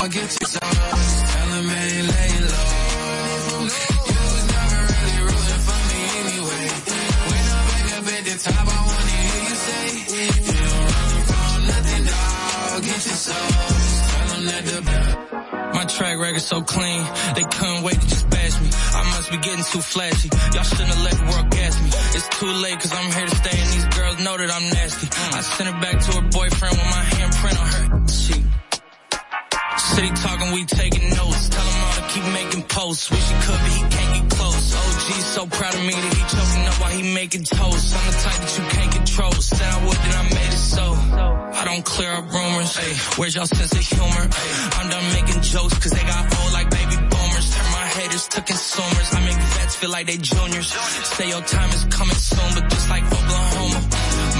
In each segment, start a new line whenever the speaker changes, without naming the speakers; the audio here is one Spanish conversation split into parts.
I'll get you. Tell him ain't laying low. You was never really rooting for me anyway. When I'm back up at the top, I wanna hear you say, you don't run from nothing, dog. Get your soul. That the
My track record so clean, they couldn't wait to just bash me. I must be getting too flashy. Y'all shouldn't have let the world gas me. It's too late cause I'm here to stay and these girls know that I'm nasty. I sent her back to her boyfriend with my handprint on her. City talking, we taking notes. Tell him all to keep making posts. Wish he could, but he can't get close. OG's so proud of me that he choking up while he making toast. I'm the type that you can't control. Said I would, then I made it so. I don't clear up rumors. Hey, where's y'all sense of humor? Ay, I'm done making jokes cause they got old like baby boomers. Turn my haters to consumers. I make vets feel like they juniors. Say your time is coming soon, but just like Oklahoma,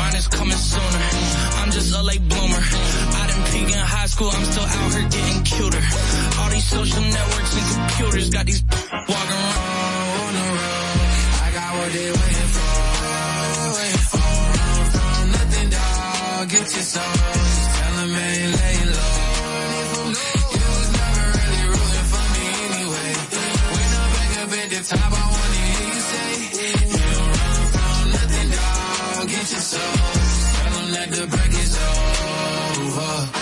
mine is coming sooner. I'm just a late bloomer. School, I'm still out here getting cuter. All these social networks and computers got these walking around on the road.
I got what they waiting for. Oh, run from nothing, dog. Get your soul. Tell him ain't laying low. You was never really rooting for me anyway. When I'm back up at the top, I wanna hear you say, you don't run from nothing, dog. Get your soul. Tell him that the break is over.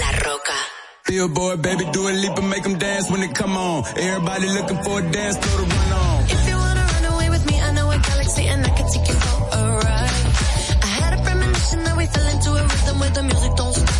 La Roca.
Billboard, baby, do a leap and make them dance when they come on. Everybody looking for a dance floor to run on.
If you wanna run away with me, I know a galaxy and I can take you for a ride. I had a premonition that we fell into a rhythm where the music don't stop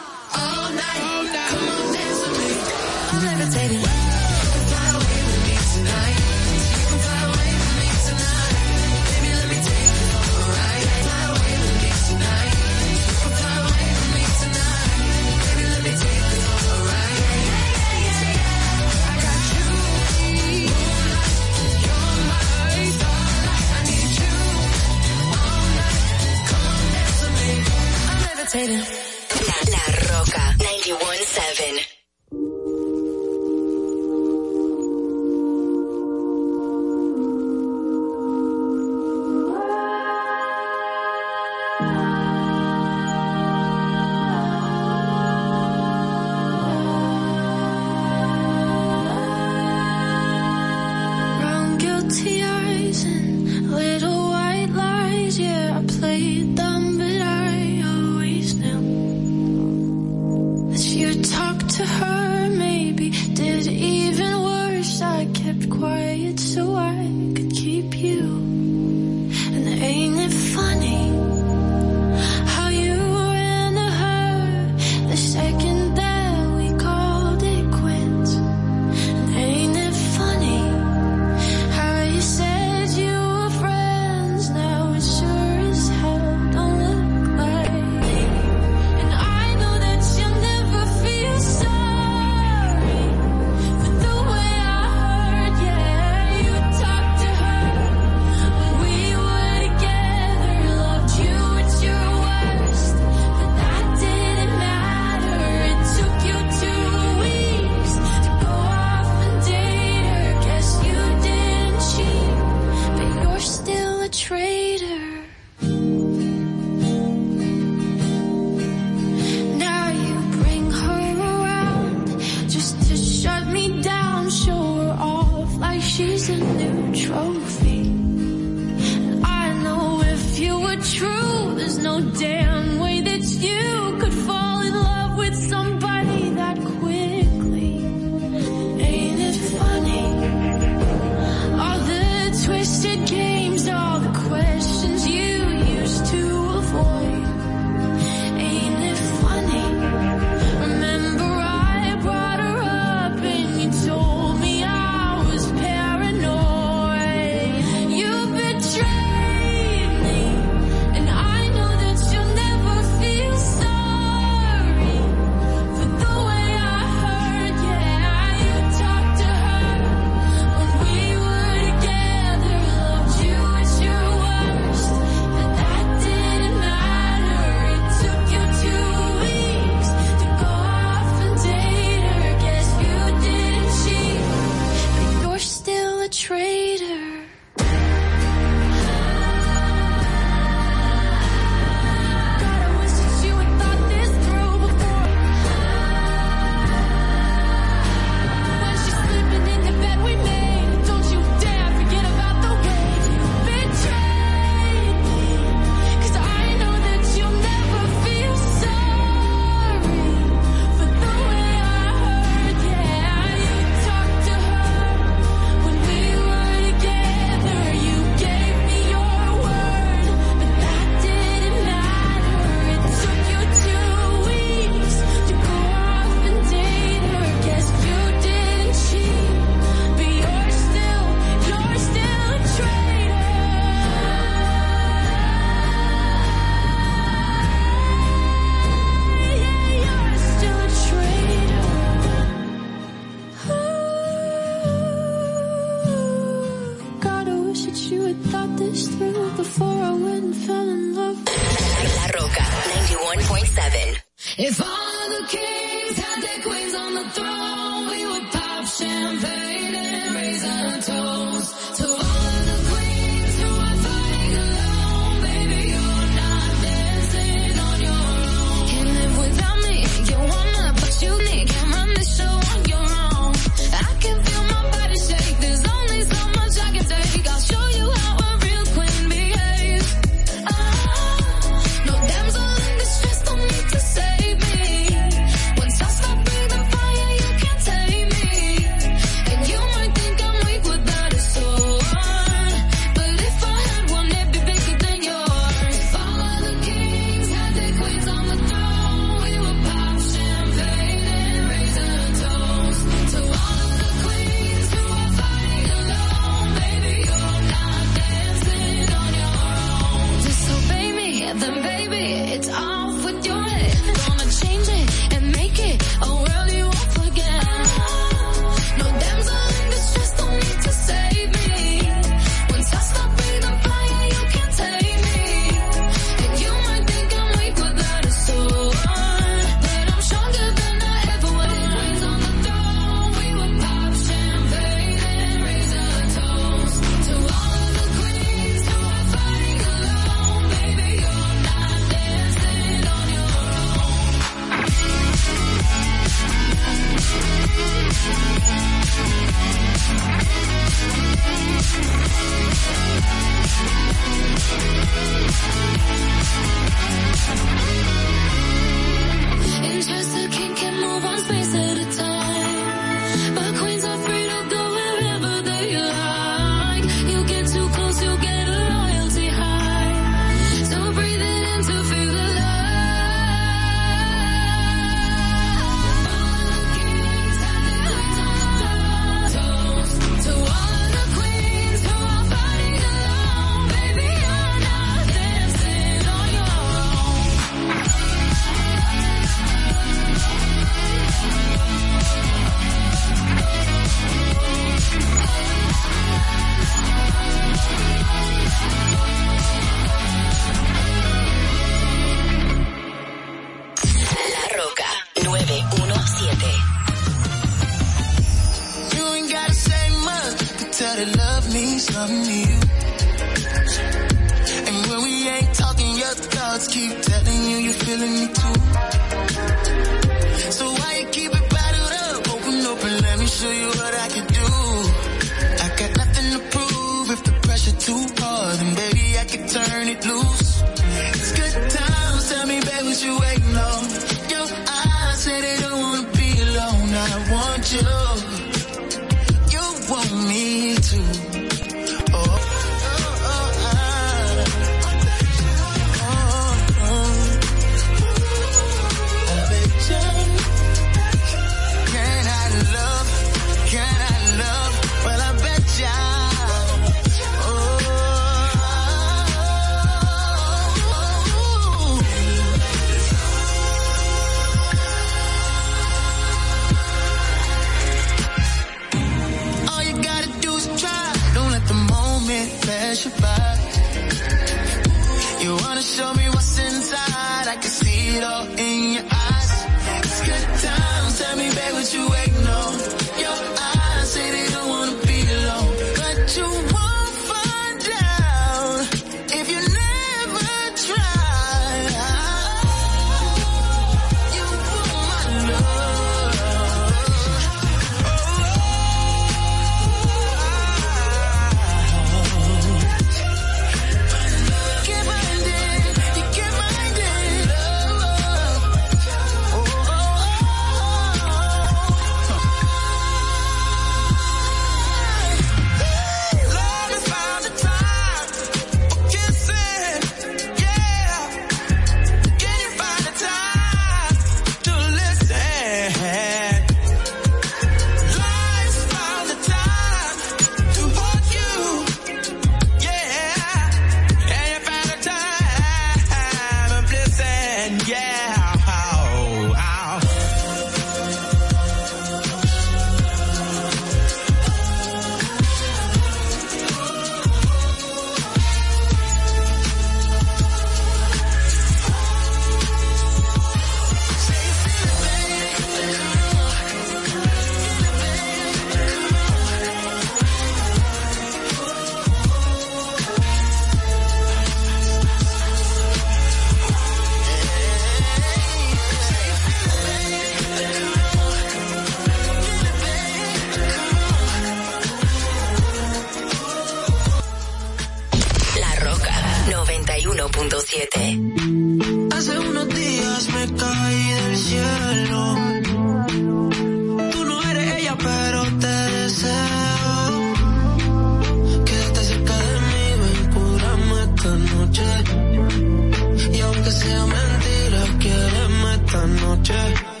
mentiras quieres esta noche.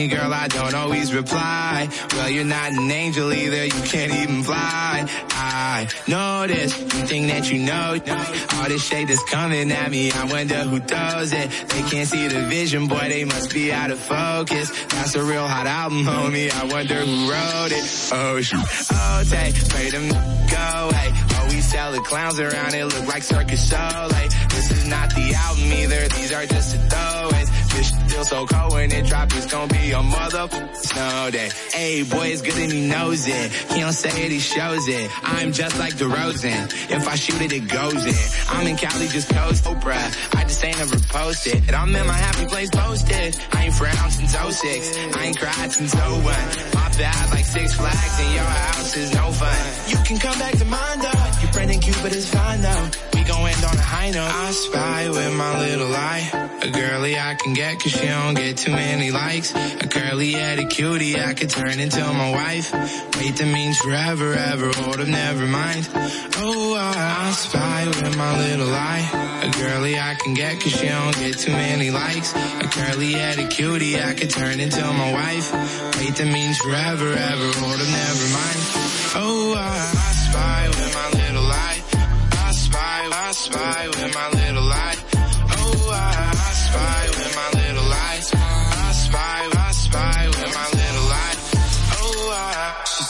Me, girl, I don't always reply. Well, you're not an angel either. You can't even fly. I this. You think that you know all this shade that's coming at me. I wonder who does it. They can't see the vision, boy. They must be out of focus. That's a real hot album, homie. I wonder who wrote it. Oh shoot. Oh, take, pray them go. Hey, oh, we sell the clowns around. It look like circus. Like this is not the album either. These are just the throwaways. Feel so cold when it drop. It's gonna be a mother snow day. Hey, boy, it's good and he knows it. He don't say it, he shows it. I'm just like DeRozan. If I shoot it, it goes in. I'm in Cali, just coast Oprah. I just ain't never posted. And I'm in my happy place posted. I ain't frowned since 06. I ain't cried since 01. My bad like six flags and your house is no fun. You can come back to mine though. Friend Cupid is fine though. We gon' end on a high note. I spy with my little eye. A girly I can get cause she don't get too many likes. A curly headed cutie I could turn into my wife. Wait, that means forever, ever. Hold up, never mind. Oh, I, I spy with my little eye. A girly I can get cause she don't get too many likes. A curly headed cutie I could turn into my wife. Wait, that means forever, ever. Hold up, never mind. Oh, I, I spy with my little. I spy, with my little eye. Oh, I, I spy with my little eye. I spy, I spy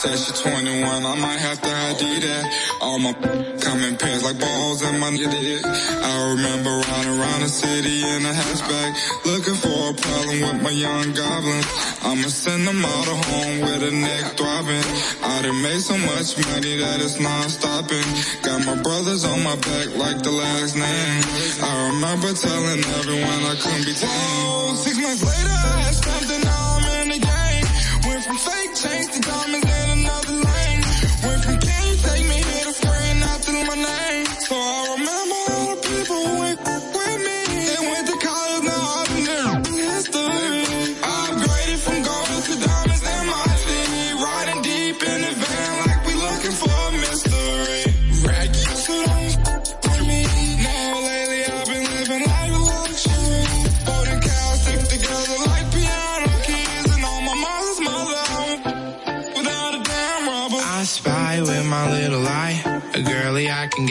She said she's 21, I might have to ID that. All my coming pairs like balls in my nitty. I remember riding around the city in a hatchback, looking for a problem with my young goblins. I'ma send them all to home with a neck throbbing. I done made so much money that it's non-stopping. Got my brothers on my back like the last name. I remember telling everyone I couldn't be tamed. Six months later, I had something, now I'm in the game. Went from fake chains to diamonds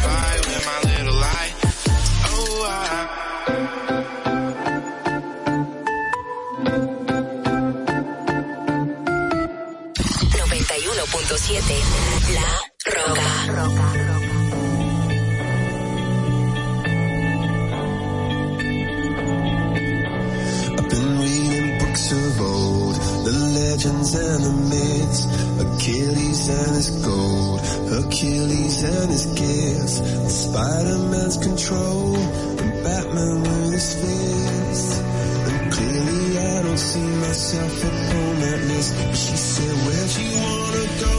Oh, my little eye. Oh, I.
La Roca.
The legends and the myths, Achilles and his gold, Achilles and his gifts, Spider-Man's control, and Batman with his fists. And clearly I don't see myself upon that list. But she said, where'd you wanna go?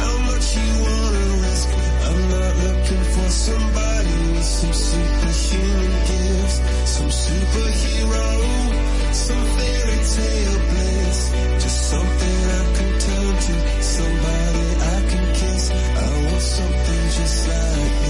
How much you wanna risk? I'm not looking for somebody with some superhuman gifts, some superhero, some fairy tale bliss something just like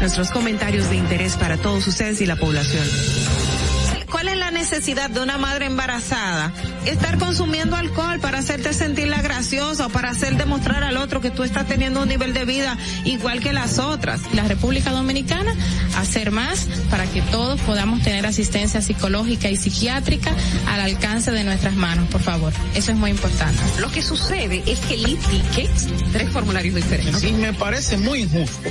nuestros comentarios de interés para todos ustedes y la población.
¿Cuál es la necesidad de una madre embarazada? Estar consumiendo alcohol para hacerte sentirla graciosa o para hacer demostrar al otro que tú estás teniendo un nivel de vida igual que las otras.
La República Dominicana hacer más para que todos podamos tener asistencia psicológica y psiquiátrica al alcance de nuestras manos, por favor. Eso es muy importante.
Lo que sucede es que Lee Tickets, tres formularios diferentes.
Y me parece muy injusto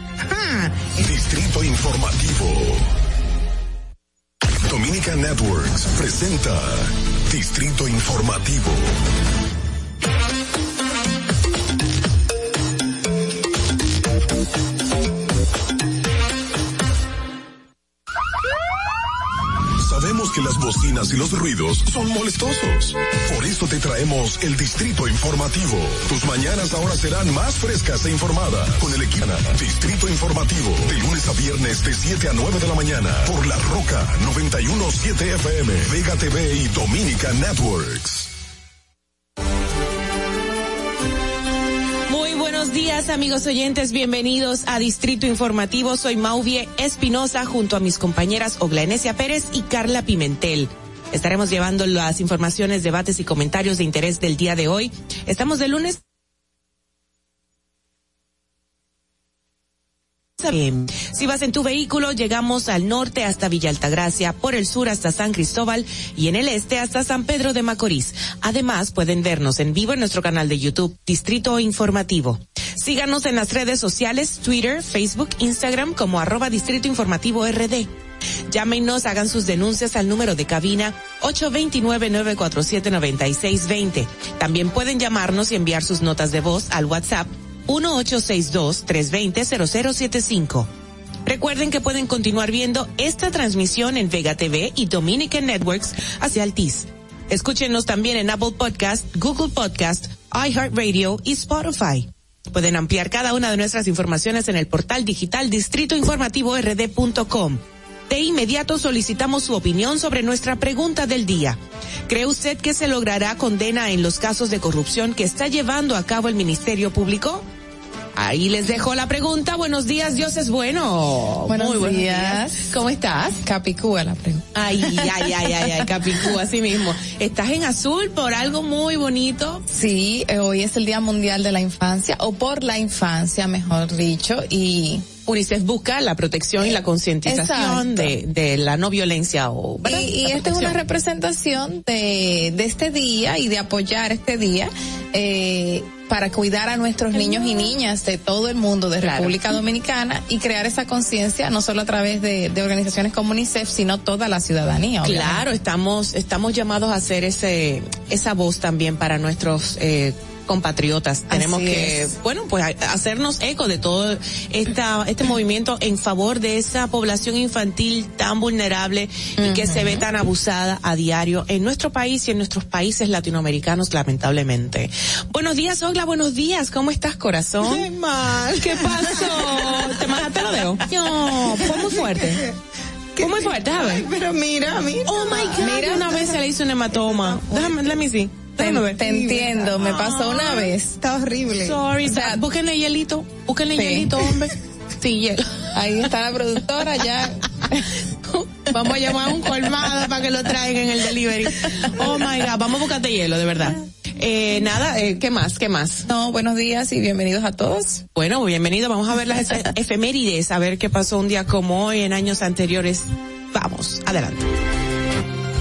¡Ja!
Distrito Informativo. Dominica Networks presenta Distrito Informativo. Que las bocinas y los ruidos son molestosos. Por eso te traemos el Distrito Informativo. Tus mañanas ahora serán más frescas e informadas con el equipo Distrito Informativo. De lunes a viernes de 7 a 9 de la mañana por La Roca 917 FM, Vega TV y Dominica Networks.
Días amigos oyentes, bienvenidos a Distrito Informativo. Soy Mauvie Espinosa junto a mis compañeras Oglanesia Pérez y Carla Pimentel. Estaremos llevando las informaciones, debates y comentarios de interés del día de hoy. Estamos de lunes. Si vas en tu vehículo, llegamos al norte hasta Villa Altagracia, por el sur hasta San Cristóbal y en el este hasta San Pedro de Macorís. Además, pueden vernos en vivo en nuestro canal de YouTube, Distrito Informativo. Síganos en las redes sociales, Twitter, Facebook, Instagram como arroba Distrito Informativo RD. Llámenos, hagan sus denuncias al número de cabina 829-947-9620. También pueden llamarnos y enviar sus notas de voz al WhatsApp 1862-320-0075. Recuerden que pueden continuar viendo esta transmisión en Vega TV y Dominican Networks hacia Altiz. Escúchenos también en Apple Podcast, Google Podcast, iHeartRadio y Spotify. Pueden ampliar cada una de nuestras informaciones en el portal digital distritoinformativord.com. De inmediato solicitamos su opinión sobre nuestra pregunta del día. ¿Cree usted que se logrará condena en los casos de corrupción que está llevando a cabo el Ministerio Público? Ahí les dejo la pregunta. Buenos días, Dios es bueno.
Buenos
Muy buenos
días.
días. ¿Cómo estás?
Capicúa la pregunta.
Ay, ay, ay, ay, ay, Capicú, así mismo. Estás en azul por algo muy bonito.
Sí, eh, hoy es el Día Mundial de la Infancia, o por la infancia, mejor dicho, y
UNICEF busca la protección y la concientización
Exacto.
de, de la no violencia o
Y, y esta es una representación de, de este día y de apoyar este día eh, para cuidar a nuestros niños y niñas de todo el mundo, de
Claro.
República Dominicana, y crear esa conciencia no solo a través de, de organizaciones como UNICEF, sino toda la ciudadanía. obviamente.
Claro, estamos, estamos llamados a hacer ese, esa voz también para nuestros, eh, compatriotas. Tenemos
Así
que,
es.
bueno, pues hacernos eco de todo esta, este movimiento en favor de esa población infantil tan vulnerable y que se ve tan abusada a diario en nuestro país y en nuestros países latinoamericanos, lamentablemente. Buenos días, Ogla, buenos días. ¿Cómo estás, corazón?
Qué mal.
¿Qué pasó? ¿Te majaste los dedos? No, fue muy fuerte. Fue muy fuerte, a ver.
Pero mira, mira.
Oh my God. Mira, una vez se le hizo un hematoma. Déjame, let me see.
Te, entiendo, me pasó una vez.
Está horrible.
Sorry,
O sea,
búsquenle hielito. Búsquenle
Sí.
hielito, hombre. Sí, hielo.
Ahí está la productora ya.
Vamos a llamar a un colmado para que lo traigan en el delivery. Oh my God, vamos a buscarte hielo, de verdad. Eh, nada, eh, ¿qué más? ¿Qué más?
No, buenos días y bienvenidos a todos.
Bueno, bienvenido. Vamos a ver las efe- efemérides, a ver qué pasó un día como hoy en años anteriores. Vamos, adelante.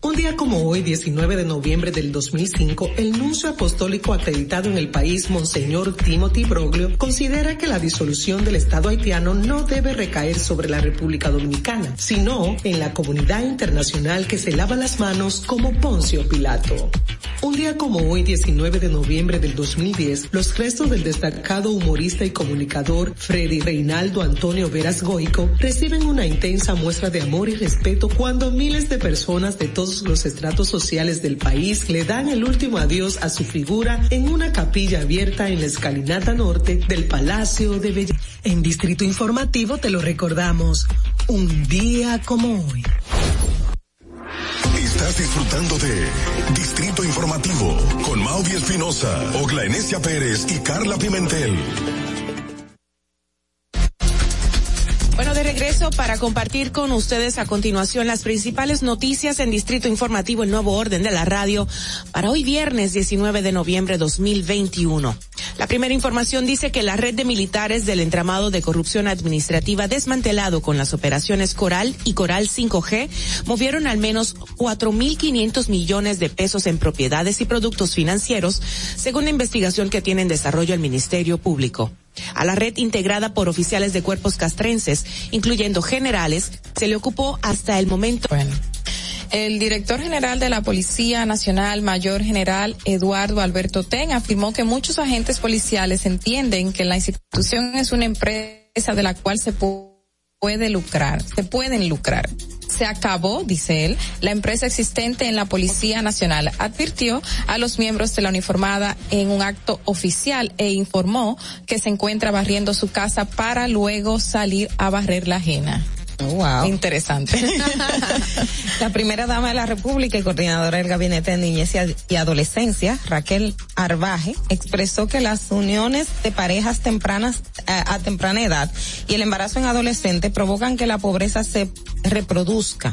Un día como hoy, 19 de noviembre del 2005, el nuncio apostólico acreditado en el país, Monseñor Timothy Broglio, considera que la disolución del Estado haitiano no debe recaer sobre la República Dominicana, sino en la comunidad internacional que se lava las manos como Poncio Pilato. Un día como hoy, 19 de noviembre del 2010, los restos del destacado humorista y comunicador Freddy Reinaldo Antonio Veras Goico reciben una intensa muestra de amor y respeto cuando miles de personas de todos los estratos sociales del país le dan el último adiós a su figura en una capilla abierta en la escalinata norte del Palacio de Belleza. En Distrito Informativo te lo recordamos, un día como hoy.
Estás disfrutando de Distrito Informativo con Maudi Espinosa, Ogla Enesia Pérez y Carla Pimentel.
De regreso para compartir con ustedes a continuación las principales noticias en Distrito Informativo, el nuevo orden de la radio, para hoy viernes 19 de noviembre 2021. La primera información dice que la red de militares del entramado de corrupción administrativa desmantelado con las operaciones Coral y Coral 5G movieron al menos 4.500 millones de pesos en propiedades y productos financieros, según la investigación que tiene en desarrollo el Ministerio Público. A la red integrada por oficiales de cuerpos castrenses, incluyendo generales, se le ocupó hasta el momento.
Bueno. El director general de la Policía Nacional, Mayor General Eduardo Alberto Ten, afirmó que muchos agentes policiales entienden que la institución es una empresa de la cual se puede lucrar, se pueden lucrar. Se acabó, dice él, la empresa existente en la Policía Nacional. Advirtió a los miembros de la uniformada en un acto oficial e informó que se encuentra barriendo su casa para luego salir a barrer la ajena.
Wow.
Interesante.
la primera dama de la República y coordinadora del Gabinete de Niñez y, Adolescencia, Raquel Arbaje, expresó que las uniones de parejas tempranas a, a temprana edad y el embarazo en adolescente provocan que la pobreza se reproduzca.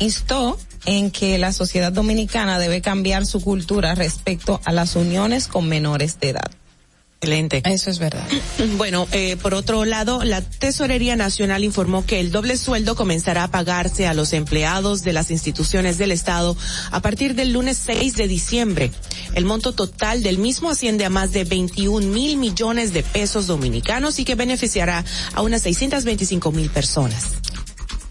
Instó en que la sociedad dominicana debe cambiar su cultura respecto a las uniones con menores de edad.
Excelente.
Eso es verdad.
Bueno, eh, por otro lado, la Tesorería Nacional informó que el doble sueldo comenzará a pagarse a los empleados de las instituciones del Estado a partir del lunes 6 de diciembre. El monto total del mismo asciende a más de 21 mil millones de pesos dominicanos y que beneficiará a unas 625 mil personas.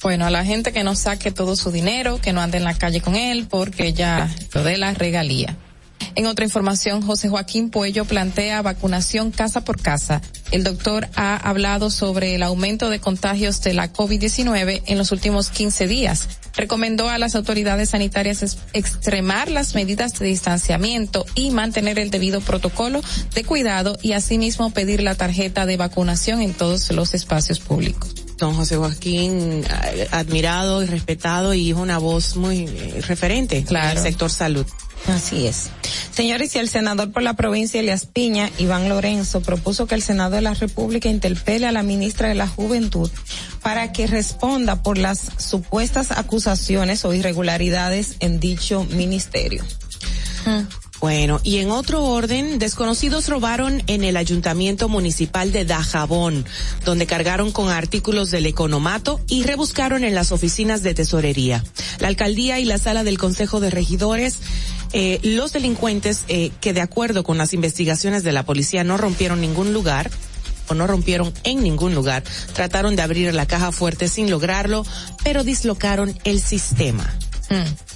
Bueno, a la gente que no saque todo su dinero, que no ande en la calle con él, porque ya lo de la regalía. En otra información, José Joaquín Puello plantea vacunación casa por casa. El doctor ha hablado sobre el aumento de contagios de la COVID-19 en los últimos 15 días. Recomendó a las autoridades sanitarias extremar las medidas de distanciamiento y mantener el debido protocolo de cuidado y asimismo pedir la tarjeta de vacunación en todos los espacios públicos.
Don José Joaquín, admirado y respetado y es una voz muy referente
claro.
en el sector salud.
Así es. Señores, y el senador por la provincia Elias Piña, Iván Lorenzo, propuso que el Senado de la República interpele a la ministra de la Juventud para que responda por las supuestas acusaciones o irregularidades en dicho ministerio.
Bueno, y en otro orden, desconocidos robaron en el ayuntamiento municipal de Dajabón, donde cargaron con artículos del economato y rebuscaron en las oficinas de tesorería. La alcaldía y la sala del Consejo de Regidores eh, los delincuentes eh, que de acuerdo con las investigaciones de la policía no rompieron ningún lugar o no rompieron en ningún lugar, trataron de abrir la caja fuerte sin lograrlo, pero dislocaron el sistema.
Mm.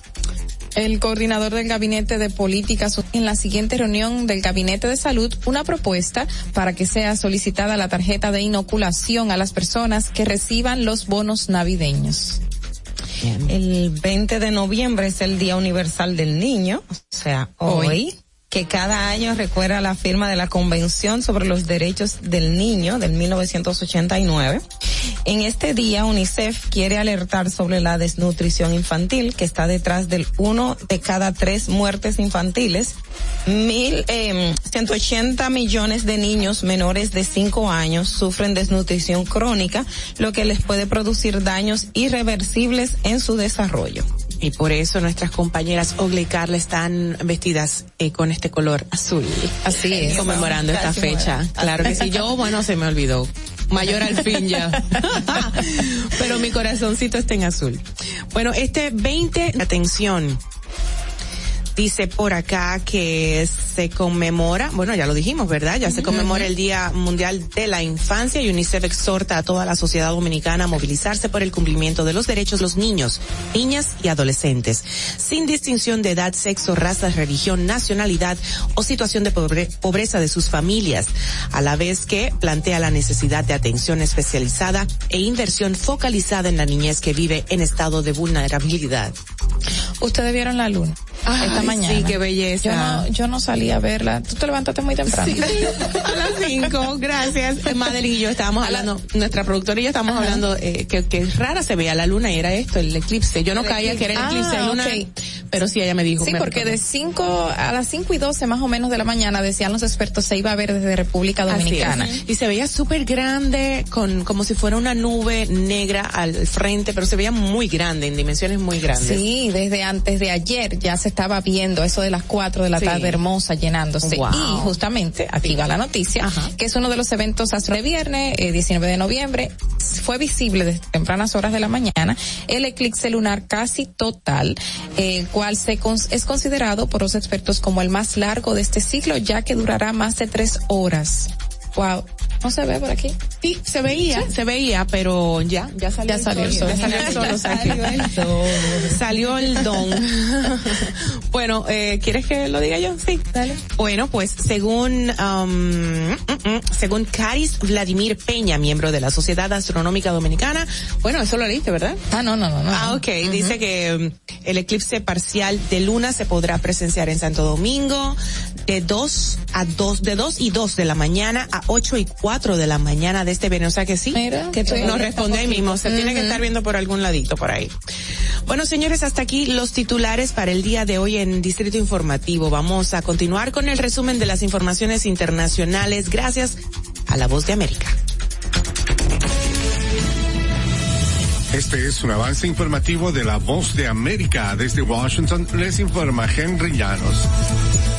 El coordinador del Gabinete de Políticas en la siguiente reunión del Gabinete de Salud una propuesta para que sea solicitada la tarjeta de inoculación a las personas que reciban los bonos navideños.
Bien. El 20 de noviembre es el Día Universal del Niño, o sea, hoy, hoy, que cada año recuerda la firma de la Convención sobre los Derechos del Niño del 1989. En este día, UNICEF quiere alertar sobre la desnutrición infantil que está detrás del uno de cada tres muertes infantiles. Mil, eh, 180 millones de niños menores de 5 años sufren desnutrición crónica, lo que les puede producir daños irreversibles en su desarrollo.
Y por eso nuestras compañeras Ogle y Carla están vestidas eh, con este color azul.
Así es.
Conmemorando esta fecha. Claro que sí. Yo, bueno, se me olvidó. Mayor al fin ya. Pero mi corazoncito está en azul. Bueno, este 20, atención. Dice por acá que se conmemora, bueno, ya lo dijimos, ¿verdad? Ya se conmemora el Día Mundial de la Infancia y UNICEF exhorta a toda la sociedad dominicana a movilizarse por el cumplimiento de los derechos de los niños, niñas y adolescentes, sin distinción de edad, sexo, raza, religión, nacionalidad o situación de pobre pobreza de sus familias, a la vez que plantea la necesidad de atención especializada e inversión focalizada en la niñez que vive en estado de vulnerabilidad.
Ustedes vieron la luna.
Ay,
esta mañana.
Sí, qué belleza.
Yo no, yo no salí a verla. Tú te levantaste muy temprano.
Sí, a las cinco, gracias. Madeline y yo estábamos hablando, nuestra productora y yo estábamos Ajá. hablando eh, que, que rara se veía la luna y era esto, el eclipse. Yo no el caía eclipse. que era el eclipse
ah,
luna.
Okay.
Pero sí, ella me dijo.
Sí,
me
porque
recordó.
de 5 a las 5 y 12 más o menos de la mañana decían los expertos se iba a ver desde República. Dominicana.
Y se veía súper grande, con como si fuera una nube negra al frente, pero se veía muy grande, en dimensiones muy grandes.
Sí, desde antes de ayer ya se estaba viendo eso de las 4 de la
Sí.
tarde hermosa llenándose.
Wow.
Y justamente, aquí va la noticia, que es uno de los eventos astro de viernes, eh, 19 de noviembre, fue visible desde tempranas horas de la mañana el eclipse lunar casi total, eh, el cual se cons- es considerado por los expertos como el más largo de este ciclo, ya que durará más de tres horas. Wow. ¿No se ve por aquí?
Sí, se veía, se veía, pero ya, ya salió,
Ya salió el sol.
Ya salió el sol, o sea que-
Salió el don.
Salió el don. bueno, eh, ¿quieres que lo diga yo? Sí.
Dale.
Bueno, pues según um, mm, mm, según Caris Vladimir Peña, miembro de la Sociedad Astronómica Dominicana, bueno, eso lo leíste, ¿verdad?
Ah, no, no, no. no.
Ah, ok. Dice que mm, el eclipse parcial de luna se podrá presenciar en Santo Domingo de 2 a 2, de 2 y 2 de la mañana a 8 y 4 de la mañana de este viernes. O sea que sí,
Mira,
que nos responde ahí mismo. Se tiene que estar viendo por algún ladito por ahí. Bueno, señores, hasta aquí los titulares para el día de hoy en Distrito Informativo. Vamos a continuar con el resumen de las informaciones internacionales gracias a La Voz de América.
Este es un avance informativo de la voz de América. Desde Washington les informa Henry Llanos.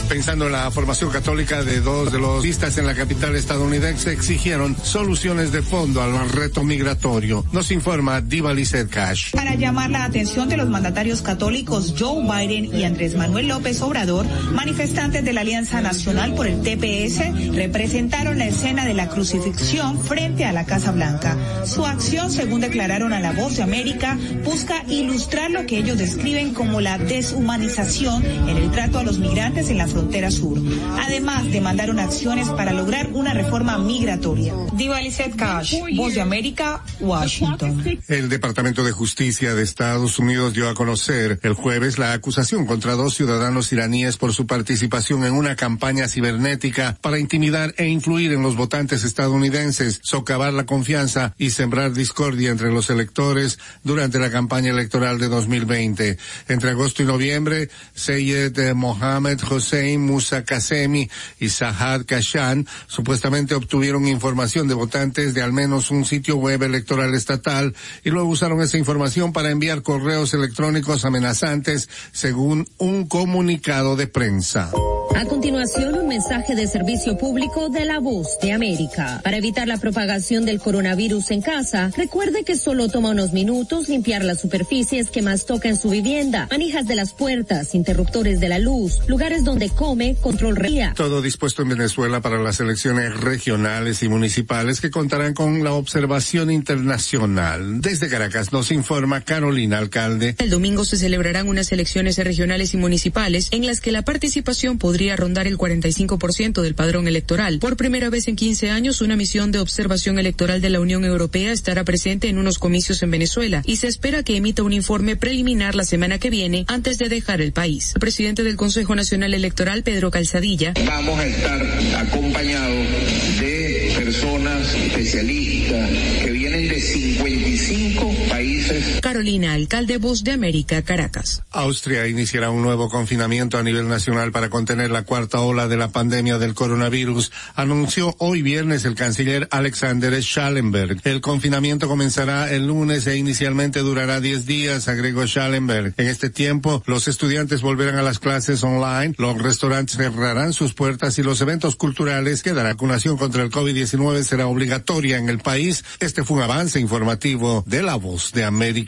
Pensando en la formación católica de dos de los listas en la capital estadounidense exigieron soluciones de fondo al reto migratorio. Nos informa Diva Lizeth Cash.
Para llamar la atención de los mandatarios católicos Joe Biden y Andrés Manuel López Obrador, manifestantes de la Alianza Nacional por el TPS representaron la escena de la crucifixión frente a la Casa Blanca. Su acción, según declararon a La Voz de América, busca ilustrar lo que ellos describen como la deshumanización en el trato a los migrantes en la frontera sur. Además, demandaron acciones para lograr una reforma migratoria. Diva Lizette Cash, Voz de América, Washington.
El Departamento de Justicia de Estados Unidos dio a conocer el jueves la acusación contra dos ciudadanos iraníes por su participación en una campaña cibernética para intimidar e influir en los votantes estadounidenses, socavar la confianza y sembrar discordia entre los electores durante la campaña electoral de 2020. Entre agosto y noviembre, Seyed eh, Mohammed Musa Kasemi y Sahad Kashan supuestamente obtuvieron información de votantes de al menos un sitio web electoral estatal y luego usaron esa información para enviar correos electrónicos amenazantes según un comunicado de prensa.
A continuación, un mensaje de servicio público de la voz de América. Para evitar la propagación del coronavirus en casa, recuerde que solo toma unos minutos limpiar las superficies que más toca en su vivienda, manijas de las puertas, interruptores de la luz, lugares donde come, control.
Todo dispuesto en Venezuela para las elecciones regionales y municipales que contarán con la observación internacional. Desde Caracas nos informa Carolina Alcalde.
El domingo se celebrarán unas elecciones regionales y municipales en las que la participación podría rondar el 45% del padrón electoral. Por primera vez en 15 años, una misión de observación electoral de la Unión Europea estará presente en unos comicios en Venezuela y se espera que emita un informe preliminar la semana que viene antes de dejar el país. El presidente del Consejo Nacional Electoral, Pedro Calzadilla,
Vamos a estar acompañados de personas especialistas que vienen de 55 países.
Carolina, alcalde Voz de América, Caracas.
Austria iniciará un nuevo confinamiento a nivel nacional para contener la cuarta ola de la pandemia del coronavirus, anunció hoy viernes el canciller Alexander Schallenberg. El confinamiento comenzará el lunes e inicialmente durará 10 días, agregó Schallenberg. En este tiempo, los estudiantes volverán a las clases online, los restaurantes cerrarán sus puertas y los eventos culturales que la vacunación contra el COVID-19 será obligatoria en el país. Este fue un avance informativo de la voz de América.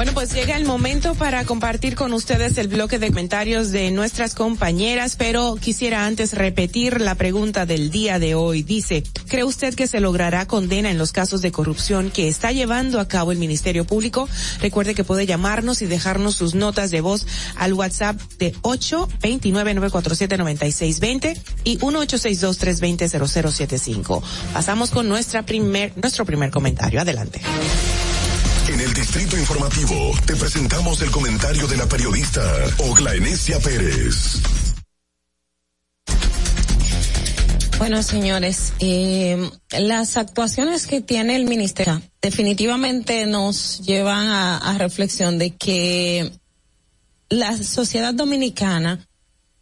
Bueno, pues llega el momento para compartir con ustedes el bloque de comentarios de nuestras compañeras, pero quisiera antes repetir la pregunta del día de hoy. Dice, ¿cree usted que se logrará condena en los casos de corrupción que está llevando a cabo el Ministerio Público? Recuerde que puede llamarnos y dejarnos sus notas de voz al WhatsApp de 829-947-9620 y 1862-320-0075. Pasamos con nuestra primer, nuestro primer comentario. Adelante.
En el Distrito Informativo te presentamos el comentario de la periodista Ogla Enesia Pérez.
Bueno, señores, eh, las actuaciones que tiene el ministerio definitivamente nos llevan a, a reflexión de que la sociedad dominicana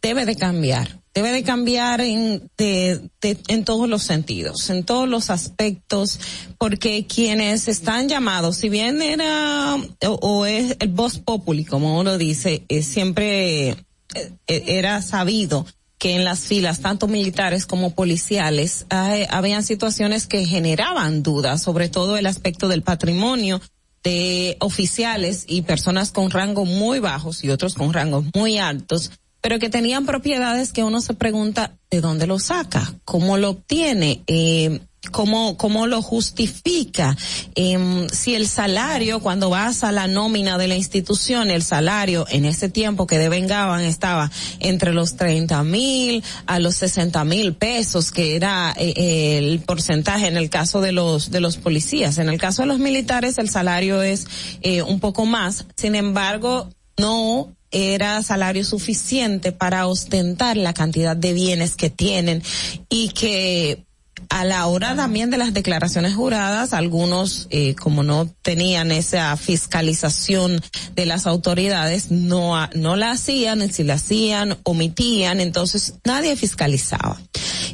debe de cambiar, debe de cambiar en, de, en todos los sentidos, en todos los aspectos, porque quienes están llamados, si bien era o, es el voz populi, como uno dice, siempre eh, eh, era sabido que en las filas, tanto militares como policiales, habían situaciones que generaban dudas, sobre todo el aspecto del patrimonio de oficiales y personas con rangos muy bajos y otros con rangos muy altos, pero que tenían propiedades que uno se pregunta de dónde lo saca, cómo lo obtiene, eh, cómo, cómo lo justifica, Em, si el salario, cuando vas a la nómina de la institución, el salario en ese tiempo que devengaban estaba entre los 30 mil a los 60 mil pesos, que era eh, eh, el porcentaje en el caso de los, de los policías. En el caso de los militares, el salario es eh, un poco más. Sin embargo, no era salario suficiente para ostentar la cantidad de bienes que tienen y que a la hora también de las declaraciones juradas, algunos, eh, como no tenían esa fiscalización de las autoridades, no, no la hacían, si la hacían, omitían, entonces nadie fiscalizaba.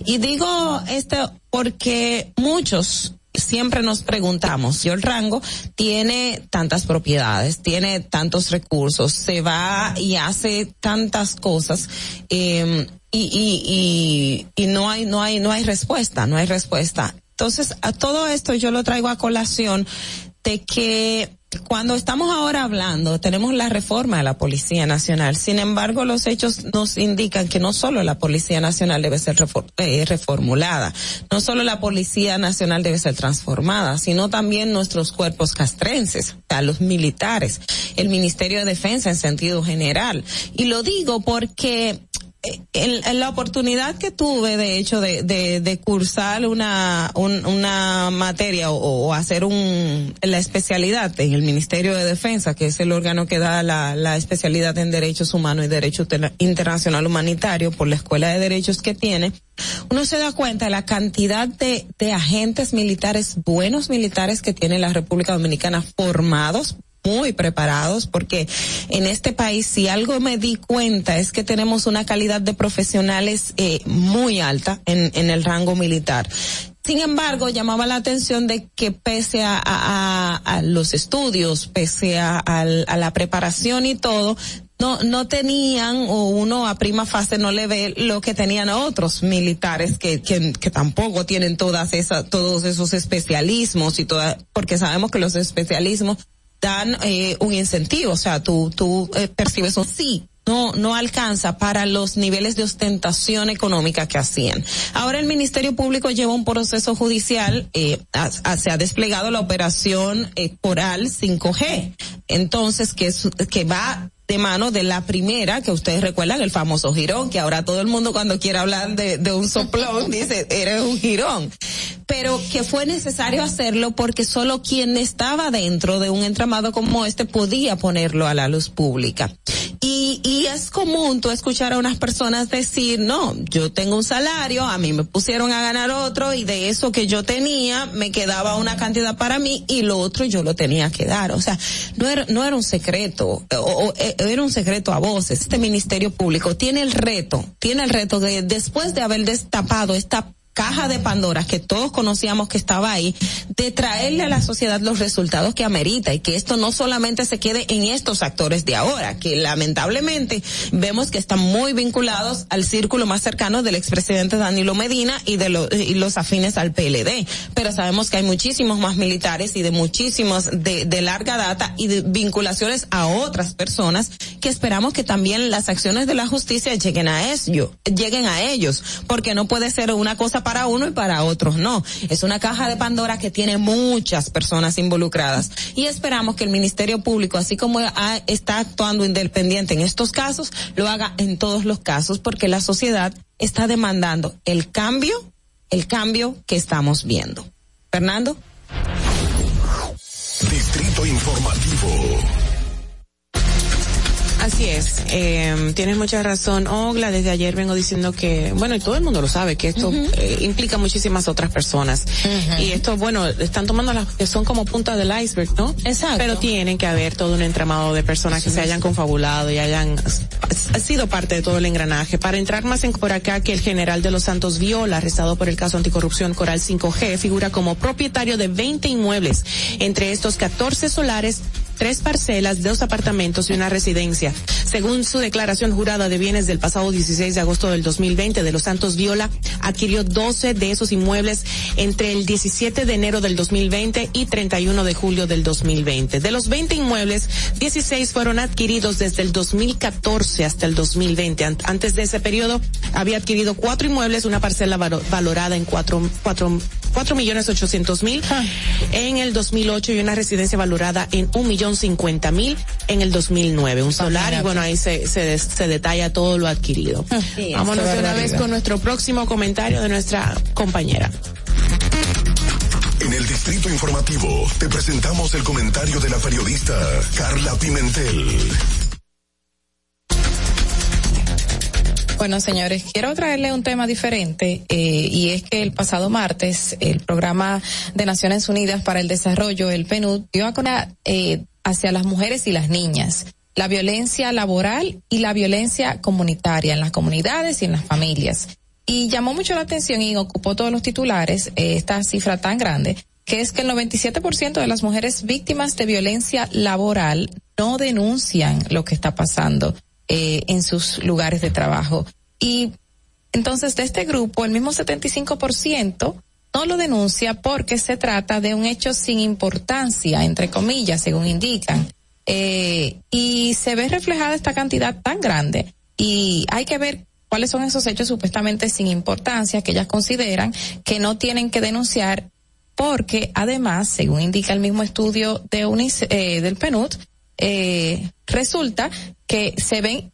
Y digo esto porque muchos siempre nos preguntamos si el rango tiene tantas propiedades, tiene tantos recursos, se va y hace tantas cosas eh, y, y, y, y no hay no hay no hay respuesta, no hay respuesta. Entonces a todo esto yo lo traigo a colación de que cuando estamos ahora hablando, tenemos la reforma de la Policía Nacional. Sin embargo, los hechos nos indican que no solo la Policía Nacional debe ser eh, reformulada, no solo la Policía Nacional debe ser transformada, sino también nuestros cuerpos castrenses, o los militares, el Ministerio de Defensa en sentido general. Y lo digo porque en, en la oportunidad que tuve, de hecho, de, de, de cursar una, un- una materia o, hacer un, la especialidad en el Ministerio de Defensa, que es el órgano que da la, especialidad en Derechos Humanos y Derecho Inter- Internacional Humanitario por la Escuela de Derechos que tiene, uno se da cuenta de la cantidad de agentes militares, buenos militares que tiene la República Dominicana formados muy preparados porque en este país si algo me di cuenta es que tenemos una calidad de profesionales eh, muy alta en, en el rango militar. Sin embargo, llamaba la atención de que pese a, a- los estudios, pese a, a la preparación y todo, no, no tenían o uno a prima fase no le ve lo que tenían otros militares que, que, tampoco tienen todas esas, todos esos especialismos y toda, porque sabemos que los especialismos dan eh, un incentivo, o sea, tú, tú eh, percibes un sí. No, no alcanza para los niveles de ostentación económica que hacían. Ahora el Ministerio Público lleva un proceso judicial, eh, ha- se ha desplegado la operación eh, Coral 5G. Entonces, que, es, que va de mano de la primera, que ustedes recuerdan, el famoso girón, que ahora todo el mundo cuando quiere hablar de, de un soplón dice, eres un girón. Pero que fue necesario hacerlo porque solo quien estaba dentro de un entramado como este podía ponerlo a la luz pública. Y, y es común tú escuchar a unas personas decir, no, yo tengo un salario, a mí me pusieron a ganar otro y de eso que yo tenía me quedaba una cantidad para mí y lo otro yo lo tenía que dar. O sea, no era, no era un secreto, o, o- eh, era un secreto a voces. Este Ministerio Público tiene el reto, tiene el reto de después de haber destapado esta caja de Pandora que todos conocíamos que estaba ahí, de traerle a la sociedad los resultados que amerita y que esto no solamente se quede en estos actores de ahora, que lamentablemente vemos que están muy vinculados al círculo más cercano del expresidente Danilo Medina y de los afines al PLD. Pero sabemos que hay muchísimos más militares y de muchísimos de, de larga data y de vinculaciones a otras personas que esperamos que también las acciones de la justicia lleguen a ellos, lleguen a ellos, porque no puede ser una cosa para uno y para otros no. Es una caja de Pandora que tiene muchas personas involucradas y esperamos que el Ministerio Público, así como está actuando independiente en estos casos, lo haga en todos los casos porque la sociedad está demandando el cambio, el cambio que estamos viendo. Fernando.
Distrito Informativo.
Así es, eh, tienes mucha razón, Ogla. Desde ayer vengo diciendo que, bueno, y todo el mundo lo sabe, que esto eh, implica muchísimas otras personas. Y esto, bueno, están tomando las que son como punta del iceberg, ¿no?
Exacto.
Pero tienen que haber todo un entramado de personas que se hayan confabulado y hayan ha sido parte de todo el engranaje. Para entrar más en por acá, que el general de los Santos Viola, arrestado por el caso anticorrupción Coral 5G, figura como propietario de 20 inmuebles, entre estos 14 solares tres parcelas, dos apartamentos y una residencia. Según su declaración jurada de bienes del pasado 16 de agosto del 2020, de los Santos Viola adquirió 12 de esos inmuebles entre el 17 de enero del 2020 y 31 de julio del 2020. De los 20 inmuebles, 16 fueron adquiridos desde el 2014 hasta el 2020. An- Antes de ese periodo, había adquirido cuatro inmuebles, una parcela valo- valorada en cuatro, cuatro, cuatro millones ochocientos mil en el 2008 y una residencia valorada en un millón cincuenta mil en el 2009. Un solar y bueno, ahí se, se, des- se detalla todo lo adquirido.
Sí,
Vámonos de una vez con nuestro próximo comentario de nuestra compañera.
En el Distrito Informativo te presentamos el comentario de la periodista Carla Pimentel.
Bueno, señores, quiero traerle un tema diferente eh, y es que el pasado martes el programa de Naciones Unidas para el Desarrollo, el PNUD, dio a conocer eh, hacia las mujeres y las niñas la violencia laboral y la violencia comunitaria en las comunidades y en las familias. Y llamó mucho la atención y ocupó todos los titulares eh, esta cifra tan grande, que es que el 97% de las mujeres víctimas de violencia laboral no denuncian lo que está pasando eh, en sus lugares de trabajo. Y entonces de este grupo, el mismo 75% no lo denuncia porque se trata de un hecho sin importancia, entre comillas, según indican. Eh, y se ve reflejada esta cantidad tan grande. Y hay que ver cuáles son esos hechos supuestamente sin importancia que ellas consideran que no tienen que denunciar porque además, según indica el mismo estudio de UNICE- eh, del PNUD, eh, resulta que se ven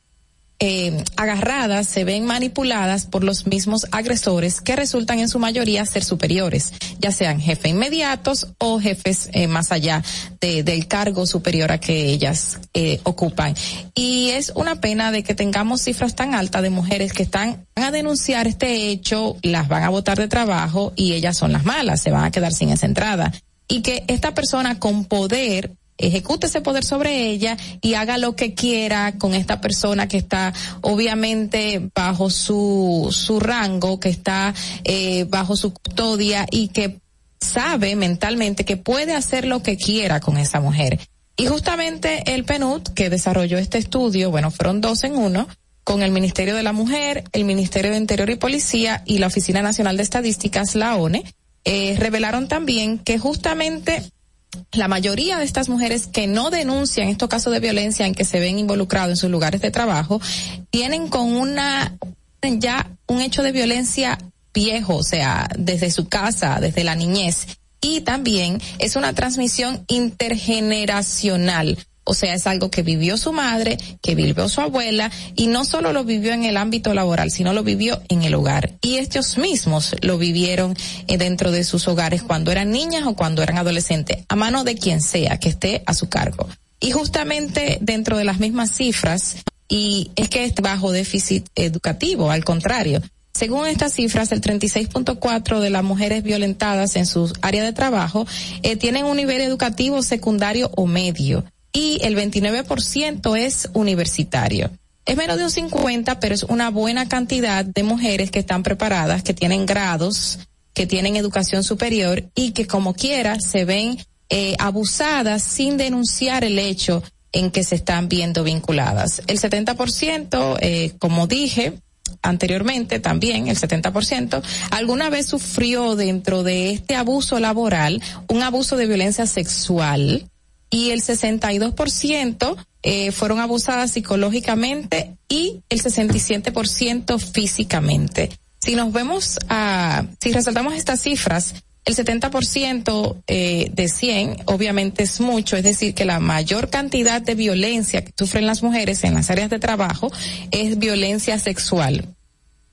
eh, agarradas, se ven manipuladas por los mismos agresores que resultan en su mayoría ser superiores, ya sean jefes inmediatos o jefes eh, más allá de- del cargo superior a que ellas eh, ocupan. Y es una pena de que tengamos cifras tan altas de mujeres que están van a denunciar este hecho, las van a botar de trabajo y ellas son las malas, se van a quedar sin esa entrada. Y que esta persona con poder ejecute ese poder sobre ella y haga lo que quiera con esta persona que está obviamente bajo su, su rango, que está eh, bajo su custodia y que sabe mentalmente que puede hacer lo que quiera con esa mujer. Y justamente el PNUD que desarrolló este estudio, bueno, fueron dos en uno, con el Ministerio de la Mujer, el Ministerio de Interior y Policía y la Oficina Nacional de Estadísticas, la ONE, eh, revelaron también que justamente la mayoría de estas mujeres que no denuncian estos casos de violencia en que se ven involucrados en sus lugares de trabajo, tienen con una ya un hecho de violencia viejo, o sea, desde su casa, desde la niñez. Y también es una transmisión intergeneracional. O sea, es algo que vivió su madre, que vivió su abuela, y no solo lo vivió en el ámbito laboral, sino lo vivió en el hogar. Y ellos mismos lo vivieron eh, dentro de sus hogares cuando eran niñas o cuando eran adolescentes, a mano de quien sea que esté a su cargo. Y justamente dentro de las mismas cifras, y es que es bajo déficit educativo, al contrario. Según estas cifras, el 36.4 de las mujeres violentadas en su área de trabajo eh, tienen un nivel educativo secundario o medio y el 29% es universitario. Es menos de un 50, pero es una buena cantidad de mujeres que están preparadas, que tienen grados, que tienen educación superior y que como quiera se ven eh, abusadas sin denunciar el hecho en que se están viendo vinculadas. El 70%, eh, como dije, anteriormente también, el 70%, alguna vez sufrió dentro de este abuso laboral un abuso de violencia sexual y el 62% eh, fueron abusadas psicológicamente y el 67% físicamente. Si nos vemos a, si resaltamos estas cifras, el 70% eh, de 100 obviamente es mucho, es decir, que la mayor cantidad de violencia que sufren las mujeres en las áreas de trabajo es violencia sexual.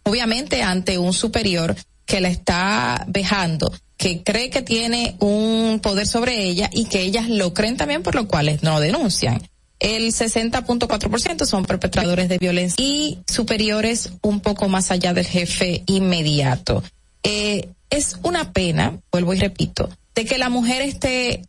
Obviamente ante un superior que la está vejando. Que cree que tiene un poder sobre ella y que ellas lo creen también por lo cual no denuncian. El 60.4% son perpetradores de violencia y superiores un poco más allá del jefe inmediato. Eh, es una pena, vuelvo y repito, de que la mujer esté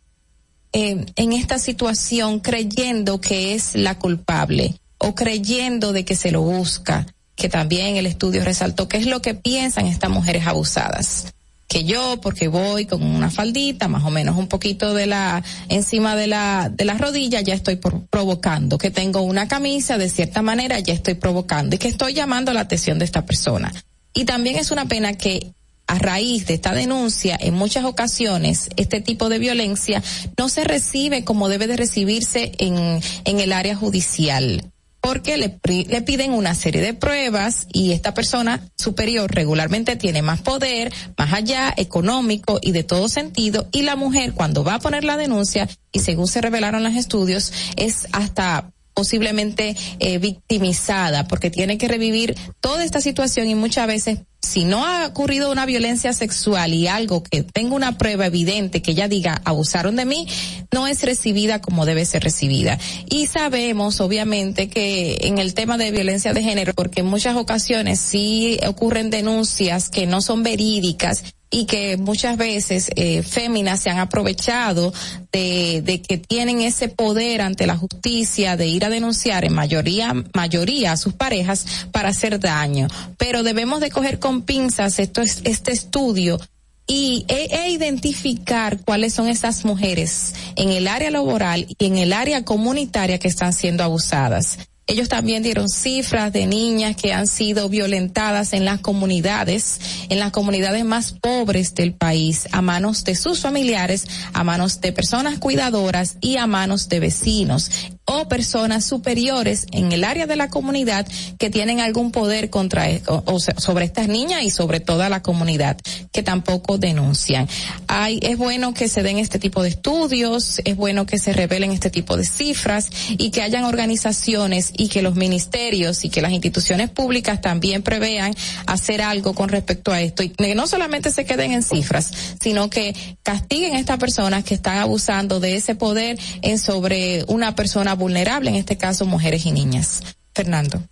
eh, en esta situación creyendo que es la culpable o creyendo de que se lo busca, que también el estudio resaltó que es lo que piensan estas mujeres abusadas que yo porque voy con una faldita más o menos un poquito de la encima de la de la rodilla ya estoy por, provocando. Que tengo una camisa de cierta manera ya estoy provocando. Y que estoy llamando la atención de esta persona. Y también es una pena que a raíz de esta denuncia, en muchas ocasiones, este tipo de violencia no se recibe como debe de recibirse en, en el área judicial porque le, le, piden una serie de pruebas y esta persona superior regularmente tiene más poder, más allá, económico y de todo sentido, y la mujer cuando va a poner la denuncia, y según se revelaron los estudios, es hasta posiblemente eh, victimizada porque tiene que revivir toda esta situación y muchas veces si no ha ocurrido una violencia sexual y algo que tenga una prueba evidente que ella diga abusaron de mí, no es recibida como debe ser recibida. Y sabemos, obviamente, que en el tema de violencia de género, porque en muchas ocasiones sí ocurren denuncias que no son verídicas y que muchas veces eh, féminas se han aprovechado de, de que tienen ese poder ante la justicia de ir a denunciar en mayoría mayoría a sus parejas para hacer daño. Pero debemos de coger con pinzas esto es este estudio y e, e, identificar cuáles son esas mujeres en el área laboral y en el área comunitaria que están siendo abusadas ellos también dieron cifras de niñas que han sido violentadas en las comunidades, en las comunidades más pobres del país, a manos de sus familiares, a manos de personas cuidadoras y a manos de vecinos o personas superiores en el área de la comunidad que tienen algún poder contra o, o sobre estas niñas y sobre toda la comunidad que tampoco denuncian. Hay, es bueno que se den este tipo de estudios, es bueno que se revelen este tipo de cifras y que hayan organizaciones y que los ministerios y que las instituciones públicas también prevean hacer algo con respecto a esto y que no solamente se queden en cifras, sino que castiguen a estas personas que están abusando de ese poder en sobre una persona vulnerable, en este caso mujeres y niñas. Fernando.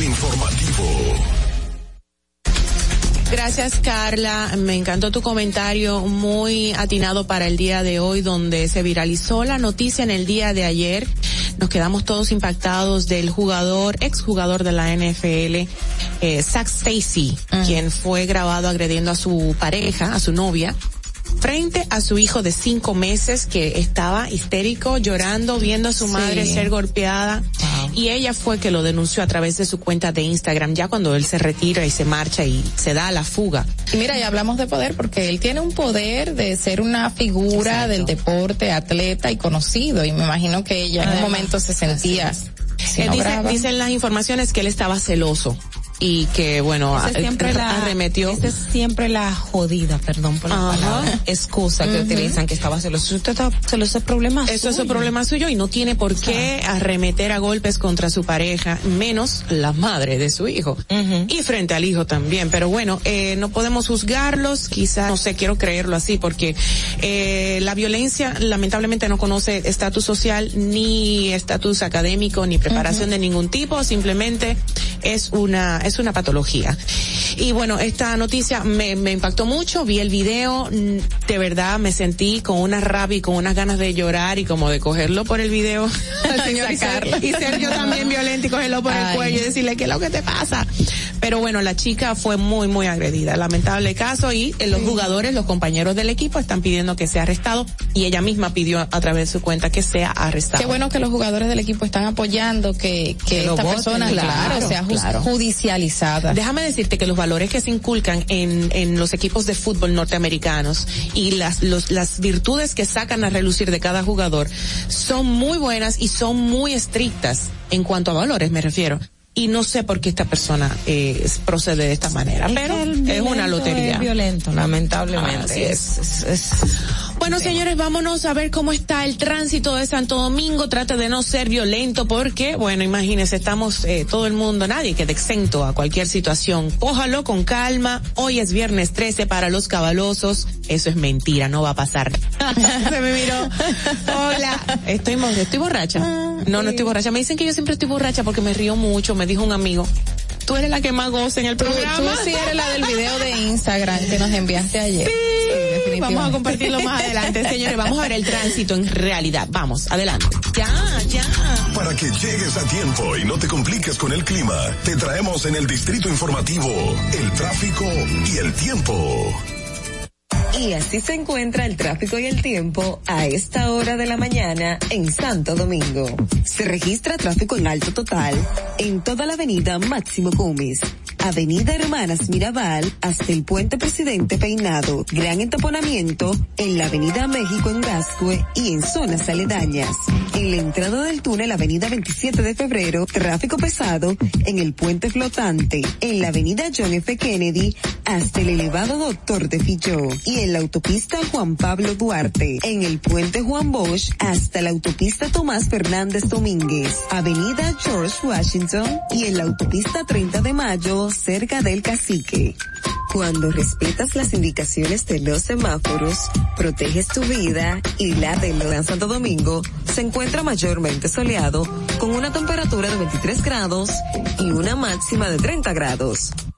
Informativo.
Gracias, Carla. Me encantó tu comentario muy atinado para el día de hoy, donde se viralizó la noticia en el día de ayer. Nos quedamos todos impactados del jugador, exjugador de la NFL, eh, Zach Stacy, quien fue grabado agrediendo a su pareja, a su novia, frente a su hijo de cinco meses que estaba histérico, llorando, viendo a su
Sí.
madre ser golpeada. Y ella fue que lo denunció a través de su cuenta de Instagram, ya cuando él se retira y se marcha y se da a la fuga.
Y mira, ya hablamos de poder porque él tiene un poder de ser una figura del deporte, atleta y conocido. Y me imagino que ella en un momento se sentía.
dice- dicen las informaciones que él estaba celoso y que bueno
es siempre la,
arremetió
esa es siempre la jodida, perdón por la
Ajá.
palabra, excusa que utilizan que estaba celoso. Usted está celoso es problema
Eso es
suyo.
un problema suyo y no tiene por qué arremeter a golpes contra su pareja, menos la madre de su hijo. Y frente al hijo también. Pero bueno, eh, no podemos juzgarlos, quizás, no sé, quiero creerlo así, porque eh, la violencia lamentablemente no conoce estatus social, ni estatus académico, ni preparación de ningún tipo, simplemente es una, es una patología. Y bueno, esta noticia me, me impactó mucho, vi el video, mm, de verdad me sentí con una rabia y con unas ganas de llorar y como de cogerlo por el video al señor y ser, y ser yo también violenta y cogerlo por el cuello y decirle qué es lo que te pasa. Pero bueno, la chica fue muy, muy agredida, lamentable caso y eh, los jugadores, los compañeros del equipo están pidiendo que sea arrestado y ella misma pidió a través de su cuenta que sea arrestado.
Qué bueno que los jugadores del equipo están apoyando que, que, esta
voten,
persona, claro,
claro,
sea
claro. Déjame decirte que los valores que se inculcan en, en los equipos de fútbol norteamericanos y las, los, las virtudes que sacan a relucir de cada jugador son muy buenas y son muy estrictas en cuanto a valores, me refiero. y no sé por qué esta persona eh, procede de esta manera, pero es una lotería.
Es violento, lamentablemente.
Así es, es- Bueno, señores, vámonos a ver cómo está el tránsito de Santo Domingo. Trate de no ser violento porque, bueno, imagínense, estamos eh, todo el mundo, nadie queda exento a cualquier situación. Cójalo con calma. Hoy es viernes 13 para los cabalosos. Eso es mentira, no va a pasar. Se me miró. Hola. Estoy, estoy borracha. No, no estoy borracha. Me dicen que yo siempre estoy borracha porque me río mucho. Me dijo un amigo. Tú eres la que más goza en el programa.
tú sí eres la del video de Instagram que nos enviaste ayer. Sí, definitivamente.
Vamos a compartirlo más adelante, señores. Vamos a ver el tránsito en realidad. Vamos, adelante. Ya, ya.
Para que llegues a tiempo y no te compliques con el clima, te traemos en el distrito informativo el tráfico y el tiempo.
Y así se encuentra el tráfico y el tiempo a esta hora de la mañana en Santo Domingo. Se registra tráfico en alto total en toda la avenida Máximo Gómez, avenida Hermanas Mirabal hasta el puente Presidente Peinado, gran entaponamiento en la avenida México en Gascue y en zonas aledañas. En la entrada del túnel avenida 27 de febrero, tráfico pesado en el puente flotante, en la avenida John F. Kennedy hasta el elevado Doctor de Filló y la autopista Juan Pablo Duarte, en el puente Juan Bosch hasta la autopista Tomás Fernández Domínguez, avenida George Washington y en la autopista 30 de Mayo cerca del Cacique. Cuando respetas las indicaciones de los semáforos, proteges tu vida y la del Gran Santo Domingo se encuentra mayormente soleado con una temperatura de 23 grados y una máxima de 30 grados.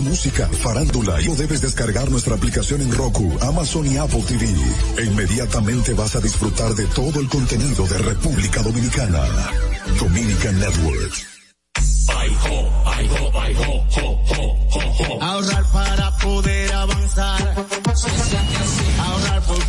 música, farándula y o debes descargar nuestra aplicación en Roku, Amazon y Apple TV. E inmediatamente vas a disfrutar de todo el contenido de República Dominicana. Dominican Networks.
Ahorrar para poder avanzar. Se siente así.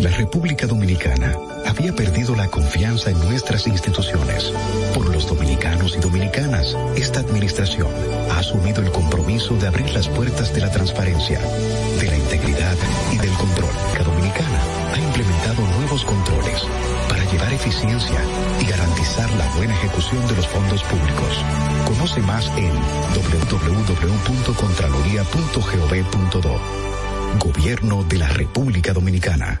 La República Dominicana había perdido la confianza en nuestras instituciones. Por los dominicanos y dominicanas, esta administración ha asumido el compromiso de abrir las puertas de la transparencia, de la integridad y del control. La Dominicana ha implementado nuevos controles para llevar eficiencia y garantizar la buena ejecución de los fondos públicos. Conoce más en www.contraloría.gov.do. Gobierno de la República Dominicana.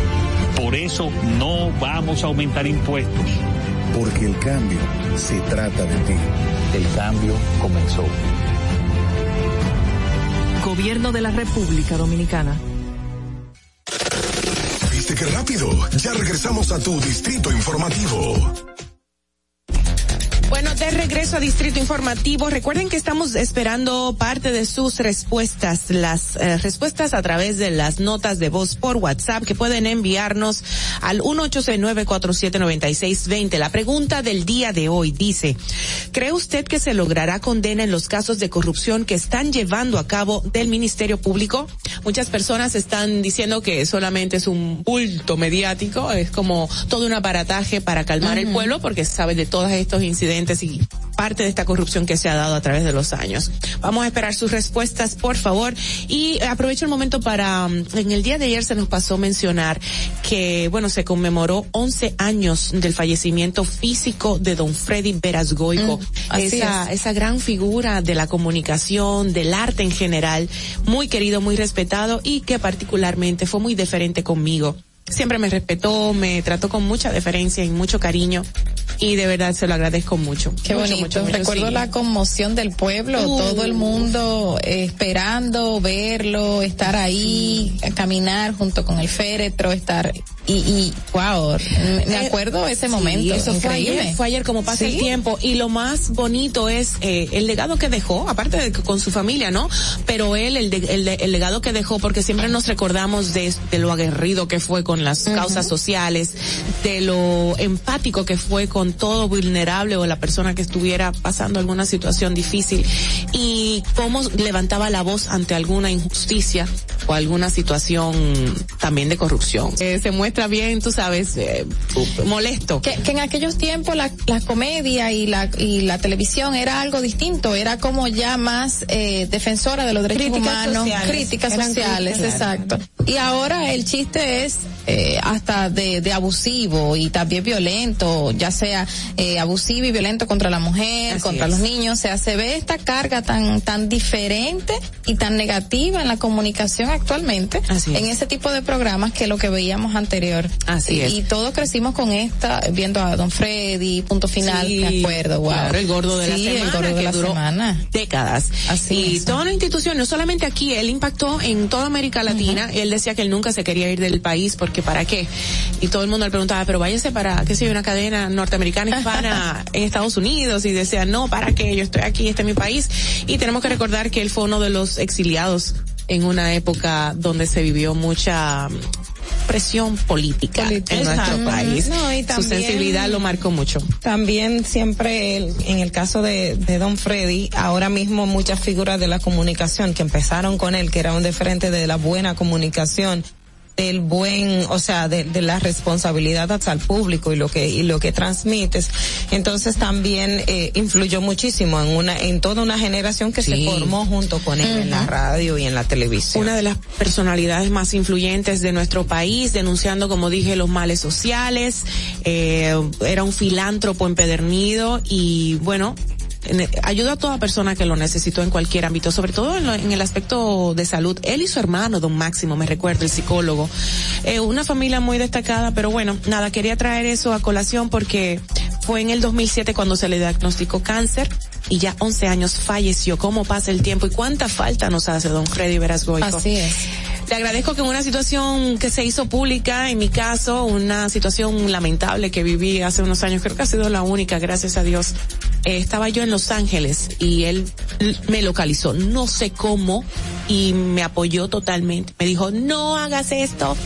Por eso no vamos a aumentar impuestos.
Porque el cambio se trata de ti.
El cambio comenzó.
Gobierno de la República Dominicana.
¿Viste qué rápido? Ya regresamos a tu distrito informativo.
De regreso a Distrito Informativo, recuerden que estamos esperando parte de sus respuestas, las eh, respuestas a través de las notas de voz por WhatsApp que pueden enviarnos al 1-869-479620. La pregunta del día de hoy dice, ¿cree usted que se logrará condena en los casos de corrupción que están llevando a cabo del Ministerio Público? Muchas personas están diciendo que solamente es un bulto mediático, es como todo un aparataje para calmar el pueblo porque sabe de todos estos incidentes y parte de esta corrupción que se ha dado a través de los años. Vamos a esperar sus respuestas, por favor. Y aprovecho el momento para, mm, en el día de ayer se nos pasó mencionar que, bueno, se conmemoró 11 años del fallecimiento físico de don Freddy Verasgoico. esa, esa gran figura de la comunicación, del arte en general, muy querido, muy respetado y que particularmente fue muy deferente conmigo siempre me respetó, me trató con mucha deferencia y mucho cariño y de verdad se lo agradezco mucho.
Qué
Mucho,
bonito.
mucho, mucho,
Recuerdo
sí.
la conmoción del pueblo,
Uh.
todo el mundo eh, esperando verlo, estar ahí, caminar junto con el féretro, estar y, y wow, me-
Eh,
acuerdo ese
sí,
momento.
eso fue ayer, fue ayer como pasa
Sí.
el tiempo y lo más bonito es eh, el legado que dejó, aparte de que con su familia, ¿no? Pero él, el, de- el, de- el legado que dejó, porque siempre nos recordamos de, de lo aguerrido que fue con las causas sociales, de lo empático que fue con todo vulnerable o la persona que estuviera pasando alguna situación difícil y cómo levantaba la voz ante alguna injusticia o alguna situación también de corrupción. Eh, se muestra bien, tú sabes, eh, molesto.
Que, que en aquellos tiempos la, la comedia y la, y la televisión era algo distinto, era como ya más eh, defensora de los derechos
Críticas
humanos,
sociales.
críticas sociales,
críticas,
exacto. Y ahora el chiste es eh, hasta de, de abusivo y también violento, ya sea eh, abusivo y violento contra la mujer,
Así
contra
es.
los niños, o sea, se ve esta carga tan tan diferente y tan negativa en la comunicación actualmente,
Así
en
es.
ese tipo de programas que lo que veíamos anterior.
Así
y,
es.
y todos crecimos con esta, viendo a Don Freddy, punto final,
Sí,
me acuerdo, wow.
claro, el gordo de la semana,
el gordo de
que
la
duró
semana.
décadas.
Así
y
es.
toda una institución, no solamente aquí, él impactó en toda América Latina. Él decía que él nunca se quería ir del país porque para qué. Y todo el mundo le preguntaba, pero váyase para, qué sé yo, una cadena norteamericana hispana en Estados Unidos. Y decía, no, para qué, yo estoy aquí, este es mi país. Y tenemos que recordar que él fue uno de los exiliados en una época donde se vivió mucha presión política, en nuestro país.
No, y
Su sensibilidad lo marcó mucho.
También siempre el- en el caso de, de Don Freddy, ahora mismo muchas figuras de la comunicación que empezaron con él, que era un diferente de la buena comunicación, del buen, o sea, de, de la responsabilidad hacia el público y lo que y lo que transmites. Entonces también eh, influyó muchísimo en una en toda una generación que se formó junto con él en la radio y en la televisión.
una de las personalidades más influyentes de nuestro país, denunciando, como dije, los males sociales, eh, era un filántropo empedernido y bueno, ayudó a toda persona que lo necesitó en cualquier ámbito, sobre todo en, lo- en el aspecto de salud. Él y su hermano, don Máximo, me recuerdo, el psicólogo. Eh, una familia muy destacada, pero bueno, nada, quería traer eso a colación porque fue en el 2007 cuando se le diagnosticó cáncer y ya 11 años falleció. ¿Cómo pasa el tiempo y cuánta falta nos hace don Freddy Verasgoico?
Así es.
Le agradezco que en una situación que se hizo pública, en mi caso, una situación lamentable que viví hace unos años, creo que ha sido la única, gracias a Dios. Eh, estaba yo en Los Ángeles y él me localizó, no sé cómo, y me apoyó totalmente. Me dijo, no hagas esto,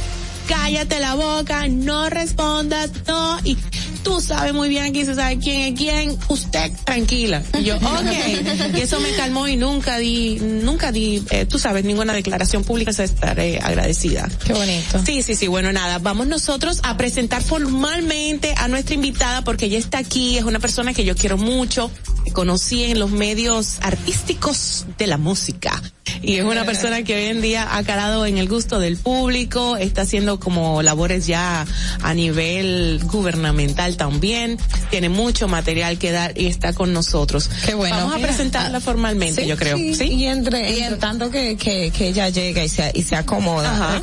cállate la boca, no respondas, no, y tú sabes muy bien aquí se sabe quién es quién, usted tranquila. Y yo, ok. y eso me calmó y nunca di, nunca di, eh, tú sabes, ninguna declaración pública, se estaré agradecida.
Qué bonito.
Sí, sí, sí, bueno, nada, vamos nosotros a presentar formalmente a nuestra invitada porque ella está aquí, es una persona que yo quiero mucho, que conocí en los medios artísticos de la música. Y es una persona que hoy en día ha calado en el gusto del público, está haciendo como labores ya a nivel gubernamental también, tiene mucho material que dar y está con nosotros.
Qué bueno.
Vamos a presentarla formalmente,
Sí,
yo creo.
sí,
¿Sí?
Y entre, entre tanto que, que, que ella llega y se, y se acomoda.
Ajá.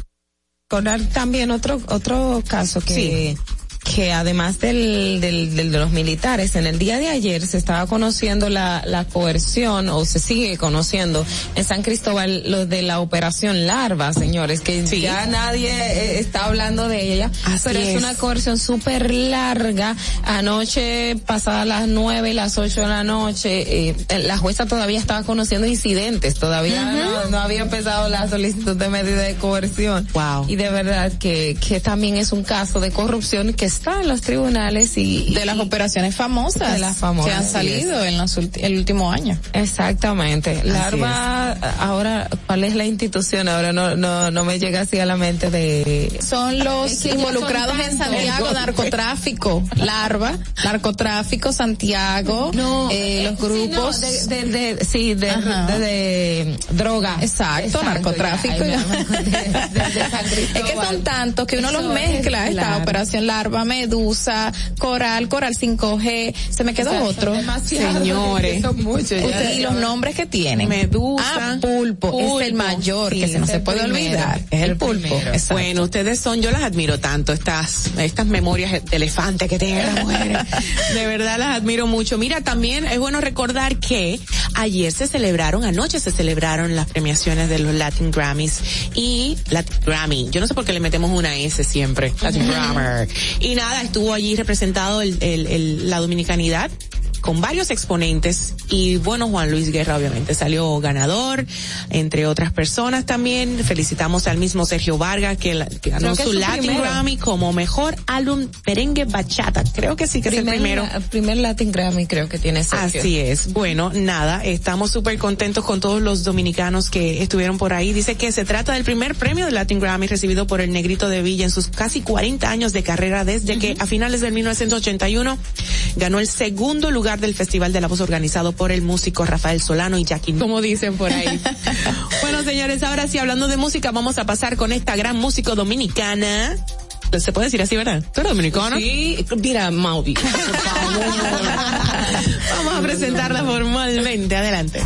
Recordar también otro, otro caso que, que además del, del, del de los militares, en el día de ayer se estaba conociendo la, la coerción, o se sigue conociendo en San Cristóbal lo de la operación Larva, señores, que ya nadie eh, está hablando de ella, pero es.
es.
una coerción súper larga. Anoche, pasadas las nueve y las ocho de la noche, eh, la jueza todavía estaba conociendo incidentes, todavía no, no había empezado la solicitud de medida de coerción.
Wow.
Y de verdad que, que también es un caso de corrupción que está en los tribunales y
de las operaciones famosas
de las famosas
que han salido en los el último año.
Exactamente. Larva, ahora, ¿cuál es la institución? Ahora no, no, no me llega así a la mente de...
Son los
Es que ya
involucrados
son
en. Santiago, narcotráfico, larva, narcotráfico, Santiago, eh, los grupos.
Sí, no, de, de, de- sí, de, de- droga.
Exacto, narcotráfico.
ya.
es que son tantos que uno
Eso
los
es,
mezcla. Esta
claro.
operación larva, medusa, coral, coral 5G, se me quedó
O sea,
otro. Señores.
son muchos.
Ustedes- y los nombres que tienen.
Medusa.
Ah, pulpo, es el mayor,
Sí,
que se no se puede
primero.
olvidar. Es el
El
pulpo.
Bueno, ustedes son, yo las admiro tanto, estas, estas memorias de elefante que tienen las mujeres. De verdad las admiro mucho. Mira, también es bueno recordar que ayer se celebraron, anoche se celebraron las premiaciones de los Latin Grammys y Latin Grammy. Yo no sé por qué le metemos una S siempre. Latin Grammy. Y nada, estuvo allí representado el, el- el- la dominicanidad con varios exponentes y bueno, Juan Luis Guerra obviamente salió ganador, entre otras personas también. Felicitamos al mismo Sergio Vargas que, la- que ganó
que
su Latin
primero.
Grammy como mejor álbum merengue bachata. Creo que sí que es el primero.
Primer Latin Grammy creo que tiene Sergio.
Así es. Bueno, nada, estamos súper contentos con todos los dominicanos que estuvieron por ahí. Dice que se trata del primer premio de Latin Grammy recibido por el Negrito de Villa en sus casi 40 años de carrera desde que a finales del 1981 ganó el segundo lugar del Festival de la Voz organizado por el músico Rafael Solano y Jackie, como dicen por ahí. bueno, señores, ahora sí, hablando de música, vamos a pasar con esta gran músico dominicana. Se puede decir así, ¿verdad? ¿Tú eres dominicano?
Sí, mira, Mauvi.
Vamos a presentarla formalmente. Adelante.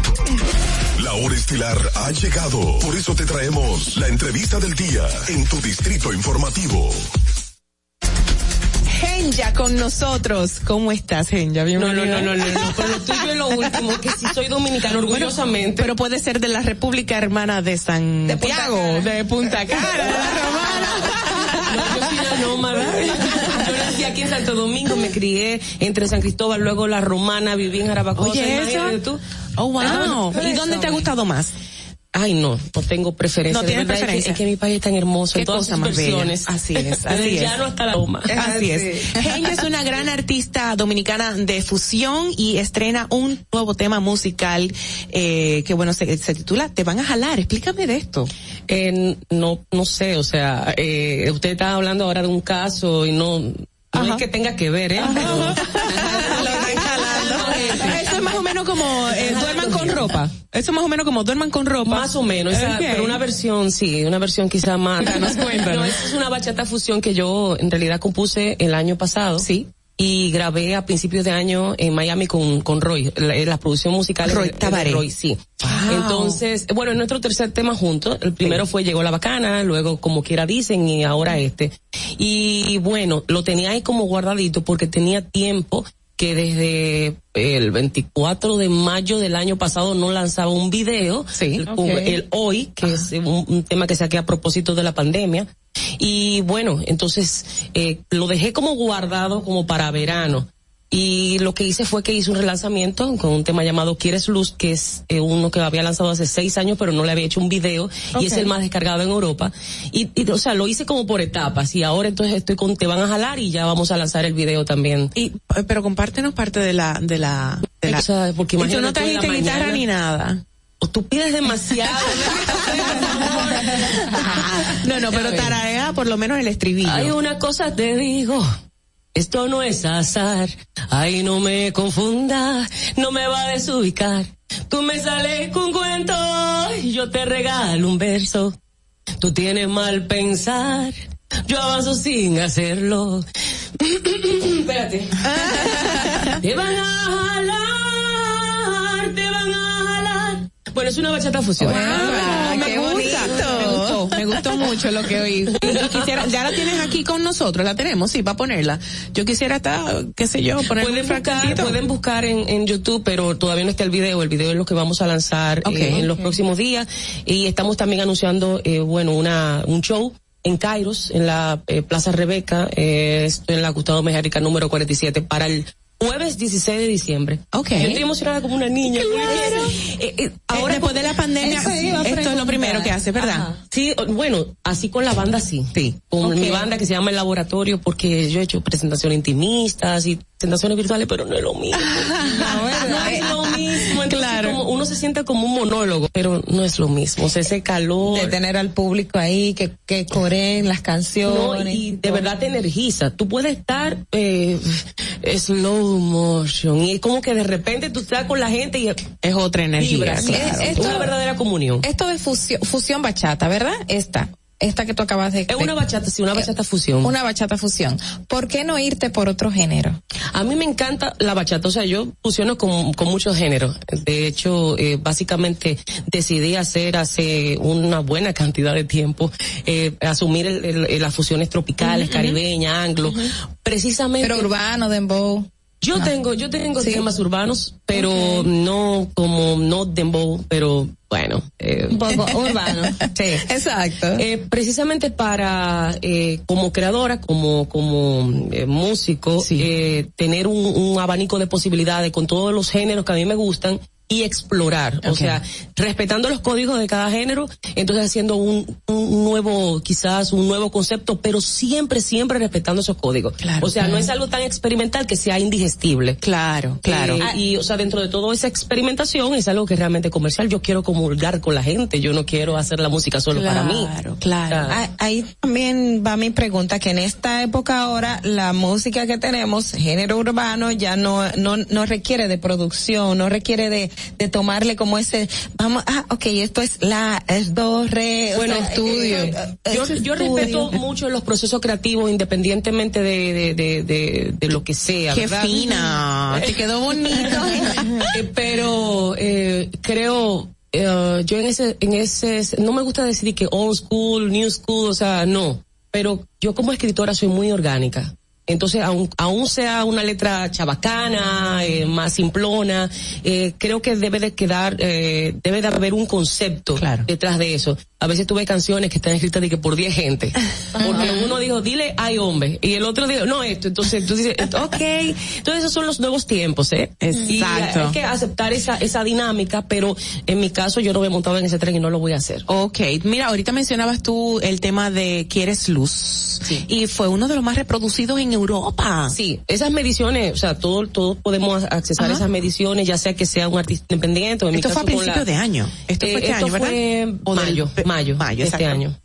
La hora estilar ha llegado. Por eso te traemos la entrevista del día en tu distrito informativo.
Genya con nosotros. ¿Cómo estás, Genya?
No,
Bienvenida.
no, no, no, no, no, pero lo tuyo es lo último, que si soy dominicano orgullosamente.
Pero puede ser de la República Hermana de Santiago, de Punta Cana, de la Romana.
No, yo soy nómada. Yo nací aquí en Santo Domingo, me crié entre San Cristóbal, luego La Romana, viví en Jarabacoa.
Oye, eso. Oh, wow. ¿Y dónde te ha gustado más?
Ay, no, no tengo preferencia.
No tienes
verdad, es que-
preferencia.
Es que, mi país es tan hermoso
Qué
en todas
cosa
sus
más bella.
versiones.
Así es,
Desde
así
el
es.
llano hasta la loma.
Así es. Es una gran artista dominicana de fusión y estrena un nuevo tema musical eh, que bueno se, se titula Te van a jalar. Explícame de esto.
Eh, no, no sé, o sea, eh, usted está hablando ahora de un caso y no, no es que tenga que ver, ¿eh? Pero-
Eso es más o menos como eh, duerman con ropa. Eso es más o menos como duerman con ropa.
Más o menos, esa-
Ok.
pero una versión, sí, una versión quizá más.
Cuéntanos, cuéntanos.
No, esa es una bachata fusión que yo en realidad compuse el año pasado.
Sí.
Y grabé a principios de año en Miami con, con Roy, la, la producción musical
Roy Tabaré.
Roy, sí.
Wow.
Entonces, bueno, es nuestro tercer tema juntos. El primero fue Llegó la Bacana, luego Como Quiera Dicen y ahora este. Y bueno, lo tenía ahí como guardadito porque tenía tiempo que desde el 24 de mayo del año pasado no lanzaba un video. el, hoy, que es un, un tema que saqué a propósito de la pandemia. Y bueno, entonces eh, lo dejé como guardado como para verano. Y lo que hice fue que hice un relanzamiento con un tema llamado Quieres Luz, que es eh, uno que había lanzado hace seis años, pero no le había hecho un video y es el más descargado en Europa. Y, y, o sea, lo hice como por etapas y ahora entonces estoy con Te van a jalar y ya vamos a lanzar el video también.
Y, eh, pero compártenos parte de la, de la, de la...
O sea, porque
y tú no trajiste guitarra ni nada.
O tú pides demasiado.
No, no, pero tararea por lo menos el estribillo.
Hay una cosa te digo. Esto no es azar, ay no me confunda, no me va a desubicar. Tú me sales con un cuento y yo te regalo un verso. Tú tienes mal pensar, yo avanzo sin hacerlo. Espérate. te van a jalar, Bueno, es una bachata fusión.
Ah, me
qué
gusta,
bonito.
me gustó, me gustó mucho lo que oí. Y, quisiera, ya la tienes aquí con nosotros, la tenemos, sí, para ponerla. Yo quisiera estar, qué sé yo, poner
Pueden
un
buscar, pueden buscar en, en YouTube, pero todavía no está el video. El video es lo que vamos a lanzar eh, en los próximos días. Y estamos también anunciando, eh, bueno, una, un show en Kairos, en la eh, Plaza Rebeca, eh, en la Gustavo Mejerica número 47, para el jueves 16 de diciembre.
Ok.
Yo estoy emocionada como una niña. porque, eh, eh,
Ahora, después de la pandemia, esto es lo primero que hace, ¿verdad?
Ajá. Sí, bueno, así con la banda sí.
Sí.
Con mi banda que se llama El Laboratorio, porque yo he hecho presentaciones intimistas y presentaciones virtuales, pero no es lo mismo. no es lo mismo. Entonces,
Claro.
como uno se siente como un monólogo, pero no es lo mismo. O sea, ese calor.
De tener al público ahí, que, que coreen las
No,
canciones.
y de verdad te energiza. Tú puedes estar eh, slow motion y es como que de repente tú estás con la gente y
Es otra energía.
vibras.
claro.
Es una verdadera comunión.
Esto de fusión, fusión bachata, ¿verdad? Esta, esta que tú acabas de...
Es una bachata, sí, una bachata fusión.
Una bachata fusión. ¿Por qué no irte por otro género?
A mí me encanta la bachata, o sea, yo fusiono con, con muchos géneros. De hecho, eh, básicamente decidí hacer hace una buena cantidad de tiempo, eh, asumir el- el- las fusiones tropicales, caribeñas, anglo, precisamente.
Pero urbano, dembow.
Yo tengo, yo tengo temas urbanos, pero no como, no dembow, pero bueno. Eh,
Un poco urbano.
Sí.
Exacto.
Eh, precisamente para, eh, como creadora, como, como eh, músico, eh, tener un, un abanico de posibilidades con todos los géneros que a mí me gustan y explorar, o sea, respetando los códigos de cada género, entonces haciendo un, un nuevo, quizás un nuevo concepto, pero siempre, siempre respetando esos códigos.
Claro,
o sea, no es algo tan experimental que sea indigestible.
Claro, claro.
Eh, y, o sea, dentro de toda esa experimentación es algo que es realmente comercial. Yo quiero comulgar con la gente, yo no quiero hacer la música solo para mí.
Claro, claro.
Ah, Ahí también va mi pregunta, que en esta época ahora la música que tenemos, género urbano, ya no, no, no requiere de producción, no requiere de, de tomarle como ese, vamos, ah, ok, esto es la, es do, re, o
Bueno,
sea,
estudio.
eh, eh,
Yo, yo respeto mucho los procesos creativos independientemente de, de, de, de, de lo que sea.
Qué
¿verdad?
fina, te quedó bonito.
Eh, pero eh, creo eh, yo en ese en ese no me gusta decir que old school new school o sea no pero yo como escritora soy muy orgánica entonces aun, aún sea una letra chabacana eh, más simplona eh, creo que debe de quedar eh, debe de haber un concepto detrás de eso a veces tuve canciones que están escritas de que por 10 gente porque uno dijo dile hay hombre y el otro dijo no esto entonces tú dices ok entonces esos son los nuevos tiempos eh y
Exacto.
hay que aceptar esa, esa dinámica, pero en mi caso yo no me he montado en ese tren y no lo voy a hacer.
Ok, mira, ahorita mencionabas tú el tema de Quieres Luz. Y fue uno de los más reproducidos en Europa.
Sí, esas mediciones, o sea, todos todos podemos accesar a
Ajá.
esas mediciones, ya sea que sea un artista independiente o en mi
Esto fue
caso
a
con la-
principios de año. Esto
Eh,
fue este
esto
año, ¿verdad?
fue
O del-
mayo, mayo, este
exacto.
año.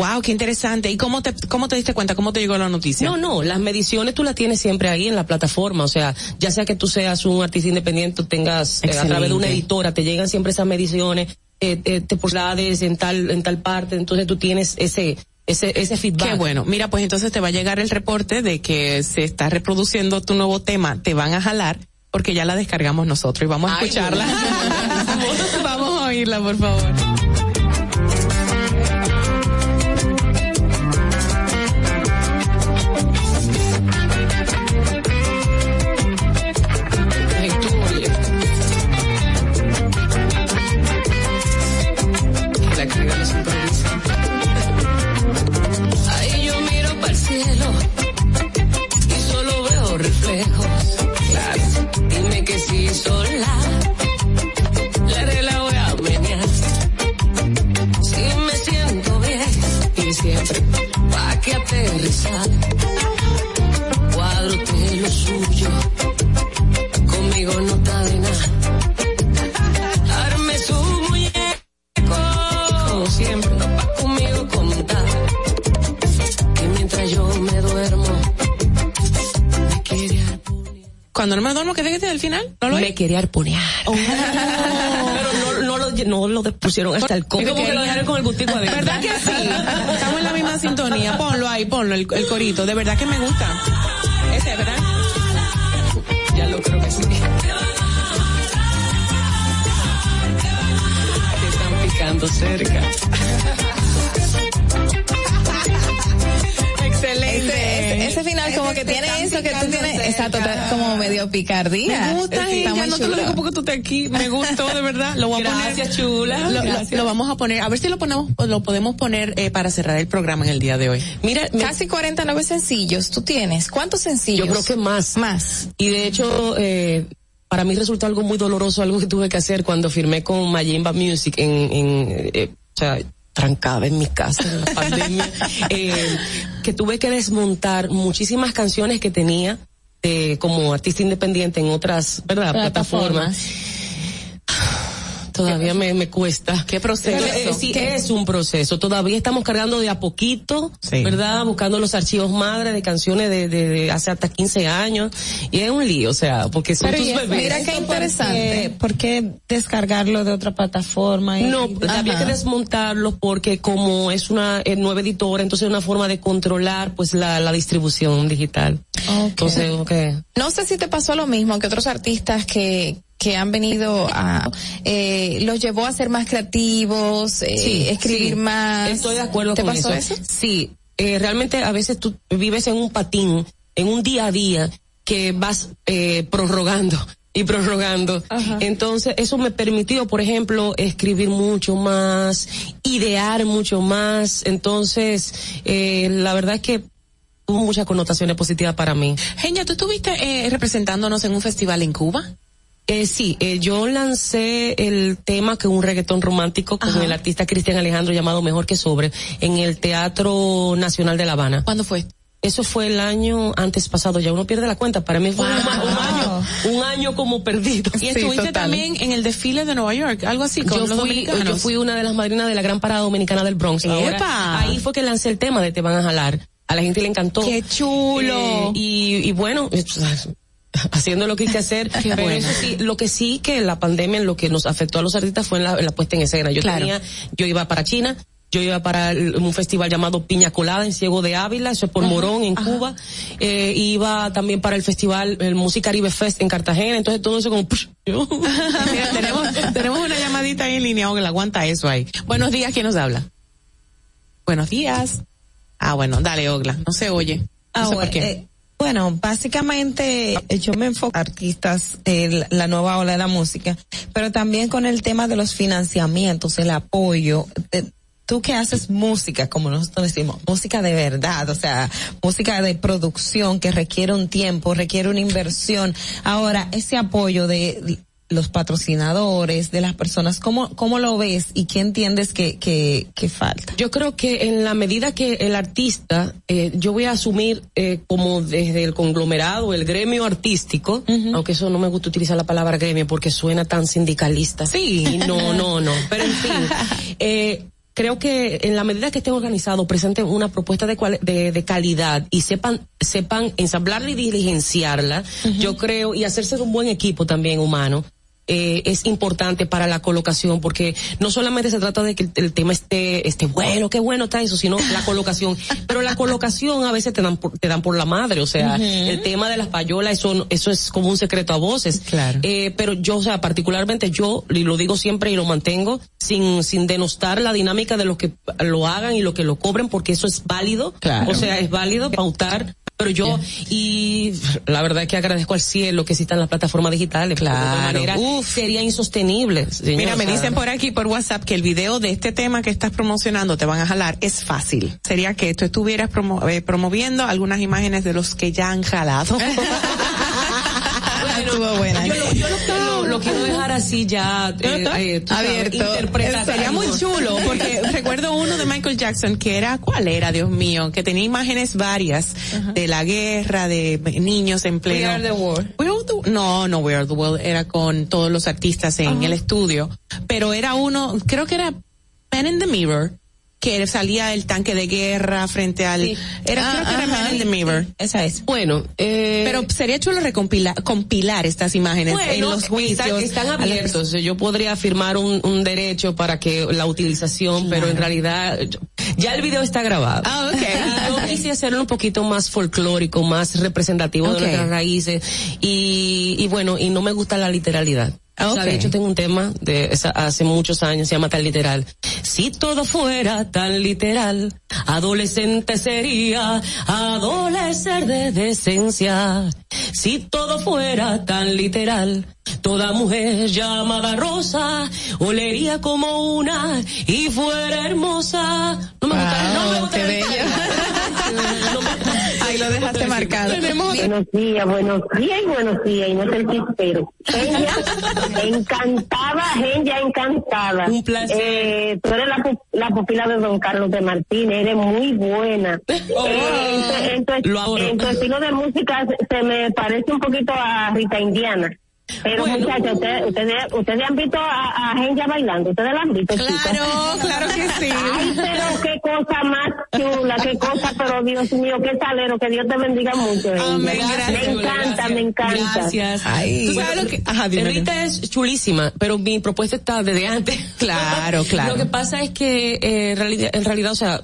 Wow, qué interesante. ¿Y cómo te, cómo te diste cuenta? ¿Cómo te llegó la noticia?
No, no, las mediciones tú las tienes siempre ahí en la plataforma, o sea, ya sea que tú seas un artista independiente tengas eh, a través de una editora, te llegan siempre esas mediciones, eh, eh, te posibilidades en tal en tal parte, entonces tú tienes ese ese ese feedback.
Qué bueno. Mira, pues entonces te va a llegar el reporte de que se está reproduciendo tu nuevo tema. Te van a jalar porque ya la descargamos nosotros y vamos a
Ay,
escucharla. vamos a oírla, por favor.
Sale. Cuadro lo suyo, conmigo no está de nada. Arme su muñeco, como siempre, no va conmigo contar. Que mientras yo me duermo, me quiere
Cuando no me duermo, ¿qué dijiste al final? ¿No lo
me quería arponear. Pero no, lo, pusieron hasta el coco.
Como que lo dejaron con el gustico adentro. ¿Verdad que sí? Estamos en la misma sintonía. Ponlo ahí, ponlo, el, el corito. De verdad que me gusta. Ese, ¿verdad?
Ya lo creo que sí. Te están picando cerca.
Ese, final como que tiene eso que tú tienes, exacto, está como medio picardía.
Me gusta,
Está
Ella,
muy
no te lo
chulo.
digo porque tú estás aquí. Me gustó, de verdad. Lo voy a
Gracias,
poner.
chula.
Lo, lo-
Gracias.
lo vamos a poner. A ver si lo ponemos, lo podemos poner eh, para cerrar el programa en el día de hoy.
Mira, me-
Casi 49 sencillos tú tienes. ¿Cuántos sencillos?
Yo creo que más.
Más.
Y de hecho, eh, para mí resultó algo muy doloroso, algo que tuve que hacer cuando firmé con Mayimba Music en, en eh, o sea, trancada en mi casa en la pandemia, eh, que tuve que desmontar muchísimas canciones que tenía eh, como artista independiente en otras, ¿verdad? Plataformas. Todavía me, me cuesta.
¿Qué proceso?
Eh, sí, es un proceso. Todavía estamos cargando de a poquito, ¿verdad? Buscando los archivos madre de canciones de, de, de hace hasta 15 años. Y es un lío, o sea, porque son
Pero
tus bebés.
mira qué interesante. ¿Por qué descargarlo de otra plataforma? y-
No,
Ajá.
había que desmontarlo porque como es una eh, nueva editora, entonces es una forma de controlar pues la, la distribución digital. Entonces, ok.
No sé si te pasó lo mismo que otros artistas que que han venido a eh, los llevó a ser más creativos, eh, escribir
sí.
más.
Estoy de acuerdo
¿Te
con
pasó
eso.
eso?
Sí, eh, realmente a veces tú vives en un patín, en un día a día que vas eh, prorrogando y prorrogando. Entonces, eso me permitió, por ejemplo, escribir mucho más, idear mucho más. Entonces, eh, la verdad es que tuvo muchas connotaciones positivas para mí.
Genia, ¿tú estuviste eh, representándonos en un festival en Cuba?
Eh, sí, eh, yo lancé el tema que es un reggaetón romántico con
Ajá.
el artista Cristian Alejandro llamado Mejor que Sobre en el Teatro Nacional de La Habana.
¿Cuándo fue?
Eso fue el año antes pasado, ya uno pierde la cuenta. Para mí fue un, ma- un año, un año como perdido.
Y estuviste también en el desfile de Nueva York, algo así, con
Yo
los
fui,
dominicanos.
yo fui una de las madrinas de la gran parada dominicana del Bronx. Ahora,
¡Epa!
ahí fue que lancé el tema de Te van a jalar. A la gente le encantó.
¡Qué chulo!
Eh, y, y bueno, haciendo lo que hay que hacer.
Qué
pero
bueno.
eso sí, lo que sí que la pandemia en lo que nos afectó a los artistas fue en la, en la puesta en escena. Yo
Claro.
tenía, yo iba para China, yo iba para un festival llamado Piña Colada en Ciego de Ávila, eso es por
Ajá,
Morón, en
ajá.
Cuba. Eh, iba también para el festival, el Music Caribe Fest en Cartagena, entonces todo eso como.
Mira, tenemos, tenemos una llamadita ahí en línea, Ogla, aguanta eso ahí. Buenos días, ¿quién nos habla? Buenos días. Ah, bueno, dale, Ogla, no se oye. No
Ah,
sé por
bueno,
qué.
eh, bueno, básicamente eh, yo me enfoco en artistas, eh, la, nueva ola de la música, pero también con el tema de los financiamientos, el apoyo. Tú que haces música, como nosotros decimos, música de verdad, o sea, música de producción que requiere un tiempo, requiere una inversión. Ahora, ese apoyo de los patrocinadores, de las personas, ¿cómo, cómo lo ves y qué entiendes que, que, que falta?
Yo creo que en la medida que el artista, eh, yo voy a asumir eh, como desde el conglomerado, el gremio artístico, aunque eso no me gusta utilizar la palabra gremio porque suena tan sindicalista.
Sí.
No, no, no. Pero en fin, eh, creo que en la medida que estén organizados, presenten una propuesta de, cual- de, de calidad y sepan, sepan ensamblarla y diligenciarla, yo creo, y hacerse de un buen equipo también humano, eh, es importante para la colocación porque no solamente se trata de que el, el tema esté esté bueno, qué bueno está eso, sino la colocación. Pero la colocación a veces te dan por, te dan por la madre, o sea, el tema de las payolas eso eso es como un secreto a voces.
Claro.
Eh, pero yo, o sea, particularmente yo y lo digo siempre y lo mantengo sin sin denostar la dinámica de los que lo hagan y lo que lo cobren porque eso es válido.
Claro.
O sea, es válido pautar pero yo, y la verdad es que agradezco al cielo que existan las plataformas digitales. De
Claro.
sería insostenible. señor,
Mira, me dicen por aquí, por WhatsApp, que el video de este tema que estás promocionando, te van a jalar, es fácil. Sería que tú estuvieras promo- eh, promoviendo algunas imágenes de los que ya han jalado.
estuvo buena.
Yo, lo, yo lo, lo, quiero dejar así ya eh, eh,
abierto.
Sería muy chulo porque recuerdo uno de Michael Jackson que era, ¿cuál era, Dios mío? Que tenía imágenes varias de la guerra, de niños en pleno.
We Are the World.
We Are the, no, no We Are the World, era con todos los artistas en el estudio, pero era uno, creo que era Man in the Mirror que salía el tanque de guerra frente al
Sí.
era
Ah,
creo que era in the Mirror
esa es
Bueno, eh,
pero sería chulo recompilar compilar estas imágenes en
Bueno,
los juicios
están, están abiertos. Yo podría firmar un, un derecho para que la utilización, pero en realidad yo- ya el video está grabado.
Ah, ok.
Yo quise hacerlo un poquito más folclórico, más representativo de nuestras raíces y, y bueno, y no me gusta la literalidad. O sea,
Ok.
de hecho tengo un tema de hace muchos años, se llama tan literal. Si todo fuera tan literal, adolescente sería adolecer de decencia. Si todo fuera tan literal, toda mujer llamada Rosa olería como una y fuera hermosa. No me gusta, no me gusta
lo dejaste marcado.
Buenos días, buenos días y buenos días, y no es el chispero. Genia, encantada, Genia, encantada.
Un placer.
Eh, tú eres la, pu- la pupila de don Carlos de Martínez, eres muy buena.
Oh,
Eh, en, tu- en tu-
lo adoro.
en tu estilo de música se me parece un poquito a Rita Indiana. Pero
Bueno.
muchachos, ustedes, ustedes, ustedes han visto a, a bailando, ustedes la han visto, chicas?
claro claro que sí
Ay, pero qué cosa más chula, qué cosa, pero Dios mío, qué salero, que Dios te bendiga mucho. Genia.
Amén,
me
gracias,
encanta, me encanta.
Gracias.
Ay.
Tú
Bueno,
sabes lo que,
ajá, dime,
Rita es chulísima, pero mi propuesta está desde antes.
Claro, claro.
Lo que pasa es que eh, en, realidad, en realidad, o sea,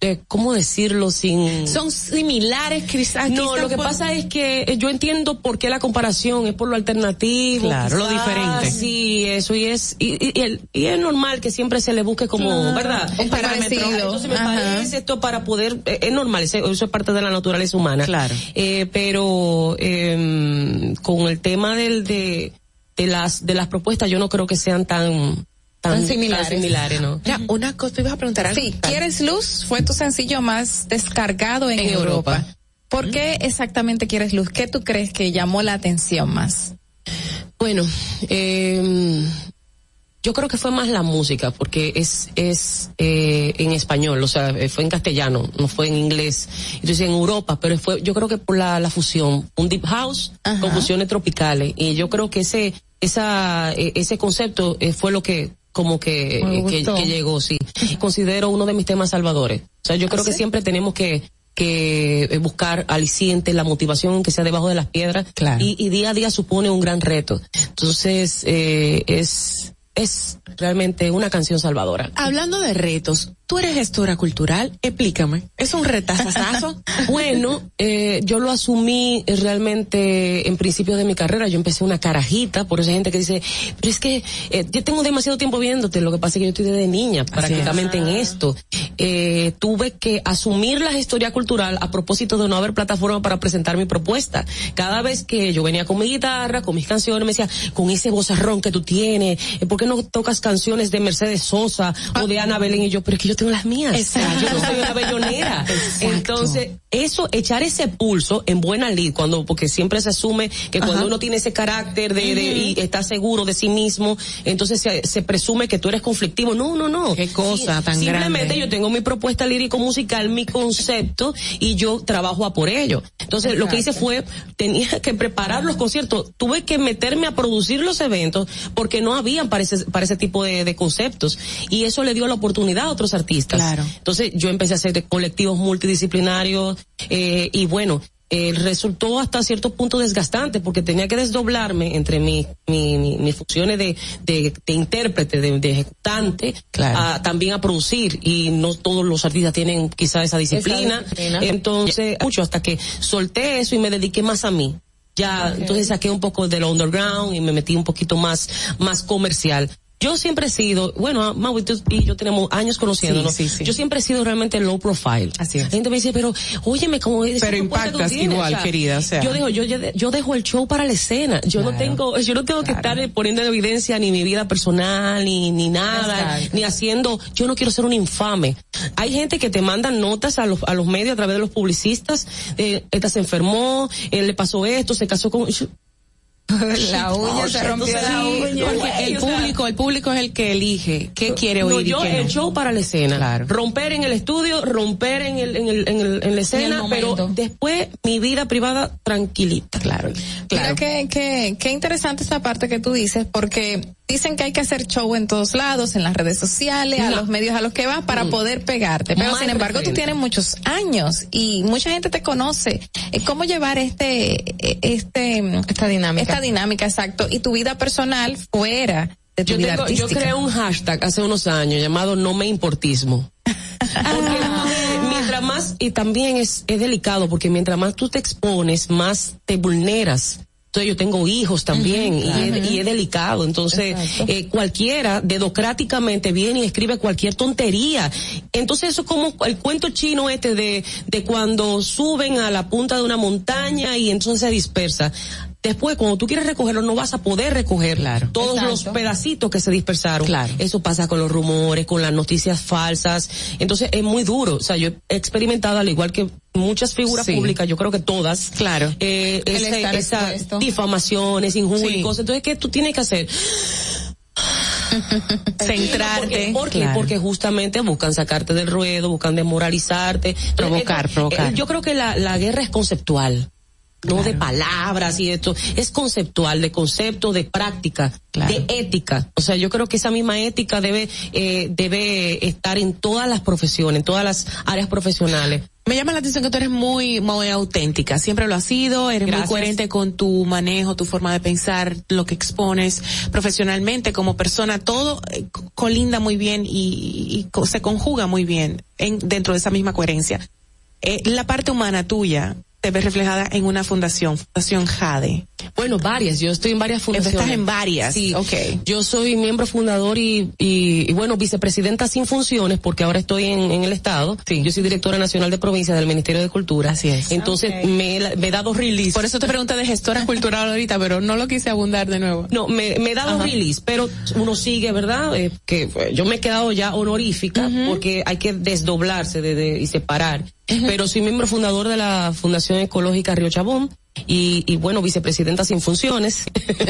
eh, ¿cómo decirlo sin...?
son similares quizás
no, lo que
por-
pasa es que eh, yo entiendo por qué la comparación es por lo alternativo.
Claro, lo diferente.
Sí, eso y es y, y- y es normal que siempre se le busque como, ¿verdad?
un
Parámetro.
parecido.
Entonces me
Ajá.
parece esto para poder eh, es normal, eso eso es parte de la naturaleza humana.
Claro.
Eh, pero eh, con el tema del de de las de las propuestas yo no creo que sean tan tan,
Tan similares.
similares, ¿no?
Mira, una cosa, te ibas a preguntar algo.
Sí, ¿Quieres luz? Fue tu sencillo más descargado en,
En
Europa.
Europa.
¿Por qué exactamente quieres luz? ¿Qué tú crees que llamó la atención más?
Bueno, eh, yo creo que fue más la música, porque es, es eh, en español, o sea, eh, fue en castellano, no fue en inglés. Entonces en Europa, pero fue, yo creo que por la, la fusión, un deep house
Ajá.
con fusiones tropicales. Y yo creo que ese, esa, eh, ese concepto eh, fue lo que como que, eh, que, llegó, sí. Considero uno de mis temas salvadores. O sea, yo creo
¿Ah,
que siempre tenemos que que eh, buscar alicientes, la motivación que sea debajo de las piedras
Claro.
y, y día a día supone un gran reto. Entonces, eh, es, es realmente una canción salvadora.
Hablando de retos, tú eres gestora cultural, explícame. ¿Es un retazazazo?
Bueno, eh, yo lo asumí realmente en principio de mi carrera. Yo empecé una carajita, por eso hay gente que dice, pero es que eh, yo tengo demasiado tiempo viéndote. Lo que pasa es que yo estoy desde niña prácticamente en esto. Eh, tuve que asumir la gestoría cultural a propósito de no haber plataforma para presentar mi propuesta. Cada vez que yo venía con mi guitarra, con mis canciones, me decía, con ese vozarrón que tú tienes, eh, ¿por qué no tocas canciones de Mercedes Sosa o de Ana Belén? Y yo, pero es que yo tengo las mías.
Exacto.
Yo no soy una bellonera.
Exacto.
Entonces, eso, echar ese pulso en buena lid, cuando, porque siempre se asume que cuando uno tiene ese carácter de, de- y está seguro de sí mismo, entonces se, se presume que tú eres conflictivo. No, no, no.
Qué cosa tan
Simplemente
grande.
yo tengo mi propuesta lírico musical, mi concepto, y yo trabajo a por ello. Entonces, lo que hice fue, tenía que preparar los conciertos, tuve que meterme a producir los eventos, porque no habían para ese, para ese tipo de, de conceptos. Y eso le dio la oportunidad a otros artistas.
Claro.
Entonces yo empecé a hacer colectivos multidisciplinarios eh, y bueno, eh, resultó hasta cierto punto desgastante porque tenía que desdoblarme entre mi, mi, mi- mis funciones de, de, de intérprete, de, de ejecutante,
Claro.
a, también a producir y no todos los artistas tienen quizá esa disciplina.
disciplina.
Entonces, mucho hasta que solté eso y me dediqué más a mí. Ya, entonces saqué un poco del underground y me metí un poquito más, más comercial. Yo siempre he sido, bueno, Mau y yo tenemos años conociéndonos.
Sí, sí, sí.
Yo siempre he sido realmente low profile.
Así es.
La gente me dice, pero, óyeme, como esa
Pero impactas igual, querida, o sea.
Yo dejo, yo, yo, dejo el show para la escena. Yo no tengo, yo no tengo que estar eh, poniendo en evidencia ni mi vida personal, ni, ni nada,
Exacto.
ni haciendo, yo no quiero ser un infame. Hay gente que te manda notas a los, a los medios a través de los publicistas, eh, esta se enfermó, él le pasó esto, se casó con,
la uña se rompió la uña.
El público, el público es el que elige qué quiere oír.
yo el
show para la escena. Romper en el estudio, romper en el, en el, en el- en la escena, pero después mi vida privada tranquilita. Claro.
Mira que, que, qué interesante esta parte que tú dices, porque dicen que hay que hacer show en todos lados, en las redes sociales, a los medios a los que vas para
Mm.
poder pegarte. Pero sin embargo, tú
referente.
tienes muchos años y mucha gente te conoce. Eh, ¿Cómo llevar este, eh, este, esta dinámica? Esta dinámica, exacto. Y tu vida personal fuera de tu
Yo,
vida
tengo- yo
artística.
creé un hashtag hace unos años llamado No me importismo. Porque mientras más, y también es, es delicado, porque mientras más tú te expones, más te vulneras. Entonces yo tengo hijos también y, es, y es delicado. Entonces eh, cualquiera dedocráticamente viene y escribe cualquier tontería. Entonces eso es como el cuento chino este de, de cuando suben a la punta de una montaña y entonces se dispersa. Después, cuando tú quieres recogerlo, no vas a poder recoger todos
Exacto.
los pedacitos que se dispersaron. Eso pasa con los rumores, con las noticias falsas. Entonces es muy duro. O sea, yo he experimentado, al igual que muchas figuras
Sí.
públicas, yo creo que todas.
Claro.
Eh, ese-
estar
esa
expuesto.
difamaciones, injurias,
Sí.
cosas. Entonces, ¿qué tú tienes que hacer?
Centrarte.
¿Por qué?
Claro.
Porque justamente buscan sacarte del ruedo, buscan desmoralizarte.
Provocar,
Eh, eh,
provocar.
eh, yo creo que la, la guerra es conceptual. No de palabras y esto, es conceptual, de concepto, de práctica, de ética. O sea, yo creo que esa misma ética debe, eh, debe estar en todas las profesiones, en todas las áreas profesionales.
Me llama la atención que tú eres muy, muy auténtica. Siempre lo has sido, eres
Gracias.
muy coherente con tu manejo, tu forma de pensar, lo que expones profesionalmente como persona. Todo eh, co- colinda muy bien y, se conjuga muy bien en, dentro de esa misma coherencia. Eh, la parte humana tuya te ves reflejada en una fundación, Fundación Jade.
Bueno, varias. Yo estoy en varias fundaciones.
Estás en varias.
Sí.
Ok.
Yo soy miembro fundador y, y, y, bueno, vicepresidenta sin funciones porque ahora estoy en, en el Estado. Yo soy directora nacional de provincia del Ministerio de Cultura. Así es. Entonces me, me he dado release.
Por eso te pregunté de gestora cultural ahorita, pero no lo quise abundar de nuevo.
No, me, me he dado
Ajá.
release, pero uno sigue, ¿verdad? Eh, que eh, yo me he quedado ya honorífica porque hay que desdoblarse de, de- y separar. Pero soy miembro fundador de la Fundación Ecológica Río Chabón y, y bueno, vicepresidenta sin funciones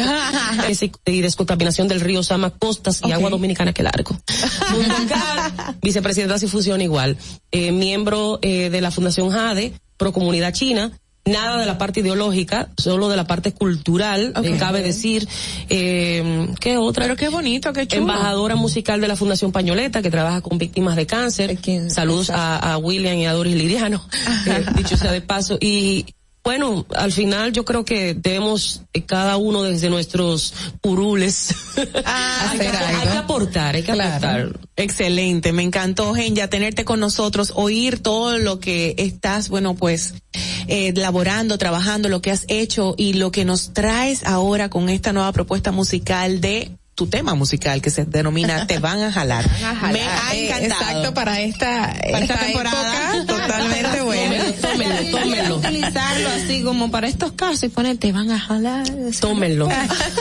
Es- y descontaminación del río Sama Costas y agua dominicana que largo. Vicepresidenta sin función igual. Eh, miembro eh, de la Fundación Jade, Pro Comunidad China. Nada de la parte ideológica, solo de la parte cultural, eh, cabe decir. Eh, ¿Qué otra?
Pero qué bonito, qué chulo.
Embajadora musical de la Fundación Pañoleta, que trabaja con víctimas de cáncer. Saludos a, a William y a Doris Liriano, eh, dicho sea de paso. Y bueno, al final yo creo que debemos eh, cada uno desde nuestros curules hay, que, hay que aportar, hay que aportar.
Excelente, me encantó, Genya, tenerte con nosotros, oír todo lo que estás, bueno, pues, eh, laborando, trabajando, lo que has hecho y lo que nos traes ahora con esta nueva propuesta musical de tu tema musical que se denomina Te van a jalar. Me ha
Eh,
encantado.
exacto, para esta,
Para esta temporada.
época, totalmente bueno.
Tómenlo, tómenlo.
utilizarlo así como para estos casos y poner te van a jalar.
Tómenlo,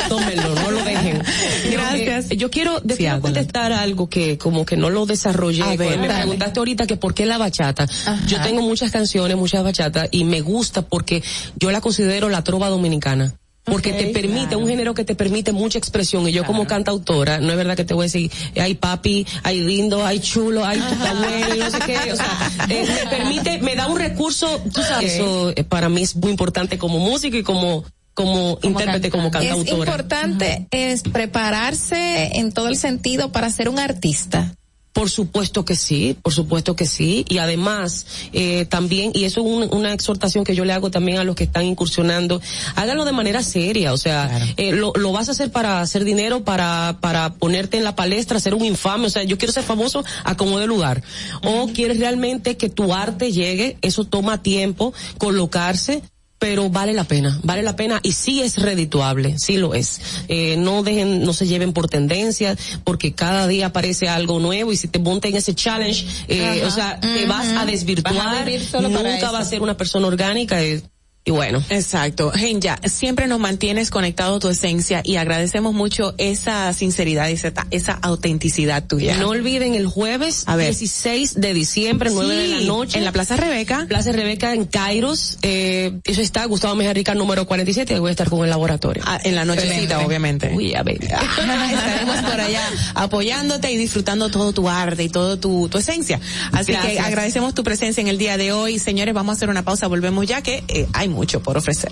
tómenlo, no lo dejen.
Gracias.
Yo quiero, te quiero contestar algo que como que no lo desarrollé.
A ver,
me
dale.
preguntaste ahorita que por qué la bachata. Yo tengo muchas canciones, muchas bachatas y me gusta porque yo la considero la trova dominicana. Porque te permite,
claro.
un género que te permite mucha expresión. Y yo como cantautora, no es verdad que te voy a decir, hay papi, hay lindo, hay chulo, hay tu no sé qué. O sea, eh, me permite, me da un recurso, tú sabes, eso eh, para mí es muy importante como músico y como, como, intérprete, como
Es
cantautora.
importante es prepararse en todo el sentido para ser un artista.
Por supuesto que sí, por supuesto que sí. Y además, eh, también, y eso es un- una exhortación que yo le hago también a los que están incursionando, háganlo de manera seria. O sea, eh, lo, lo vas a hacer para hacer dinero, para, para ponerte en la palestra, ser un infame. O sea, yo quiero ser famoso a como de lugar. O quieres realmente que tu arte llegue, eso toma tiempo, colocarse pero vale la pena, vale la pena y sí es redituable, sí lo es. Eh, no dejen, no se lleven por tendencia, porque cada día aparece algo nuevo y si te montas en ese challenge, eh, o sea, te vas a desvirtuar,
Vas a
nunca va a ser una persona orgánica. eh, y bueno.
Exacto. Genya, siempre nos mantienes conectado a tu esencia y agradecemos mucho esa sinceridad y esa, esa autenticidad tuya.
No olviden el jueves
A ver.
16 de diciembre, 9 de la
Sí,
noche.
en la Plaza Rebeca.
Plaza Rebeca en Kairos. Eh, eso está Gustavo Mejía Rica número 47 y voy a estar con el laboratorio.
Ah, en la nochecita, obviamente.
Uy, a ver.
Estaremos por allá apoyándote y disfrutando todo tu arte y todo tu, tu esencia. Así que agradecemos tu presencia en el día de hoy. Señores, vamos a hacer una pausa, volvemos ya que eh, hay mucho por ofrecer.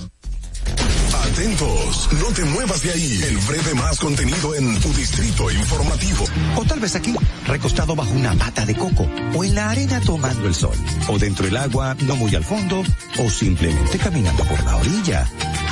Atentos, no te muevas de ahí. El breve más contenido en tu distrito informativo.
O tal vez aquí, recostado bajo una mata de coco, o en la arena tomando el sol, o dentro del agua, no muy al fondo, o simplemente caminando por la orilla.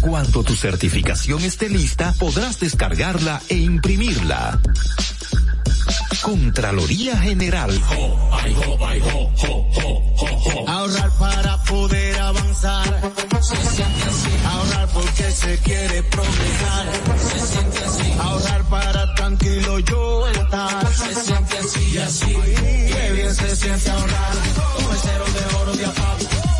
Cuando tu certificación esté lista, podrás descargarla e imprimirla. Contraloría General.
Ahorrar para poder avanzar. Se siente así. Ahorrar porque se quiere progresar. Se siente así. Ahorrar para tranquilo yo estar. Se siente así y así. Qué bien se siente ahorrar. El cero de oro de APAP.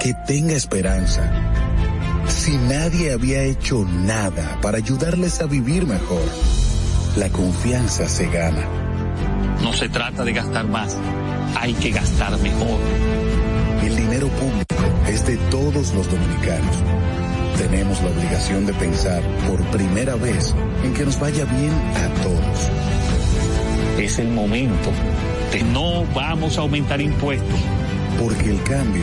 que tenga esperanza, si nadie había hecho nada para ayudarles a vivir mejor? La confianza se gana.
No se trata de gastar más, hay que gastar mejor.
El dinero público es de todos los dominicanos. Tenemos la obligación de pensar por primera vez en que nos vaya bien a todos.
Es el momento de no vamos a aumentar impuestos.
Porque el cambio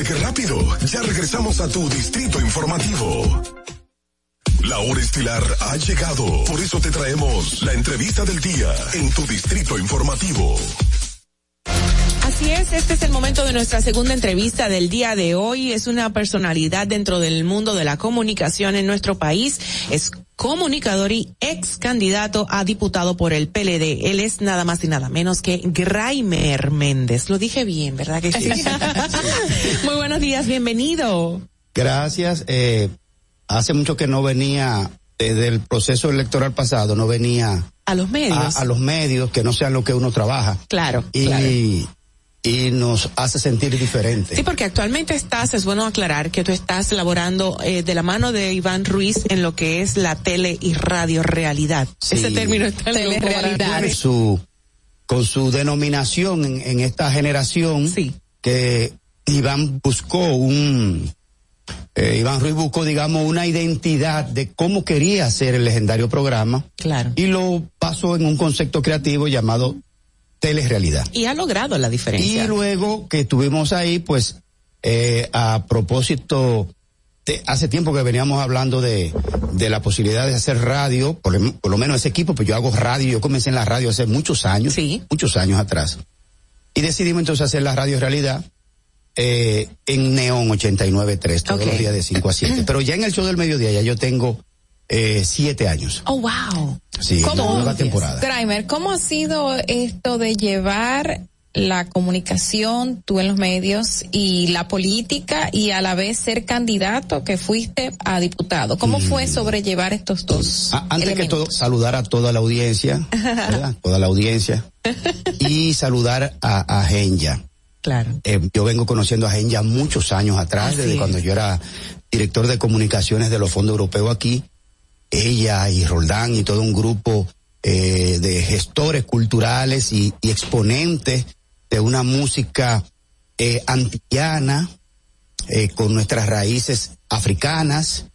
¿Viste qué rápido? Ya regresamos a tu distrito informativo. La hora estilar ha llegado. Por eso te traemos la entrevista del día en tu distrito informativo.
Así es, este es el momento de nuestra segunda entrevista del día de hoy. Es una personalidad dentro del mundo de la comunicación en nuestro país. Es comunicador y ex candidato a diputado por el PLD. Él es nada más y nada menos que Graimer Méndez. Lo dije bien, ¿verdad que sí? Muy buenos días, bienvenido.
Gracias. Eh, hace mucho que no venía desde el proceso electoral pasado no venía
a los medios.
A, los medios, que no sean lo que uno trabaja.
Claro.
Y,
claro.
Y nos hace sentir diferente.
Sí, porque actualmente estás, es bueno aclarar que tú estás laborando eh, de la mano de Iván Ruiz en lo que es la tele y radio realidad.
Sí.
Ese término está en
Telerrealidad. Con su, con su denominación en, en esta generación,
sí.
que Iván buscó un, eh, Iván Ruiz buscó, digamos, una identidad de cómo quería hacer el legendario programa.
Claro.
Y lo pasó en un concepto creativo llamado telerealidad.
Y ha logrado la diferencia.
Y luego que estuvimos ahí, pues, eh, a propósito, de, hace tiempo que veníamos hablando de, de la posibilidad de hacer radio, por, por, lo menos ese equipo, pues yo hago radio, yo comencé en la radio hace muchos años,
sí.
muchos años atrás. Y decidimos entonces hacer la radio realidad eh, en Neón 89.3, todos los días de 5 a 7. Pero ya en el show del mediodía ya yo tengo eh, siete años.
Oh, wow.
Sí,
¿Cómo?
nueva temporada.
¿cómo ha sido esto de llevar la comunicación, tú en los medios y la política y a la vez ser candidato que fuiste a diputado? ¿Cómo fue sobrellevar estos dos?
Ah, antes
elementos?
que todo, saludar a toda la audiencia, ¿verdad? toda la audiencia, y saludar a, a Genya.
Claro.
Eh, yo vengo conociendo a Genya muchos años atrás,
Así
desde
es.
cuando yo era director de comunicaciones de los fondos europeos aquí. Ella y Roldán y todo un grupo eh, de gestores culturales y, y exponentes de una música eh, antillana, eh, con nuestras raíces africanas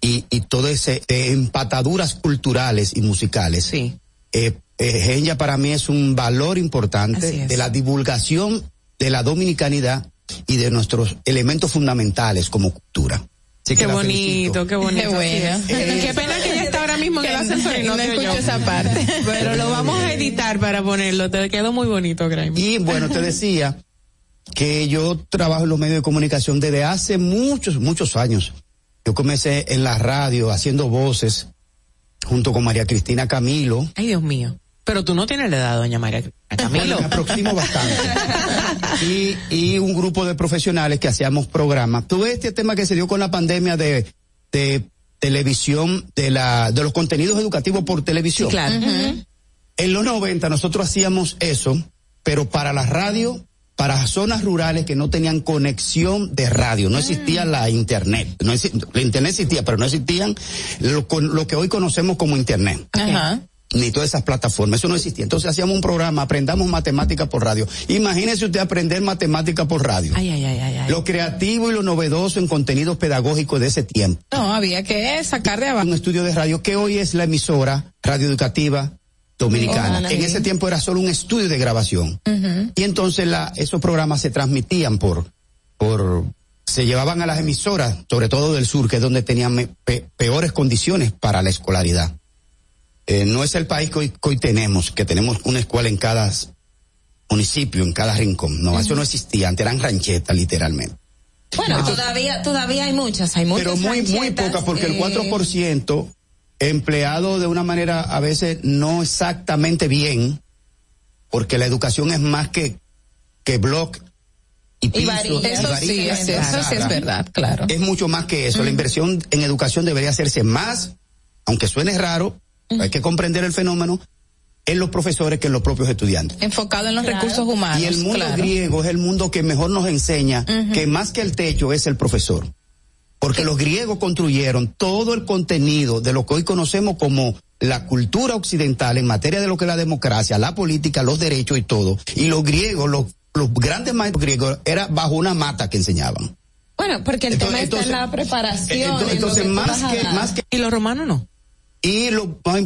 y, y todo ese de empataduras culturales y musicales.
Sí.
Eh, eh, Genya para mí es un valor importante de la divulgación de la dominicanidad y de nuestros elementos fundamentales como cultura. Así que
Qué
la
bonito, qué bonito.
Qué bueno.
Que y no,
no escucho esa parte.
Pero lo vamos a editar para ponerlo. Te quedó muy bonito, Graeme.
Y bueno, te decía que yo trabajo en los medios de comunicación desde hace muchos, muchos años. Yo comencé en la radio haciendo voces junto con María Cristina Camilo.
Ay, Dios mío. Pero tú no tienes la edad, doña María Camilo.
Bueno, me aproximo bastante. y, y un grupo de profesionales que hacíamos programas. Tuve este tema que se dio con la pandemia de, de televisión, de la, de los contenidos educativos por televisión.
Sí, claro.
En los 90 nosotros hacíamos eso, pero para la radio, para zonas rurales que no tenían conexión de radio, no existía la internet. No exi- la internet existía, pero no existían lo, con- lo que hoy conocemos como internet
Ajá.
Ni todas esas plataformas, eso no existía. Entonces hacíamos un programa, aprendamos matemática por radio. Imagínese usted aprender matemática por radio.
Ay, ay, ay, ay.
Lo creativo y lo novedoso en contenidos pedagógicos de ese tiempo.
No, había que sacar de abajo.
Un estudio de radio que hoy es la emisora radio educativa dominicana.
Oh,
en ese tiempo era solo un estudio de grabación. Y entonces la, esos programas se transmitían por, por, se llevaban a las emisoras, sobre todo del sur, que es donde tenían pe- peores condiciones para la escolaridad. Eh, no es el país que hoy, que hoy tenemos, que tenemos una escuela en cada municipio, en cada rincón. No, eso no existía, antes eran ranchetas, literalmente.
Bueno, todavía, todavía hay muchas, hay muchas.
Pero muy, muy pocas, porque el
eh,
4% empleado de una manera a veces no exactamente bien, porque la educación es más que, que blog y
Y
pisos.
varillas. Eso sí, eso- eso sí es verdad, claro.
Es mucho más que eso. La inversión en educación debería hacerse más, aunque suene raro, hay que comprender el fenómeno, en los profesores que en los propios estudiantes.
Enfocado en los recursos humanos.
Y el mundo
claro.
griego es el mundo que mejor nos enseña que más que el techo es el profesor. Porque los griegos construyeron todo el contenido de lo que hoy conocemos como la cultura occidental en materia de lo que es la democracia, la política, los derechos y todo. Y los griegos, los, los grandes maestros griegos, era bajo una mata que enseñaban.
Bueno, porque el
Entonces-
tema está en la preparación.
Entonces, más que, más que.
Y los romanos no.
Y lo más,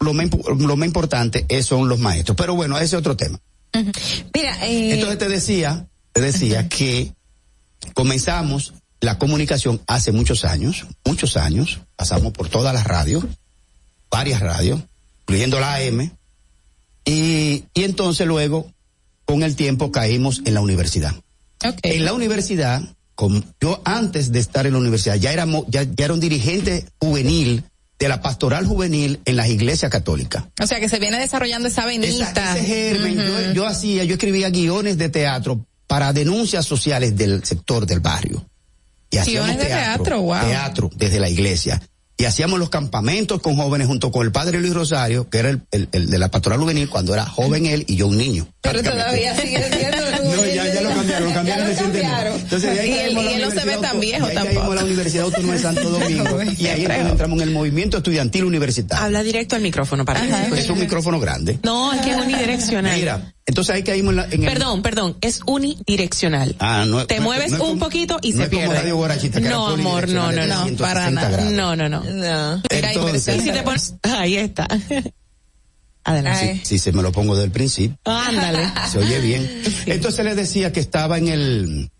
lo más, impo- lo más importante son los maestros. Pero bueno, ese es otro tema.
Mira, eh,
Entonces te decía, te decía que comenzamos la comunicación hace muchos años, muchos años, pasamos por todas las radios, varias radios, incluyendo la AM, y, y entonces luego, con el tiempo, caímos en la universidad. En la universidad, como yo antes de estar en la universidad, ya, éramos, ya, ya era un dirigente juvenil de la pastoral juvenil en las iglesias católicas.
O sea que se viene desarrollando esa venita.
Ese germen, yo, yo hacía, yo escribía guiones de teatro para denuncias sociales del sector del barrio. Y hacíamos
Guiones de teatro, wow.
Teatro desde la iglesia. y hacíamos los campamentos con jóvenes junto con el padre Luis Rosario, que era el, el- el de la pastoral juvenil cuando era joven él y yo un niño.
Pero todavía sigue siendo
No, ya, ya lo cambiaron, lo cambiaron recientemente. Entonces, de ahí
tan viejo
ahí
tampoco.
caímos a la Universidad Autónoma de Santo Domingo y ahí entramos en el movimiento estudiantil universitario.
Habla directo al micrófono para que se escuche.
Es un micrófono grande.
No, es que es unidireccional.
Mira, entonces ahí caímos en, la- en el...
Perdón, perdón, es unidireccional.
Ah, no,
Te
no-
mueves
no
un
como-
poquito y
no
se
es como
pierde.
Radio Guarachita, que era
no, amor, no, no, no, para
360
nada. No, no, no.
No.
Entonces-
Y si te pones, ahí está. Adelante.
Si se me lo pongo del principio.
Ándale.
Se oye bien. Entonces le decía que estaba en el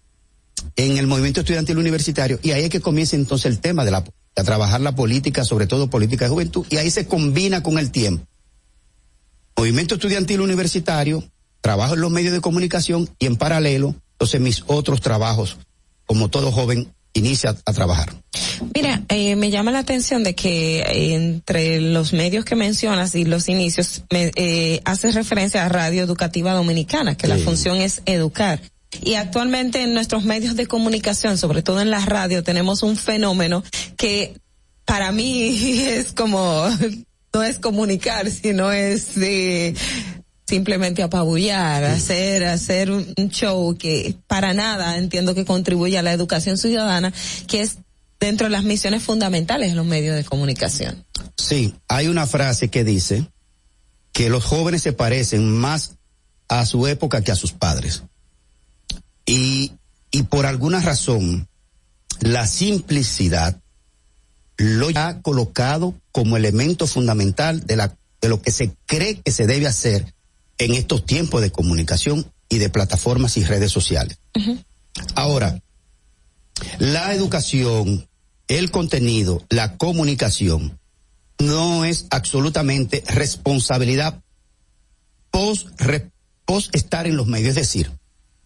en el movimiento estudiantil universitario y ahí es que comienza entonces el tema de la a trabajar la política, sobre todo política de juventud y ahí se combina con el tiempo. Movimiento estudiantil universitario, trabajo en los medios de comunicación y en paralelo, entonces mis otros trabajos, como todo joven inicia a trabajar.
Mira, eh, me llama la atención de que entre los medios que mencionas y los inicios me, eh, haces referencia a Radio Educativa Dominicana, que la función es educar. Y actualmente en nuestros medios de comunicación, sobre todo en la radio, tenemos un fenómeno que para mí es como, no es comunicar, sino es eh, simplemente apabullar, hacer, hacer un show que para nada entiendo que contribuye a la educación ciudadana, que es dentro de las misiones fundamentales de los medios de comunicación.
Sí, hay una frase que dice que los jóvenes se parecen más a su época que a sus padres. Y, y por alguna razón, la simplicidad lo ha colocado como elemento fundamental de, la, de lo que se cree que se debe hacer en estos tiempos de comunicación y de plataformas y redes sociales. Ahora, la educación, el contenido, la comunicación, no es absolutamente responsabilidad post, re- post estar en los medios. Es decir,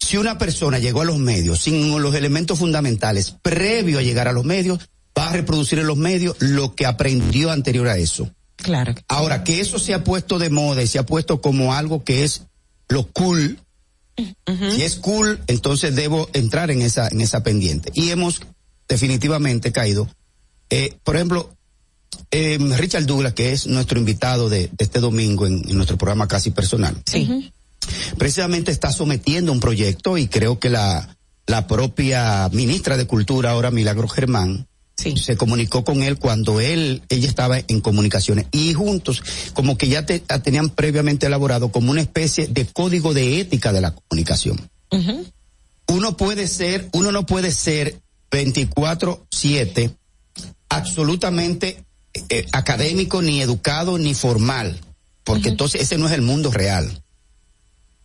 si una persona llegó a los medios sin los elementos fundamentales previo a llegar a los medios, va a reproducir en los medios lo que aprendió anterior a eso.
Claro.
Ahora, que eso se ha puesto de moda y se ha puesto como algo que es lo cool, si es cool, entonces debo entrar en esa, en esa pendiente. Y hemos definitivamente caído. Eh, por ejemplo, eh, Richard Douglas, que es nuestro invitado de, de este domingo en, en nuestro programa Casi Personal.
Sí.
Precisamente está sometiendo un proyecto y creo que la, la propia ministra de Cultura, ahora Milagro Germán, se comunicó con él cuando él, ella estaba en comunicaciones y juntos como que ya te- tenían previamente elaborado como una especie de código de ética de la comunicación. Uno puede ser, uno no puede ser 24/7 absolutamente eh, académico, ni educado, ni formal, porque entonces ese no es el mundo real.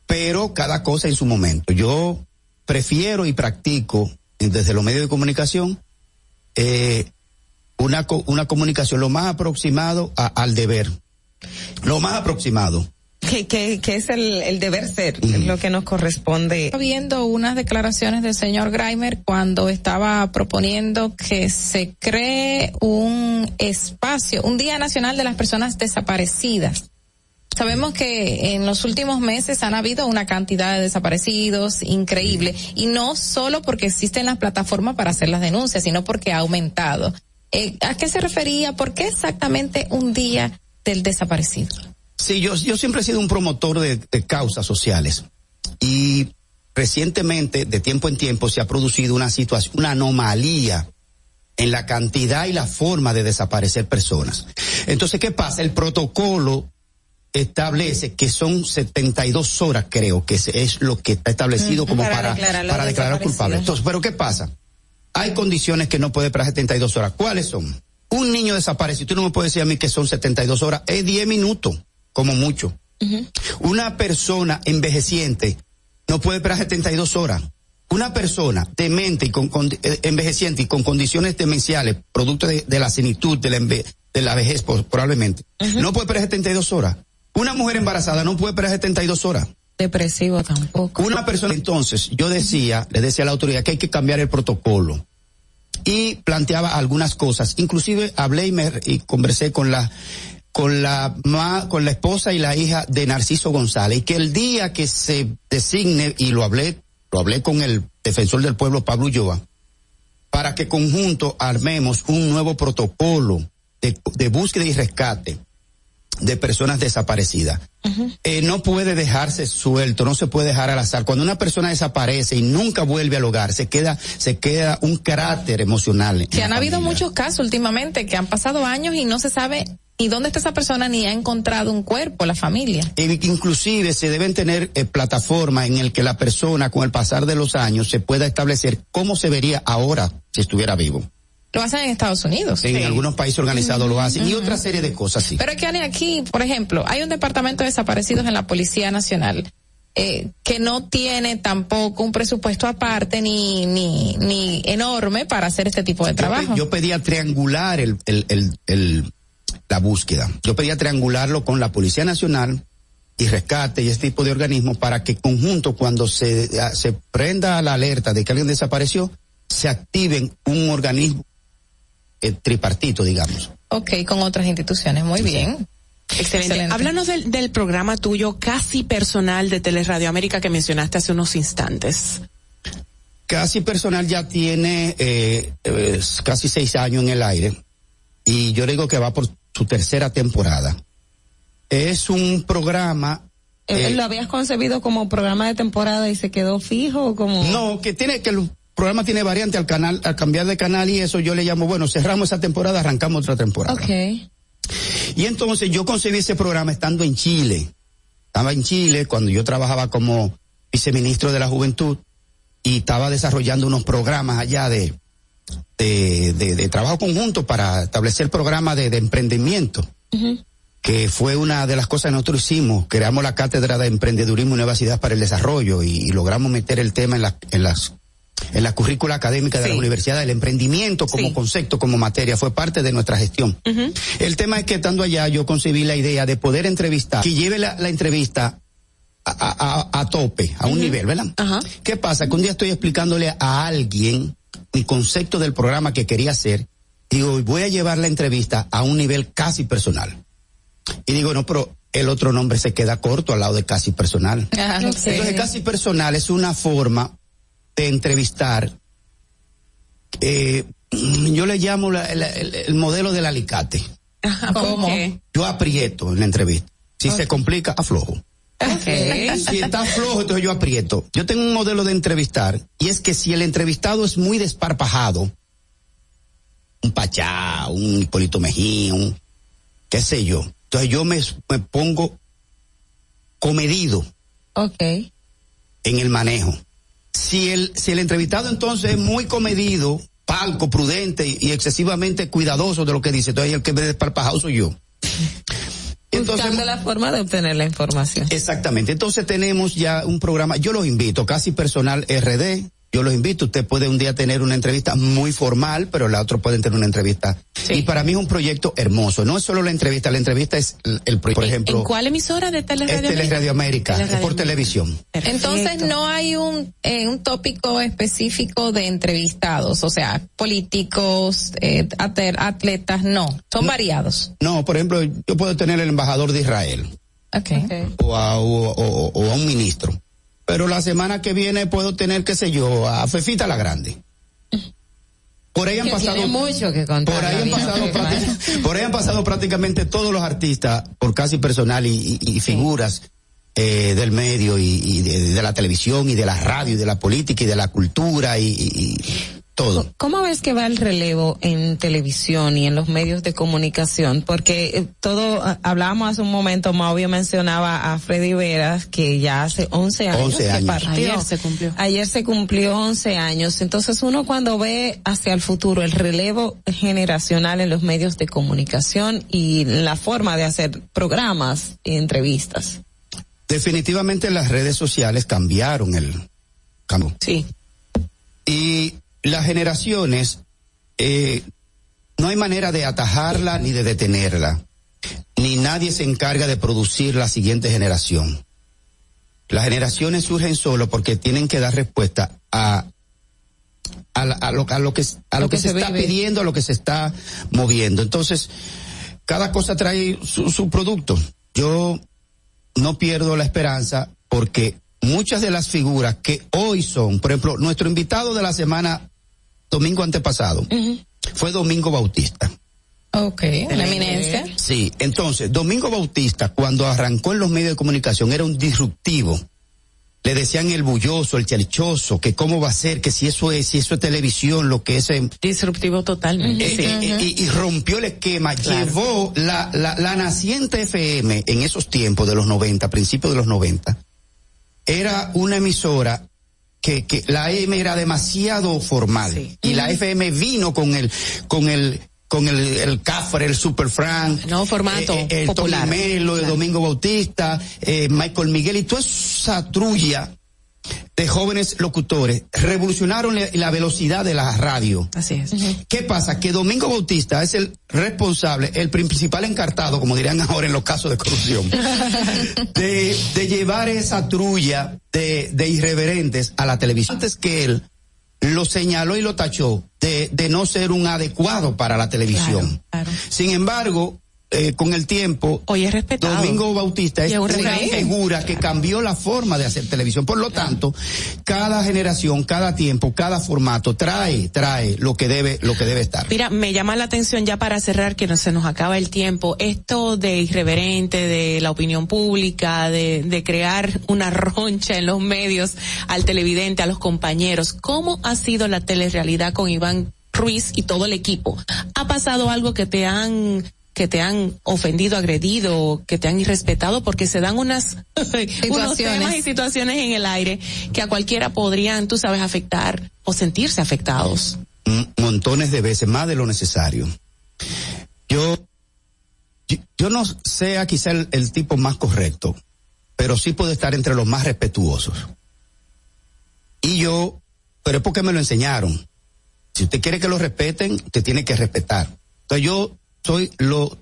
Pero cada cosa en su momento. Yo prefiero y practico desde los medios de comunicación eh, una, co- una comunicación lo más aproximado a- al deber. Lo más aproximado.
Que, que, que es el, el deber ser, es lo que nos corresponde.
Estaba viendo unas declaraciones del señor Greimer cuando estaba proponiendo que se cree un espacio, un Día Nacional de las Personas Desaparecidas. Sabemos que en los últimos meses han habido una cantidad de desaparecidos increíble y no solo porque existen las plataformas para hacer las denuncias, sino porque ha aumentado. Eh, ¿A qué se refería? ¿Por qué exactamente un día del desaparecido?
Sí, yo, yo siempre he sido un promotor de, de causas sociales y recientemente, de tiempo en tiempo, se ha producido una situación, una anomalía en la cantidad y la forma de desaparecer personas. Entonces, ¿qué pasa? El protocolo establece que son 72 horas, creo que es, lo que está establecido como
Para
para,
declarar
para culpable. Entonces, ¿pero qué pasa? Hay condiciones que no puede esperar 72 horas. ¿Cuáles son? Un niño desaparecido, tú no me puedes decir a mí que son 72 horas, es 10 minutos, como mucho. Una persona envejeciente no puede esperar 72 horas. Una persona demente y con, con- eh, envejeciente y con condiciones demenciales, producto de, de la senitud, de la, enve- de la vejez probablemente, no puede esperar 72 horas. Una mujer embarazada no puede esperar 72 horas.
Depresivo tampoco.
Una persona, entonces, yo decía, le decía a la autoridad que hay que cambiar el protocolo. Y planteaba algunas cosas. Inclusive hablé y, me, y conversé con la, con la ma- con la esposa y la hija de Narciso González. Y que el día que se designe, y lo hablé, lo hablé con el defensor del pueblo, Pablo Ulloa, para que conjunto armemos un nuevo protocolo de, de búsqueda y rescate de personas desaparecidas. Eh, no puede dejarse suelto, no se puede dejar al azar. Cuando una persona desaparece y nunca vuelve al hogar, se queda, se queda un cráter emocional.
Que han habido muchos casos últimamente que han pasado años y no se sabe ni dónde está esa persona ni ha encontrado un cuerpo, la familia.
Inclusive se deben tener eh, plataformas en el que la persona con el pasar de los años se pueda establecer cómo se vería ahora si estuviera vivo.
Lo hacen en Estados Unidos.
En algunos países organizados lo hacen y otra serie de cosas así.
Pero es que aquí, por ejemplo, hay un departamento de desaparecidos en la Policía Nacional eh, que no tiene tampoco un presupuesto aparte ni, ni, ni enorme para hacer este tipo de trabajo.
Yo pedía triangular el, el, el, el- la búsqueda. Yo pedía triangularlo con la Policía Nacional y Rescate y este tipo de organismos para que conjunto cuando se, se prenda la alerta de que alguien desapareció, se activen un organismo eh, tripartito, digamos.
Ok, con otras instituciones. Muy bien.
Excelente. Háblanos del, del programa tuyo casi personal de Teleradio América que mencionaste hace unos instantes.
Casi personal ya tiene eh, eh, casi seis años en el aire y yo digo que va por su tercera temporada. Es un programa
Eh,
eh,
¿Lo habías concebido como programa de temporada y se quedó fijo o como?
No, que tiene que programa tiene variante al canal, al cambiar de canal y eso yo le llamo, bueno, cerramos esa temporada, arrancamos otra temporada.
Ok.
Y entonces yo concebí ese programa estando en Chile. Estaba en Chile cuando yo trabajaba como viceministro de la Juventud y estaba desarrollando unos programas allá de, de, de- de trabajo conjunto para establecer programas de, de emprendimiento, que fue una de las cosas que nosotros hicimos. Creamos la Cátedra de Emprendedurismo y Ideas para el Desarrollo y, y logramos meter el tema en, la- en las en la currícula académica de la universidad, el emprendimiento como concepto, como materia, fue parte de nuestra gestión. El tema es que estando allá yo concebí la idea de poder entrevistar, que lleve la, la entrevista a, a- a- a tope, a un nivel, ¿verdad? ¿Qué pasa? Que un día estoy explicándole a alguien mi concepto del programa que quería hacer, digo, voy a llevar la entrevista a un nivel casi personal. Y digo, no, pero el otro nombre se queda corto al lado de casi personal.
Ah.
Entonces, casi personal es una forma de entrevistar. eh, yo le llamo la- la- el, el modelo del alicate.
¿Cómo?
Yo aprieto en la entrevista. Si se complica, aflojo. Si está flojo, entonces yo aprieto. Yo tengo un modelo de entrevistar y es que si el entrevistado es muy desparpajado, un Pachá, un Hipólito Mejía, un qué sé yo, entonces yo me, me pongo comedido
Ok.
en el manejo. Si el, si el entrevistado entonces es muy comedido, palco, prudente y, excesivamente cuidadoso de lo que dice, entonces el que me desparpajado soy yo.
Buscando la forma de obtener la información.
Exactamente. Entonces tenemos ya un programa, yo los invito, casi personal RD, yo los invito, usted puede un día tener una entrevista muy formal, pero la otra pueden tener una entrevista. Y para mí es un proyecto hermoso, no es solo la entrevista, la entrevista es el, el pro- por ejemplo,
¿En cuál emisora de
es
Teleradio América?
Teleradio América, es
Teleradio
por televisión.
Entonces no hay un, eh, un tópico específico de entrevistados, o sea, políticos, eh, atletas, no, son variados.
No, por ejemplo, yo puedo tener el embajador de Israel
Okay.
o a, o- o- o a un ministro. Pero la semana que viene puedo tener, qué sé yo, a Fefita la Grande. Por ahí han
Que
pasado.
mucho que contar.
Por ahí, han pasado
privada.
prácti- por ahí han pasado prácticamente todos los artistas, por casi personal y, y- y figuras eh, del medio y, y de, de la televisión y de la radio y de la política y de la cultura y todo.
¿Cómo ves que va el relevo en televisión y en los medios de comunicación? Porque eh, todo, ah, hablábamos hace un momento, Mauvio mencionaba a Freddy Veras, que ya hace 11 años
11
que
años.
partió.
Ayer se cumplió.
Ayer se cumplió 11 años. Entonces uno cuando ve hacia el futuro el relevo generacional en los medios de comunicación y la forma de hacer programas y entrevistas.
Definitivamente las redes sociales cambiaron el campo.
Sí.
Y las generaciones, eh, no hay manera de atajarla ni de detenerla. Ni nadie se encarga de producir la siguiente generación. Las generaciones surgen solo porque tienen que dar respuesta a, a, a lo, a lo que, a lo que, se, está pidiendo, a lo que se está moviendo. Entonces, cada cosa trae su, su producto. Yo no pierdo la esperanza porque muchas de las figuras que hoy son, por ejemplo, nuestro invitado de la semana, domingo antepasado, fue Domingo Bautista.
Ok, una eminencia.
Sí, entonces, Domingo Bautista, cuando arrancó en los medios de comunicación, era un disruptivo. Le decían el bulloso, el chalchoso, que cómo va a ser, que si eso es, si eso es televisión, lo que es... eh,
Disruptivo totalmente.
eh, y, y rompió el esquema, llevó la, la, la naciente FM en esos tiempos de los 90, principios de los 90, era una emisora que, que la M era demasiado formal. Y la FM vino con el con el con el, el Cafre, el Super Frank,
no formato
el
popular.
Tony Melo, el Domingo Bautista, eh, Michael Miguel y toda esa trulla de jóvenes locutores revolucionaron la, la velocidad de la radio.
Así es.
¿Qué pasa? Que Domingo Bautista es el responsable, el principal encartado, como dirían ahora en los casos de corrupción, de, de llevar esa trulla de, de irreverentes a la televisión. Antes que él lo señaló y lo tachó de, de no ser un adecuado para la televisión. Sin embargo, eh, con el tiempo, Domingo Bautista es una figura que cambió la forma de hacer televisión. Por lo tanto, cada generación, cada tiempo, cada formato trae, trae lo que debe, lo que debe estar.
Mira, me llama la atención ya para cerrar que no se nos acaba el tiempo, esto de irreverente, de la opinión pública, de, de crear una roncha en los medios al televidente, a los compañeros. ¿Cómo ha sido la telerealidad con Iván Ruiz y todo el equipo? ¿Ha pasado algo que te han que te han ofendido, agredido, que te han irrespetado, porque se dan unas unos temas y situaciones en el aire que a cualquiera podrían, tú sabes, afectar o sentirse afectados.
Montones de veces, más de lo necesario. Yo, yo, yo no sea quizá el, el tipo más correcto, pero sí puedo estar entre los más respetuosos. Y yo, pero es porque me lo enseñaron. Si usted quiere que lo respeten, usted tiene que respetar. Entonces yo soy lo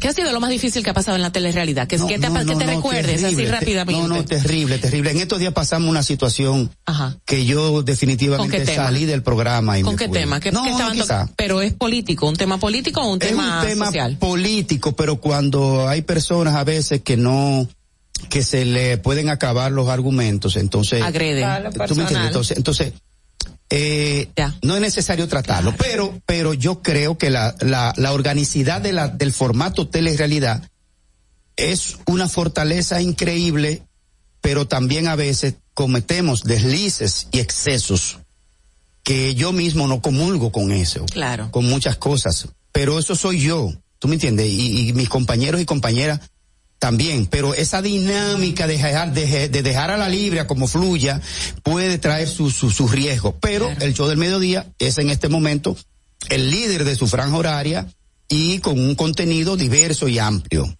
¿Qué ha sido lo más difícil que ha pasado en la telerealidad? Que, que te,
no,
que te
no,
recuerdes
terrible,
así
te-
rápidamente.
No, no, terrible, terrible. En estos días pasamos una situación que yo
¿Con
definitivamente
qué
salí del programa y
¿Con
me
qué
fui.
tema? ¿Qué,
no,
qué estaban
quizá.
Pero es político, un tema político o un
es
tema,
un tema
social.
político, pero cuando hay personas a veces que no que se le pueden acabar los argumentos, entonces
Agreden.
Entonces, entonces eh, no es necesario tratarlo, pero pero yo creo que la la, la organicidad de la del formato telerealidad es una fortaleza increíble, pero también a veces cometemos deslices y excesos que yo mismo no comulgo con eso.
Claro.
Con muchas cosas. Pero eso soy yo. ¿Tú me entiendes? Y, y mis compañeros y compañeras también. Pero esa dinámica de dejar, de, de dejar a la libre a como fluya puede traer su, su, su riesgo. Pero el show del mediodía es en este momento el líder de su franja horaria y con un contenido diverso y amplio.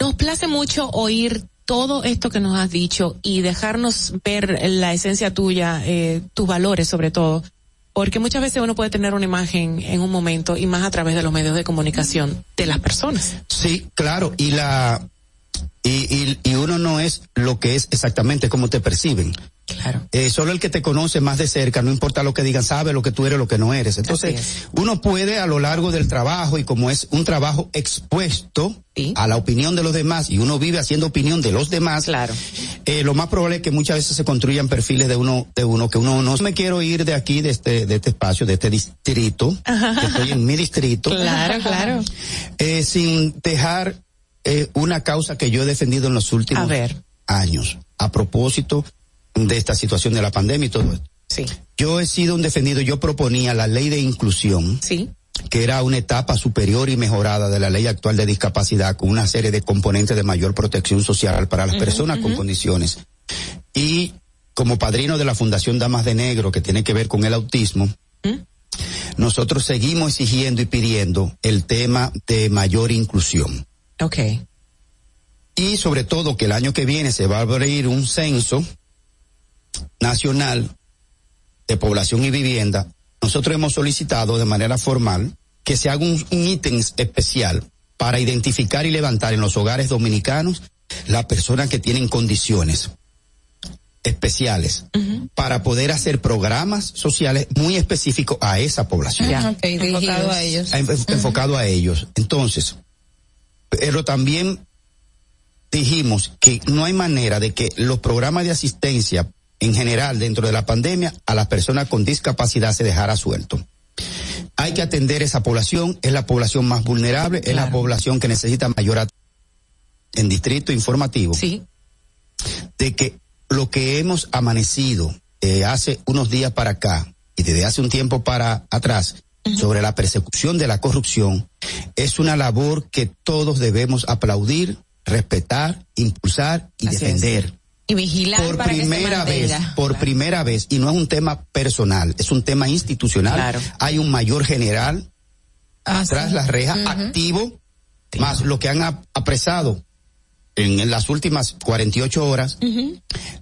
Nos place mucho oír todo esto que nos has dicho y dejarnos ver la esencia tuya, eh, tus valores sobre todo. Porque muchas veces uno puede tener una imagen en un momento y más a través de los medios de comunicación de las personas.
Sí, claro, y la y, y, y uno no es lo que es exactamente como te perciben.
Claro.
Eh, solo el que te conoce más de cerca, no importa lo que digan, sabe lo que tú eres, lo que no eres. Entonces, uno puede a lo largo del trabajo y como es un trabajo expuesto a la opinión de los demás y uno vive haciendo opinión de los demás,
claro.
eh, lo más probable es que muchas veces se construyan perfiles de uno, de uno que uno no me quiero ir de aquí, de este, de este espacio, de este distrito, que estoy en mi distrito.
Claro, claro.
Eh, sin dejar eh, una causa que yo he defendido en los últimos años, a propósito de esta situación de la pandemia y todo esto.
Sí.
Yo he sido un defendido, yo proponía la ley de inclusión.
Sí.
que era una etapa superior y mejorada de la ley actual de discapacidad con una serie de componentes de mayor protección social para las personas con condiciones. Y como padrino de la Fundación Damas de Negro, que tiene que ver con el autismo, nosotros seguimos exigiendo y pidiendo el tema de mayor inclusión.
Ok.
Y sobre todo que el año que viene se va a abrir un censo nacional de población y vivienda. Nosotros hemos solicitado de manera formal que se haga un, un ítem especial para identificar y levantar en los hogares dominicanos las personas que tienen condiciones especiales para poder hacer programas sociales muy específicos a esa población.
Ya. Ok, enfocado a ellos.
Enf- enfocado a ellos. Entonces, pero también dijimos que no hay manera de que los programas de asistencia en general dentro de la pandemia a las personas con discapacidad se dejara suelto. hay que atender esa población, es la población más vulnerable, es la población que necesita mayor atención. En distrito informativo.
Sí.
De que lo que hemos amanecido eh, hace unos días para acá y desde hace un tiempo para atrás sobre la persecución de la corrupción es una labor que todos debemos aplaudir, respetar, impulsar y
Así es.
defender.
Y vigilar
Por
para que se
primera vez, por primera vez, y no es un tema personal, es un tema institucional.
Claro.
Hay un mayor general
Ah,
tras las rejas, activo, más lo que han ap- apresado en, en las últimas 48 horas,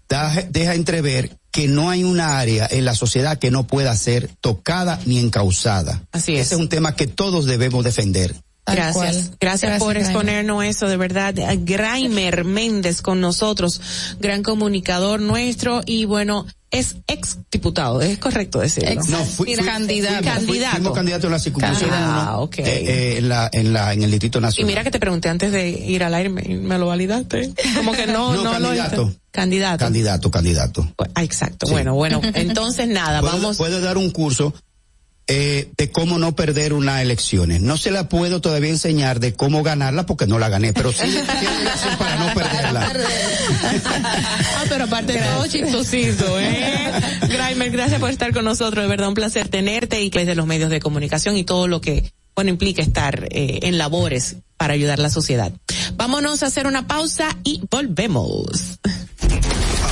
da- deja entrever que no hay una área en la sociedad que no pueda ser tocada ni encausada.
Así es.
Ese es un tema que todos debemos defender.
Gracias.
cual.
Gracias.
Gracias,
por
Graimer.
exponernos eso, de verdad. A Graimer Méndez con nosotros, gran comunicador nuestro y bueno, es ex diputado, es correcto decirlo.
Ex-
No, fui- fui-
candidato.
fuimos-
Candidato.
Fuimos candidatos en la circunscripción
Ah,
uno,
ok.
eh, eh, en, la, en, la, en el Distrito
Y
Nacional.
mira que te pregunté antes de ir al aire, me, me lo validaste. Como que no,
No,
no, lo
candidato.
Candidato.
Candidato, candidato.
Ah, exacto.
Sí.
Bueno, bueno. Entonces nada,
Puedo-
vamos.
puedo dar un curso eh, de cómo no perder unas elecciones. No se la puedo todavía enseñar de cómo ganarla porque no la gané, pero sí tiene para no perderla.
Ah, pero aparte de todo chistosito, ¿eh? Graimer, gracias por estar con nosotros. De verdad, un placer tenerte y que es de los medios de comunicación y todo lo que, bueno, implica estar eh, en labores para ayudar a la sociedad. Vámonos a hacer una pausa y volvemos.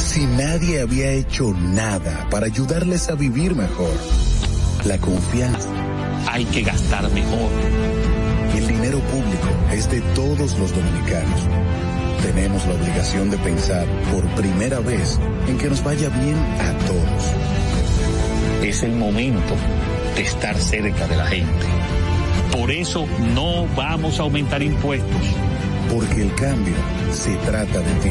si nadie había hecho nada para ayudarles a vivir mejor? La confianza.
Hay que gastar mejor.
El dinero público es de todos los dominicanos. Tenemos la obligación de pensar por primera vez en que nos vaya bien a todos.
Es el momento de estar cerca de la gente. Por eso no vamos a aumentar impuestos.
Porque el cambio se trata de ti.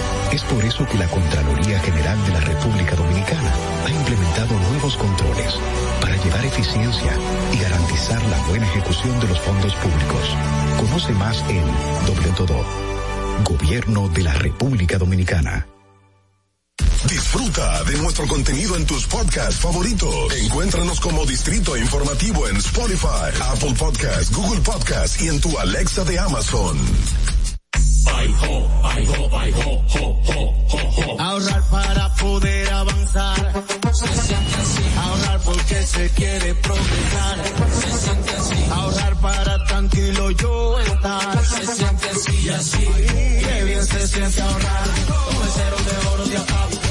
Es por eso que la Contraloría General de la República Dominicana ha implementado nuevos controles para llevar eficiencia y garantizar la buena ejecución de los fondos públicos. Conoce más en www. Gobierno de la República Dominicana.
Disfruta de nuestro contenido en tus podcasts favoritos. Encuéntranos como Distrito Informativo en Spotify, Apple Podcasts, Google Podcasts y en tu Alexa de Amazon.
Ahorrar para poder avanzar. Se siente así. Ahorrar porque se quiere progresar. Se siente así. Ahorrar para tranquilo yo estar. Se siente así y así. Qué bien se siente ahorrar. Con el cero de oro de APAP.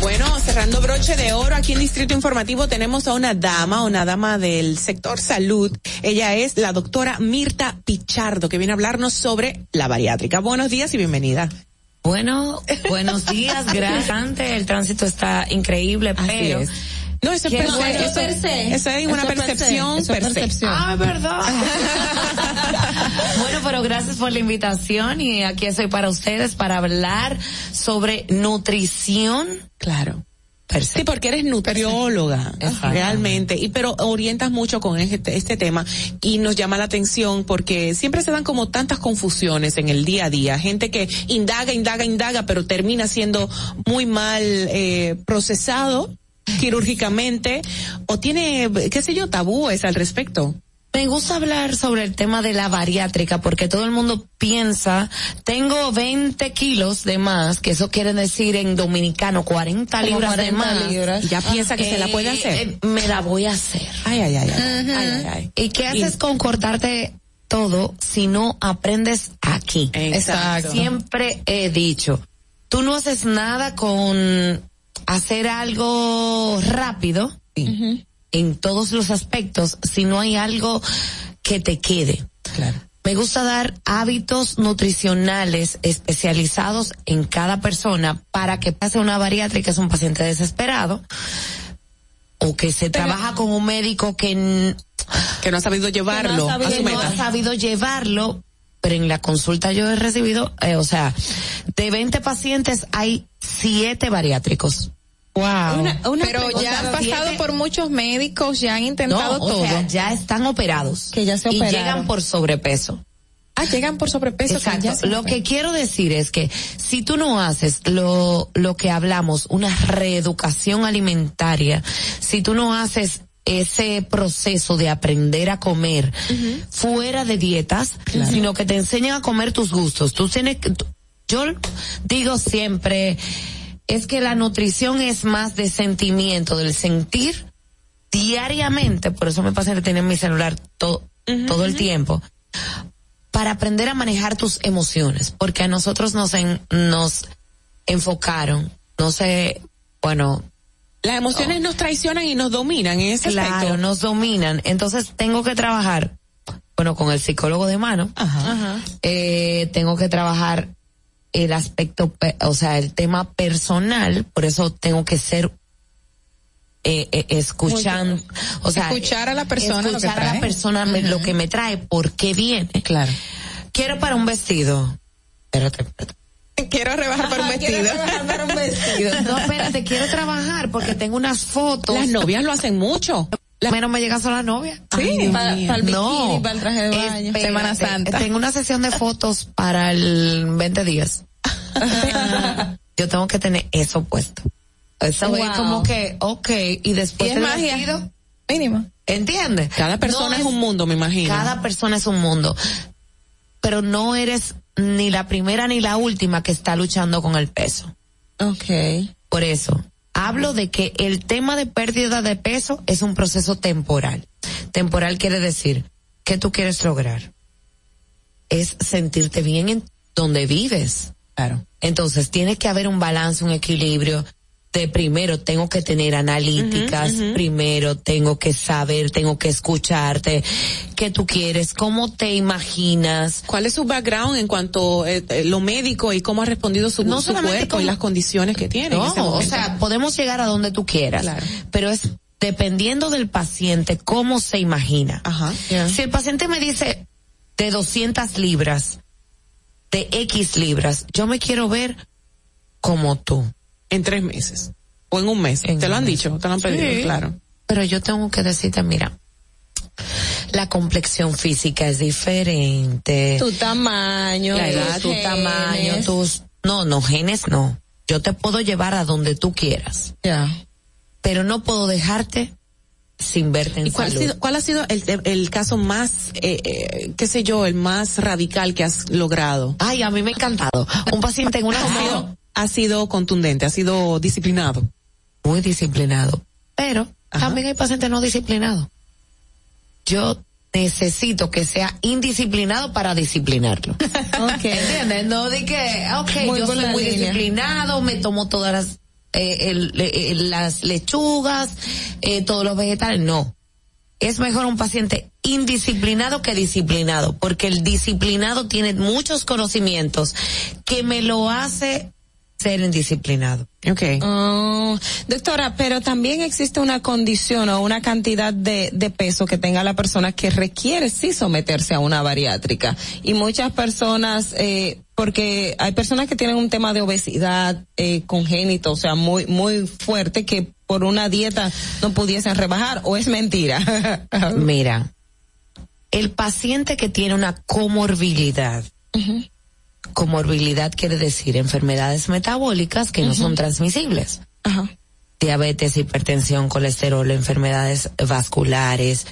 Bueno, cerrando broche de oro, aquí en Distrito Informativo tenemos a una dama, una dama del sector salud. Ella es la doctora Mirta Pichardo, que viene a hablarnos sobre la bariátrica. Buenos días y bienvenida.
Bueno, buenos días, gracias. El tránsito está increíble, pero
es. No, eso es
¿Qué
per se.
Eso per se.
Eso es una
Eso per se.
percepción
Eso es
per se.
percepción. Ah, verdad. bueno, pero gracias por la invitación y aquí estoy para ustedes para hablar sobre nutrición.
Claro. Sí, porque eres nutrióloga, realmente, y pero orientas mucho con este, este tema y nos llama la atención porque siempre se dan como tantas confusiones en el día a día, gente que indaga, indaga, indaga, pero termina siendo muy mal eh, procesado quirúrgicamente o tiene, qué sé yo, tabúes al respecto.
Me gusta hablar sobre el tema de la bariátrica porque todo el mundo piensa, tengo 20 kilos de más, que eso quiere decir en dominicano 40
Como
libras de
40
más.
libras. Y ya piensa que se la puede hacer.
eh, me la voy a hacer.
Ay, ay, ay. ay, ay, ay.
¿Y qué haces con cortarte todo si no aprendes aquí?
Exacto.
Siempre he dicho, tú no haces nada con hacer algo rápido en todos los aspectos si no hay algo que te quede.
Claro.
Me gusta dar hábitos nutricionales especializados en cada persona para que pase una bariátrica, es un paciente desesperado, o que se trabaja con un médico que,
Que no ha sabido llevarlo
que no ha
a su
sabido- no ha sabido llevarlo, pero en la consulta yo he recibido, eh, o sea, de 20 pacientes hay 7 bariátricos.
Wow.
Pero ya han pasado por muchos médicos, ya han intentado
No, o
todo.
sea, ya están operados.
Que ya se
Y
operaron.
llegan por sobrepeso.
Ah, llegan por sobrepeso. que
Exacto.
ya se
Lo que quiero decir es que si tú no haces lo, lo que hablamos, una reeducación alimentaria, si tú no haces ese proceso de aprender a comer fuera de dietas, sino que te enseñan a comer tus gustos. Tú tienes que, yo digo siempre, es que la nutrición es más de sentimiento, del sentir diariamente, por eso mi paciente tiene mi celular todo, todo el tiempo, para aprender a manejar tus emociones, porque a nosotros nos, en- nos enfocaron, no sé, bueno.
Las emociones nos traicionan y nos dominan en ese
Claro,
aspecto.
nos dominan. Entonces tengo que trabajar, bueno, con el psicólogo de mano. Eh, tengo que trabajar el aspecto, pe- o sea, el tema personal, por eso tengo que ser eh, eh, escuchando, o sea,
Escuchar a la persona lo que
escuchar a la persona me- lo que me trae, por qué viene.
Claro.
Quiero para un vestido. Espérate, espérate.
Quiero rebajar para un vestido.
No, espérate, quiero trabajar porque tengo unas fotos.
Las novias lo hacen mucho.
La menos me llegan son las novias.
Sí, para, el bikini,
No.
para el traje de baño.
Espérate,
Semana Santa.
Tengo una sesión de fotos para el 20 días. Yo tengo que tener eso puesto. Eso es
Wow.
como que, ok, y después
Y es
el
magia.
vestido,
Mínimo.
¿entiendes?
Cada persona
No
es un mundo, me imagino.
Cada persona es un mundo. Pero no eres ni la primera ni la última que está luchando con el peso.
Okay.
Por eso, hablo de que el tema de pérdida de peso es un proceso temporal. Temporal quiere decir que tú quieres lograr. Es sentirte bien en donde vives.
Claro.
Entonces, tiene que haber un balance, un equilibrio de primero tengo que tener analíticas, primero tengo que saber, tengo que escucharte, qué tú quieres, cómo te imaginas.
¿Cuál es su background en cuanto a lo médico y cómo ha respondido su,
No
su cuerpo y las condiciones que tiene? en
No, o sea, podemos llegar a donde tú quieras, pero es dependiendo del paciente cómo se imagina.
Ajá.
Si el paciente me dice de 200 libras, de X libras, yo me quiero ver como tú.
En tres meses. O en un mes.
En
te lo han
mes.
dicho, te lo han pedido,
Sí.
claro.
Pero yo tengo que decirte, mira, la complexión física es diferente.
Tu tamaño.
la edad, tu
genes.
tamaño, tus, no, no, genes no. Yo te puedo llevar a donde tú quieras.
Ya.
Pero no puedo dejarte sin verte en
¿Y cuál ha
salud.
sido, cuál ha sido el, el caso más, eh, eh, qué sé yo, el más radical que has logrado?
Ay, a mí me ha encantado. Un paciente en una
ha ha sido contundente, ha sido disciplinado.
muy disciplinado. Pero también hay pacientes no disciplinados. Yo necesito que sea indisciplinado para disciplinarlo. ¿Entiendes? No de que, ok,
Muy
yo soy muy
línea.
disciplinado, me tomo todas las, eh, el- eh, las lechugas, eh, todos los vegetales. No. es mejor un paciente indisciplinado que disciplinado, porque el disciplinado tiene muchos conocimientos que me lo hace ser indisciplinado.
Okay.
Oh, doctora, pero también existe una condición o una cantidad de, de peso que tenga la persona que requiere sí someterse a una bariátrica. Y muchas personas, eh, porque hay personas que tienen un tema de obesidad eh, congénito, o sea, muy, muy fuerte, que por una dieta no pudiesen rebajar, o es mentira.
Mira, el paciente que tiene una comorbilidad, comorbilidad quiere decir enfermedades metabólicas que no son transmisibles. Diabetes, hipertensión, colesterol, enfermedades vasculares,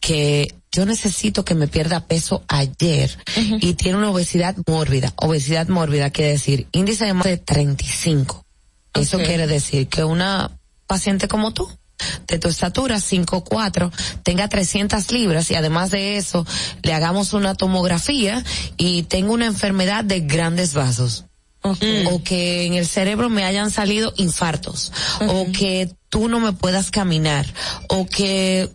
que yo necesito que me pierda peso ayer y tiene una obesidad mórbida. Obesidad mórbida quiere decir índice de más de 35. Eso
Ok.
quiere decir que una paciente como tú, de tu estatura 5'4", tenga 300 libras y además de eso le hagamos una tomografía y tenga una enfermedad de grandes vasos. O que en el cerebro me hayan salido infartos. O que tú no me puedas caminar. O que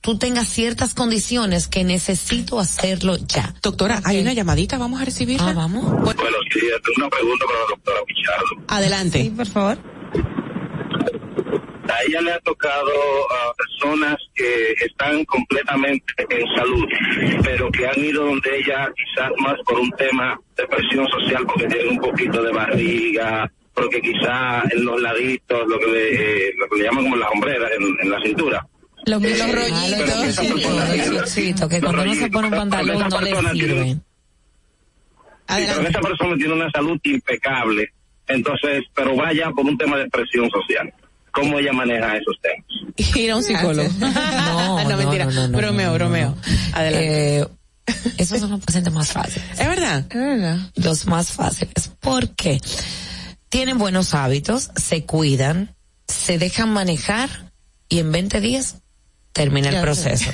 tú tengas ciertas condiciones que necesito hacerlo ya.
Doctora, hay una llamadita, vamos a recibirla.
Ah, vamos.
Buenos días, tengo una pregunta para la doctora Pichardo.
Adelante.
Sí, por favor.
A ella le ha tocado a personas que están completamente en salud, pero que han ido donde ella quizás más por un tema de presión social, porque tienen un poquito de barriga, porque quizás en los laditos, lo que le, eh, lo que le llaman como las hombreras en, en la cintura.
Los,
Eh, tiene-
rollitos, que cuando uno se pone un pantalón no le sirve.
Sí, pero esa persona tiene una salud impecable, entonces, pero vaya por un tema de presión social. ¿Cómo ella maneja esos temas?
Ir a un psicólogo.
No,
no, mentira.
no, no, no,
bromeo, bromeo. Adelante.
Eh, esos son los pacientes más fáciles.
Es verdad.
Los más fáciles. porque Tienen buenos hábitos, se cuidan, se dejan manejar y en 20 días termina el
Ya sé.
proceso.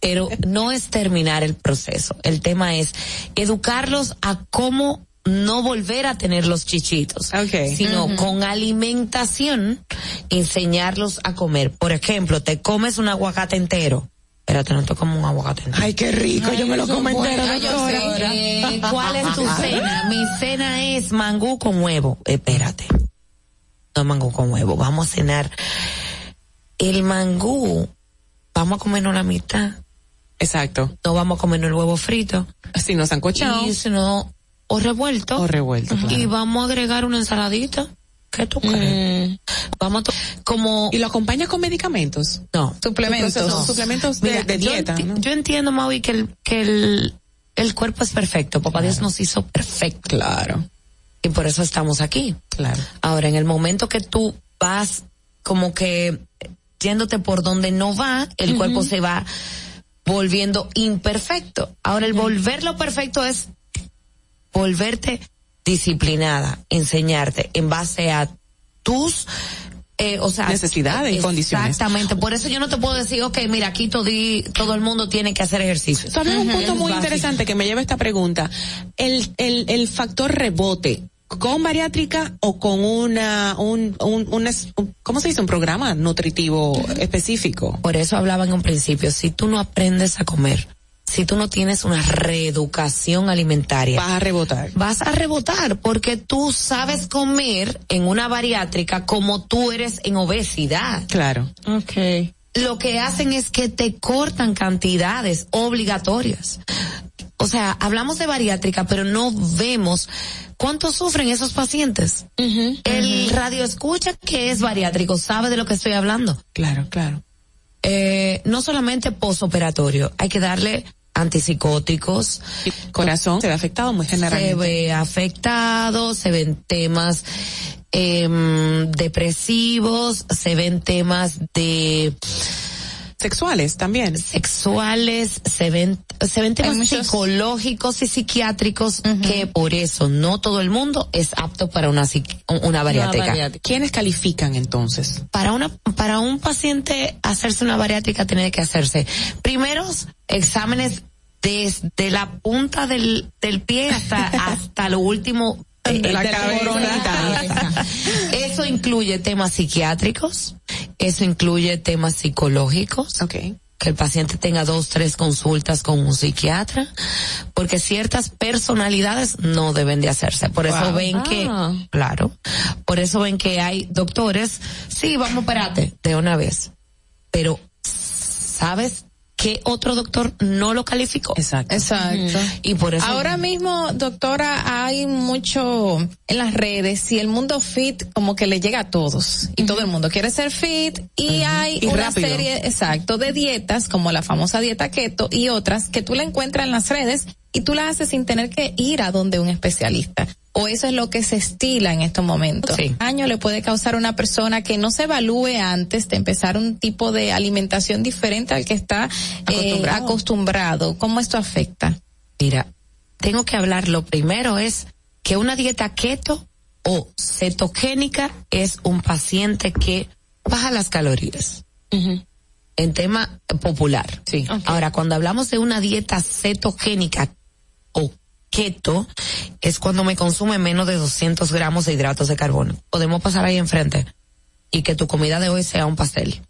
Pero no es terminar el proceso. El tema es educarlos a cómo no volver a tener los chichitos, sino
Ujú.
con alimentación enseñarlos a comer. Por ejemplo, te comes un aguacate entero. Espérate, no te como un aguacate entero.
Ay, qué rico, yo me lo como entero.
Eh, ¿Cuál es tu cena? Mi cena es mangú con huevo. Espérate. No mangú con huevo. Vamos a cenar. El mangú, vamos a comernos la mitad.
Exacto.
No vamos a comernos el huevo frito.
Si no sancochado.
Y si no, o revuelto.
O revuelto, claro.
Y vamos a agregar una ensaladita. ¿Qué tú crees? Vamos a como
¿Y lo acompaña con medicamentos?
no
Suplementos. Suplementos de,
Mira,
de
yo
dieta.
enti-
¿no?
Yo entiendo, Maui, que el, que el, el cuerpo es perfecto. Papá Dios nos hizo perfecto.
Claro.
Y por eso estamos aquí.
Claro.
Ahora, en el momento que tú vas como que yéndote por donde no va, el cuerpo se va volviendo imperfecto. Ahora, el volverlo perfecto es volverte disciplinada, enseñarte en base a tus eh, o sea,
Necesidades y condiciones.
Exactamente. Por eso yo no te puedo decir, ok, mira, aquí todo, todo el mundo tiene que hacer ejercicio.
Sabes un
Ujú.
punto muy interesante que me lleva a esta pregunta. El, el, el factor rebote. ¿Con bariátrica o con una, un, un, un un- ¿cómo se dice? Un programa nutritivo específico.
Por eso hablaba en un principio, si tú no aprendes a comer, si tú no tienes una reeducación alimentaria,
Vas a rebotar.
vas a rebotar porque tú sabes comer en una bariátrica como tú eres en obesidad.
Claro.
Okay.
Lo que hacen es que te cortan cantidades obligatorias. O sea, hablamos de bariátrica, pero no vemos cuánto sufren esos pacientes. El radio escucha que es bariátrico, sabe de lo que estoy hablando.
Claro, claro.
Eh, no solamente posoperatorio, hay que darle antipsicóticos.
Corazón se ve afectado muy
Se
generalmente.
ve afectado, se ven temas em, depresivos, se ven temas de
Sexuales también.
sexuales, se ven, se ven temas
muchos-
psicológicos y psiquiátricos que por eso no todo el mundo es apto para una, una bariátrica.
bariátrica.
¿Quiénes califican entonces?
Para una, para un paciente hacerse una bariátrica tiene que hacerse primeros exámenes desde la punta del, del pie hasta, hsta lo último
la.
Eso incluye temas psiquiátricos, eso incluye temas psicológicos,
Okay.
que el paciente tenga dos, tres consultas con un psiquiatra, porque ciertas personalidades no deben de hacerse. Por eso ven que,
Ah.
claro, por eso ven que hay doctores, sí, vamos, espérate, de una vez. Pero, ¿sabes qué otro doctor no lo calificó?
Exacto.
Exacto.
Y por eso.
Ahora mismo, doctora, hay mucho en las redes y el mundo fit como que le llega a todos y todo el mundo quiere ser fit y hay
Y
una
rápido.
serie, exacto, de dietas como la famosa dieta keto y otras que tú la encuentras en las redes y tú la haces sin tener que ir a donde un especialista. O eso es lo que se estila en estos momentos. Año le puede causar a una persona que no se evalúe antes de empezar un tipo de alimentación diferente al que está eh,
Acostumbrado.
acostumbrado. ¿Cómo esto afecta?
Mira, tengo que hablar, lo primero es que una dieta keto o cetogénica es un paciente que baja las calorías. En tema popular.
Sí.
Ahora, cuando hablamos de una dieta cetogénica o keto, es cuando me consume menos de 200 gramos de hidratos de carbono. Podemos pasar ahí enfrente y que tu comida de hoy sea un pastel.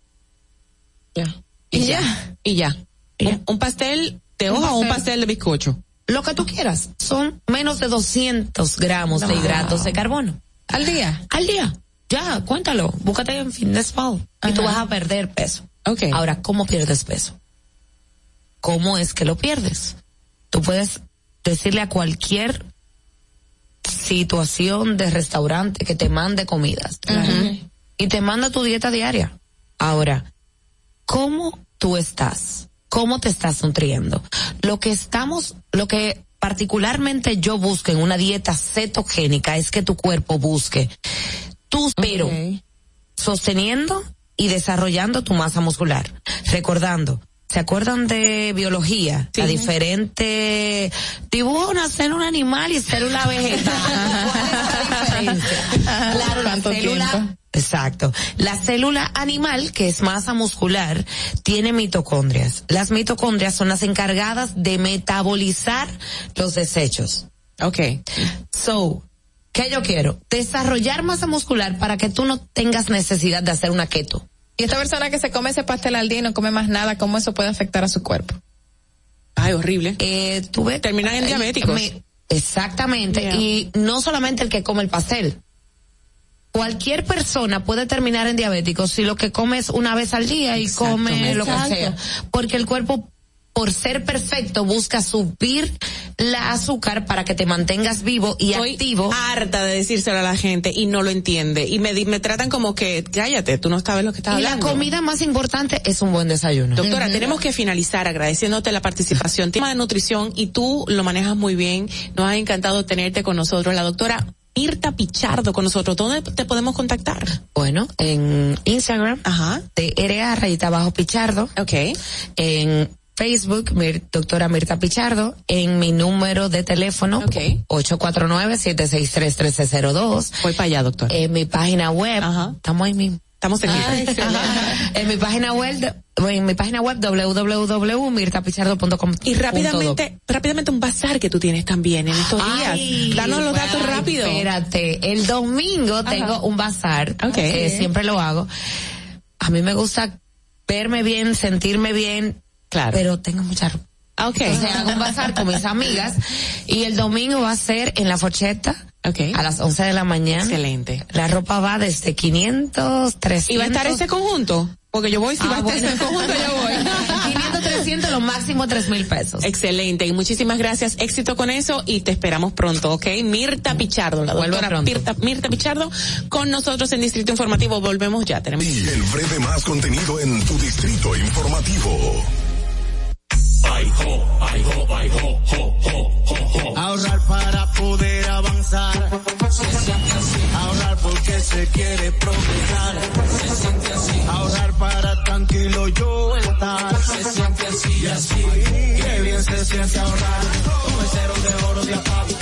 Ya. Y ya. Y ya. Un, un pastel de hoja o un
pastel.
de bizcocho.
Lo que tú quieras. Son menos de 200 gramos de hidratos de carbono.
¿Al día?
Al día. Ya, cuéntalo. Búscate en Fitness Pal. Y tú vas a perder peso.
Okay.
Ahora, ¿cómo pierdes peso? ¿Cómo es que lo pierdes? Tú puedes decirle a cualquier situación de restaurante que te mande comidas. Y te manda tu dieta diaria. Ahora, ¿cómo tú estás? ¿Cómo te estás nutriendo? Lo que estamos, lo que particularmente yo busco en una dieta cetogénica es que tu cuerpo busque tus, pero sosteniendo y desarrollando tu masa muscular. Recordando, ¿se acuerdan de biología? La diferente dibujo una célula animal y vegetal. ¿Cuál es la diferencia? Claro, la
¿Cuánto
célula
tiempo?
Exacto. La célula animal, que es masa muscular, tiene mitocondrias. Las mitocondrias son las encargadas de metabolizar los desechos.
Ok.
So, ¿qué yo quiero? Desarrollar masa muscular para que tú no tengas necesidad de hacer una keto.
Y esta persona que se come ese pastel al día y no come más nada, ¿cómo eso puede afectar a su cuerpo?
Ay, horrible.
Eh, tuve,
Terminan en diabéticos.
me- exactamente.
Yeah.
Y no solamente el que come el pastel. Cualquier persona puede terminar en diabético si lo que come es una vez al día y come lo que sea. Porque el cuerpo, por ser perfecto, busca subir la azúcar para que te mantengas vivo y
Estoy
activo.
harta de decírselo a la gente y no lo entiende. Y me, me tratan como que, cállate, tú no sabes lo que estás
Y la
hablando.
comida más importante es un buen desayuno.
Doctora, tenemos que finalizar agradeciéndote la participación. Tema de nutrición y tú lo manejas muy bien. Nos ha encantado tenerte con nosotros. La doctora Mirta Pichardo con nosotros. ¿Dónde te podemos contactar?
Bueno, en Instagram,
Ajá.
de RA rayita abajo Pichardo.
Ok.
En Facebook, Mir- doctora Mirta Pichardo, en mi número de teléfono,
Ok.
849-763-1302.
Voy para allá, doctor.
En mi página web,
Ajá.
estamos ahí mismo.
Estamos aquí.
en mi página web, en mi página web www.mirtapichardo.com.
Y rápidamente, rápidamente un bazar que tú tienes también en estos días.
Ay,
Danos los datos rápido.
Espérate, el domingo tengo un bazar,
Ok.
que siempre lo hago. A mí me gusta verme bien, sentirme bien,
Claro.
pero tengo mucha ropa.
Ah, Ok.
Entonces hago un bazar con mis amigas y el domingo va a ser en la Forcheta
Ok.
a las 11 de la mañana.
Excelente.
La ropa va desde 500, 300.
¿Y va a estar ese conjunto? Porque yo voy, si
Ah,
va a estar ese conjunto, yo voy.
500, 300, lo máximo 3 mil pesos.
Excelente, y muchísimas gracias. Éxito con eso y te esperamos pronto, ¿ok? Mirta Pichardo, la doctora
pronto.
Mirta, Mirta Pichardo, con nosotros en Distrito Informativo. Volvemos ya, tenemos.
El breve más contenido en tu distrito informativo.
Ahorrar para poder avanzar. Se siente así. Ahorrar porque se quiere progresar. Se siente así. Ahorrar para tranquilo yo estar. Se siente así y así. Qué bien se siente ahorrar. Cero de oro de APAP.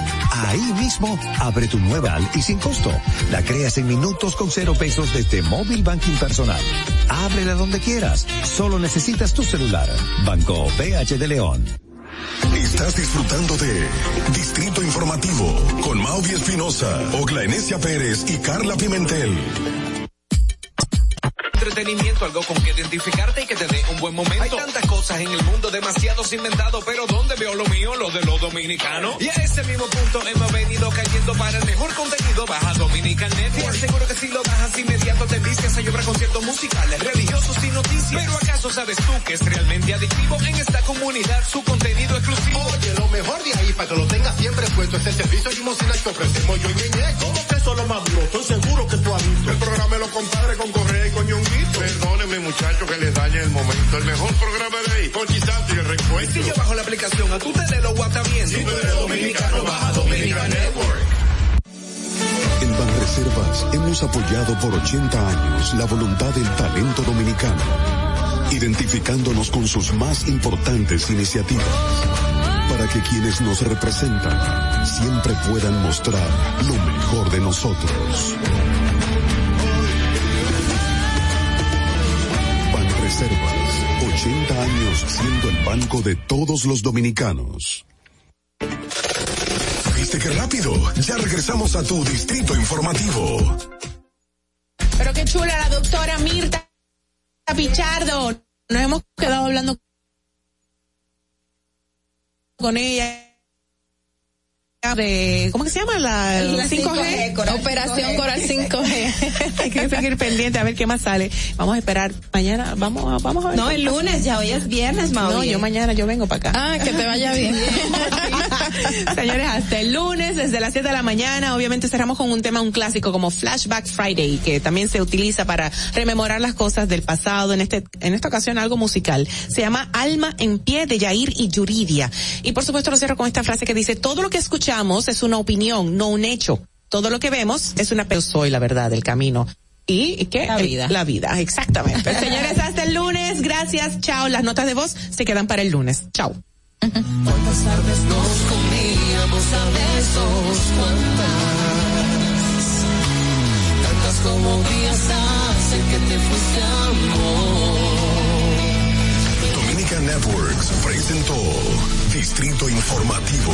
Ahí mismo, abre tu nueva y sin costo. La creas en minutos con cero pesos desde Móvil Banking Personal. Ábrela donde quieras. Solo necesitas tu celular. Banco PH de León.
Estás disfrutando de Distrito Informativo con Maudie Espinosa, Ogla Enesia Pérez y Carla Pimentel.
Entretenimiento, algo con que identificarte y que te dé un buen momento. Hay tantas cosas en el mundo, demasiados inventados, pero ¿dónde veo lo mío? Lo de los dominicanos. Y a ese mismo punto hemos venido cayendo para el mejor contenido. Baja Dominican Network. Aseguro que si lo bajas inmediato te vistes a llorar conciertos musicales, religiosos y noticias. Pero ¿acaso sabes tú que es realmente adictivo en esta comunidad su contenido exclusivo?
Oye, lo mejor de ahí para que lo tengas siempre puesto es el servicio limosina que ofrecemos yo y Ñeñe. ¿Cómo que eso es lo más duro? Estoy seguro que tú has visto. El programa de los compadres con Correa y con Ñonguito. Perdónenme, muchachos, que les dañe el momento. El mejor programa de ahí, Conchi Santo y el recuento.
Si yo bajo la aplicación, a tu tele lo guata bien.
Si tú eres dominicano, baja Dominican Network.
En Banreservas hemos apoyado por 80 años la voluntad del talento dominicano, identificándonos con sus más importantes iniciativas, para que quienes nos representan siempre puedan mostrar lo mejor de nosotros. Banreservas, 80 años siendo el banco de todos los dominicanos.
¿Viste qué rápido? Ya regresamos a tu Distrito Informativo.
Pero qué chula la doctora Mirta Pichardo. Nos hemos quedado hablando con ella de ¿cómo que se llama la, el
La
5G?
5G, Operación Coral 5G.
Hay que seguir pendiente a ver qué más sale. Vamos a esperar mañana, vamos a, vamos a ver.
No, el
pasa.
lunes ya, hoy es viernes, Mauri.
No, yo mañana yo vengo para acá.
Ah, que te vaya bien.
Señores, hasta el lunes, desde las 7 de la mañana, obviamente cerramos con un tema, un clásico como Flashback Friday, que también se utiliza para rememorar las cosas del pasado, en este, en esta ocasión algo musical. Se llama Alma en pie de Yair y Yuridia. Y por supuesto lo cierro con esta frase que dice, todo lo que escuchamos es una opinión, no un hecho. Todo lo que vemos es una, pero soy la verdad, el camino. ¿Y, qué?
La vida.
la vida, exactamente. Señores, hasta el lunes. Gracias. Chao. Las notas de voz se quedan para el lunes. Chao.
Cuántas tardes nos comíamos a besos, cuántas, tantas como días hace que te fuiste amor.
Dominica Networks presentó Distrito Informativo.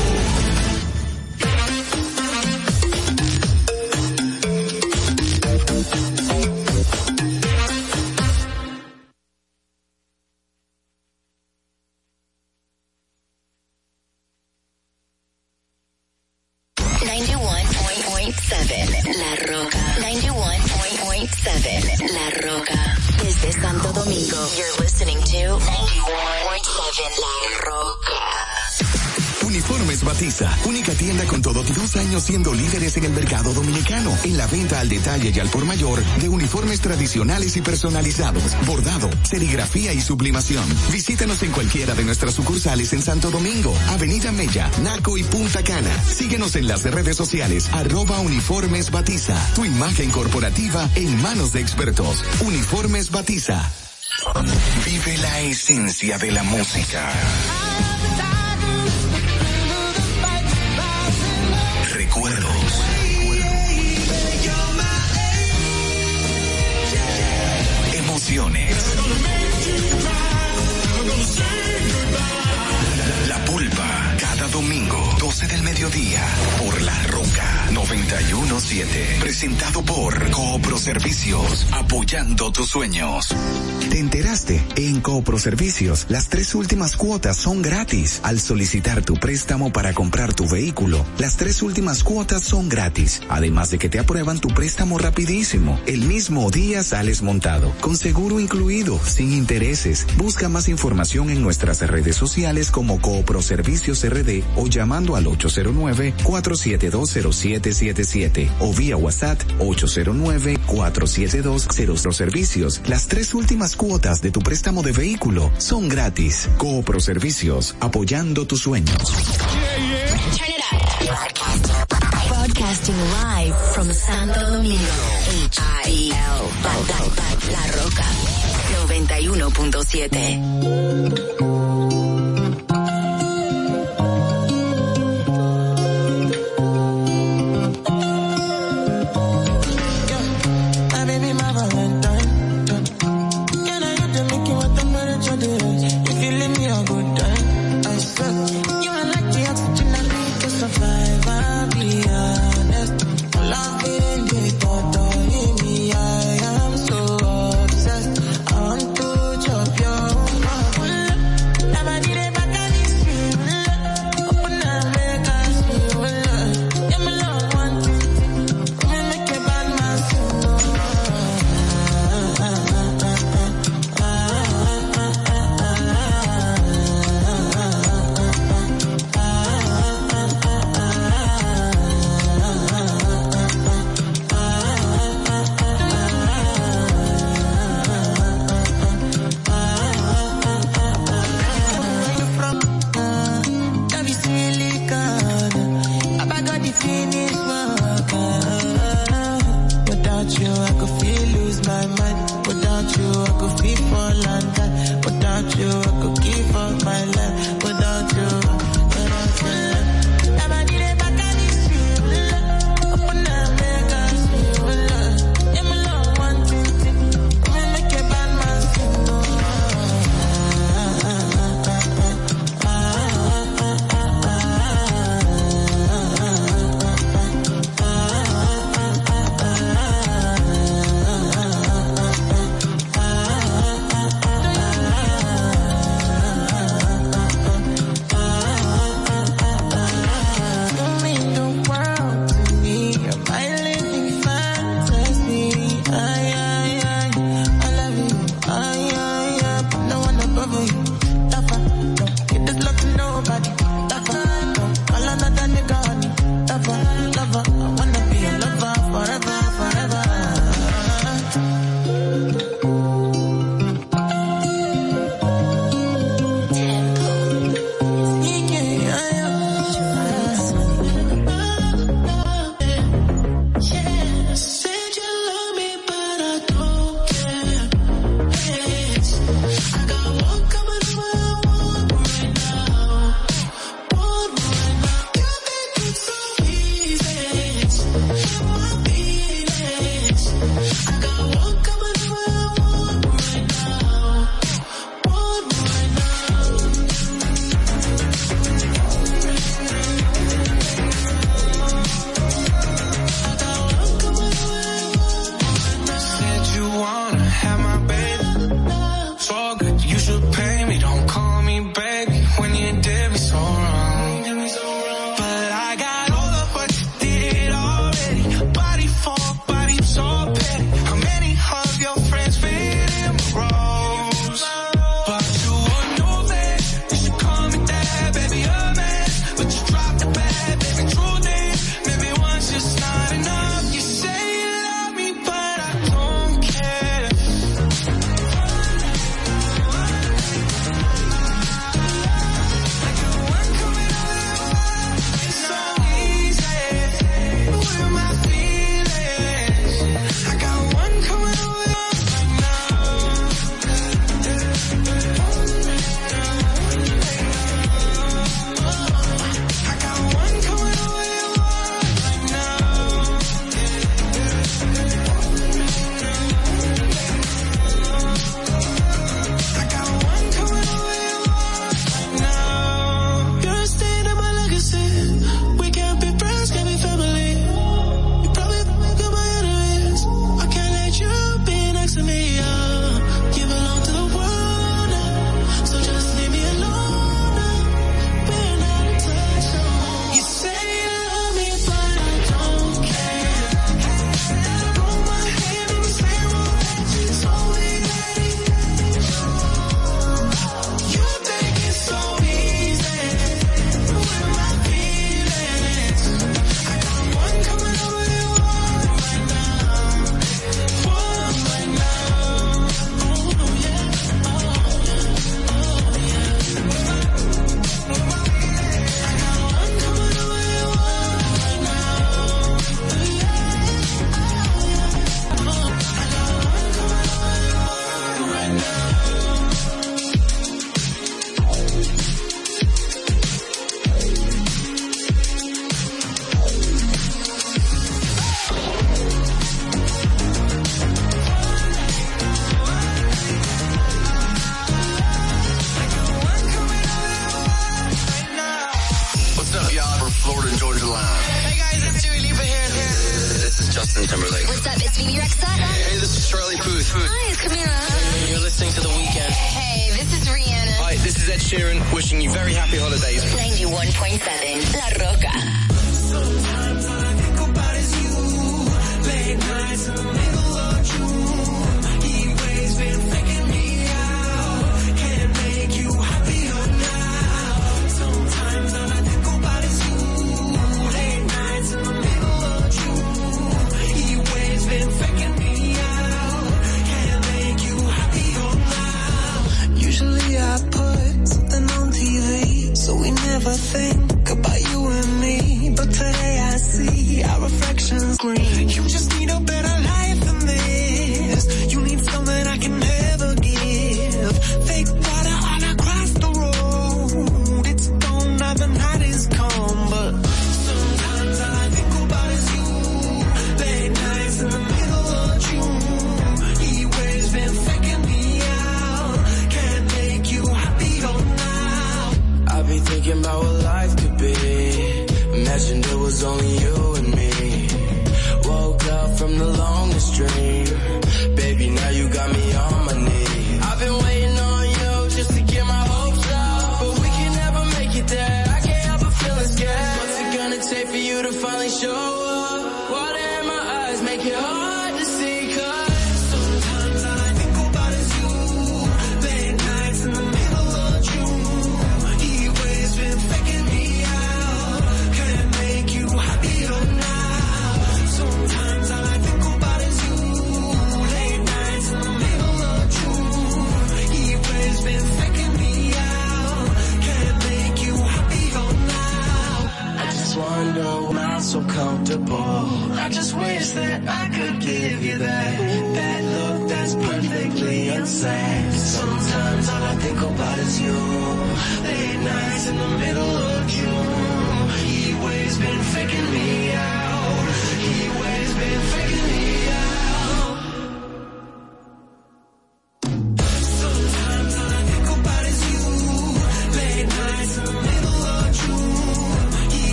Al detalle y al por mayor de uniformes tradicionales y personalizados, bordado, serigrafía y sublimación. Visítanos en cualquiera de nuestras sucursales en Santo Domingo, Avenida Mella, Naco y Punta Cana. Síguenos en las redes sociales, arroba uniformes Batiza, tu imagen corporativa en manos de expertos. Uniformes Batiza.
Vive la esencia de la música. Domingo, 12 del mediodía, por La Roca 917. Presentado por Coopro Servicios, apoyando tus sueños.
¿Te enteraste? En Coopro Servicios, las tres últimas cuotas son gratis. Al solicitar tu préstamo para comprar tu vehículo, las tres últimas cuotas son gratis. Además de que te aprueban tu préstamo rapidísimo. El mismo día sales montado, con seguro incluido, sin intereses. Busca más información en nuestras redes sociales como Coopro Servicios RD o llamando al 809-4720777 o vía WhatsApp 809-47200 servicios. Las tres últimas cuotas de tu préstamo de vehículo son gratis. Coopro Servicios, apoyando tus sueños.
Turn it up. Broadcasting live from Santo Domingo. H-I-L. La Roca. 91.7.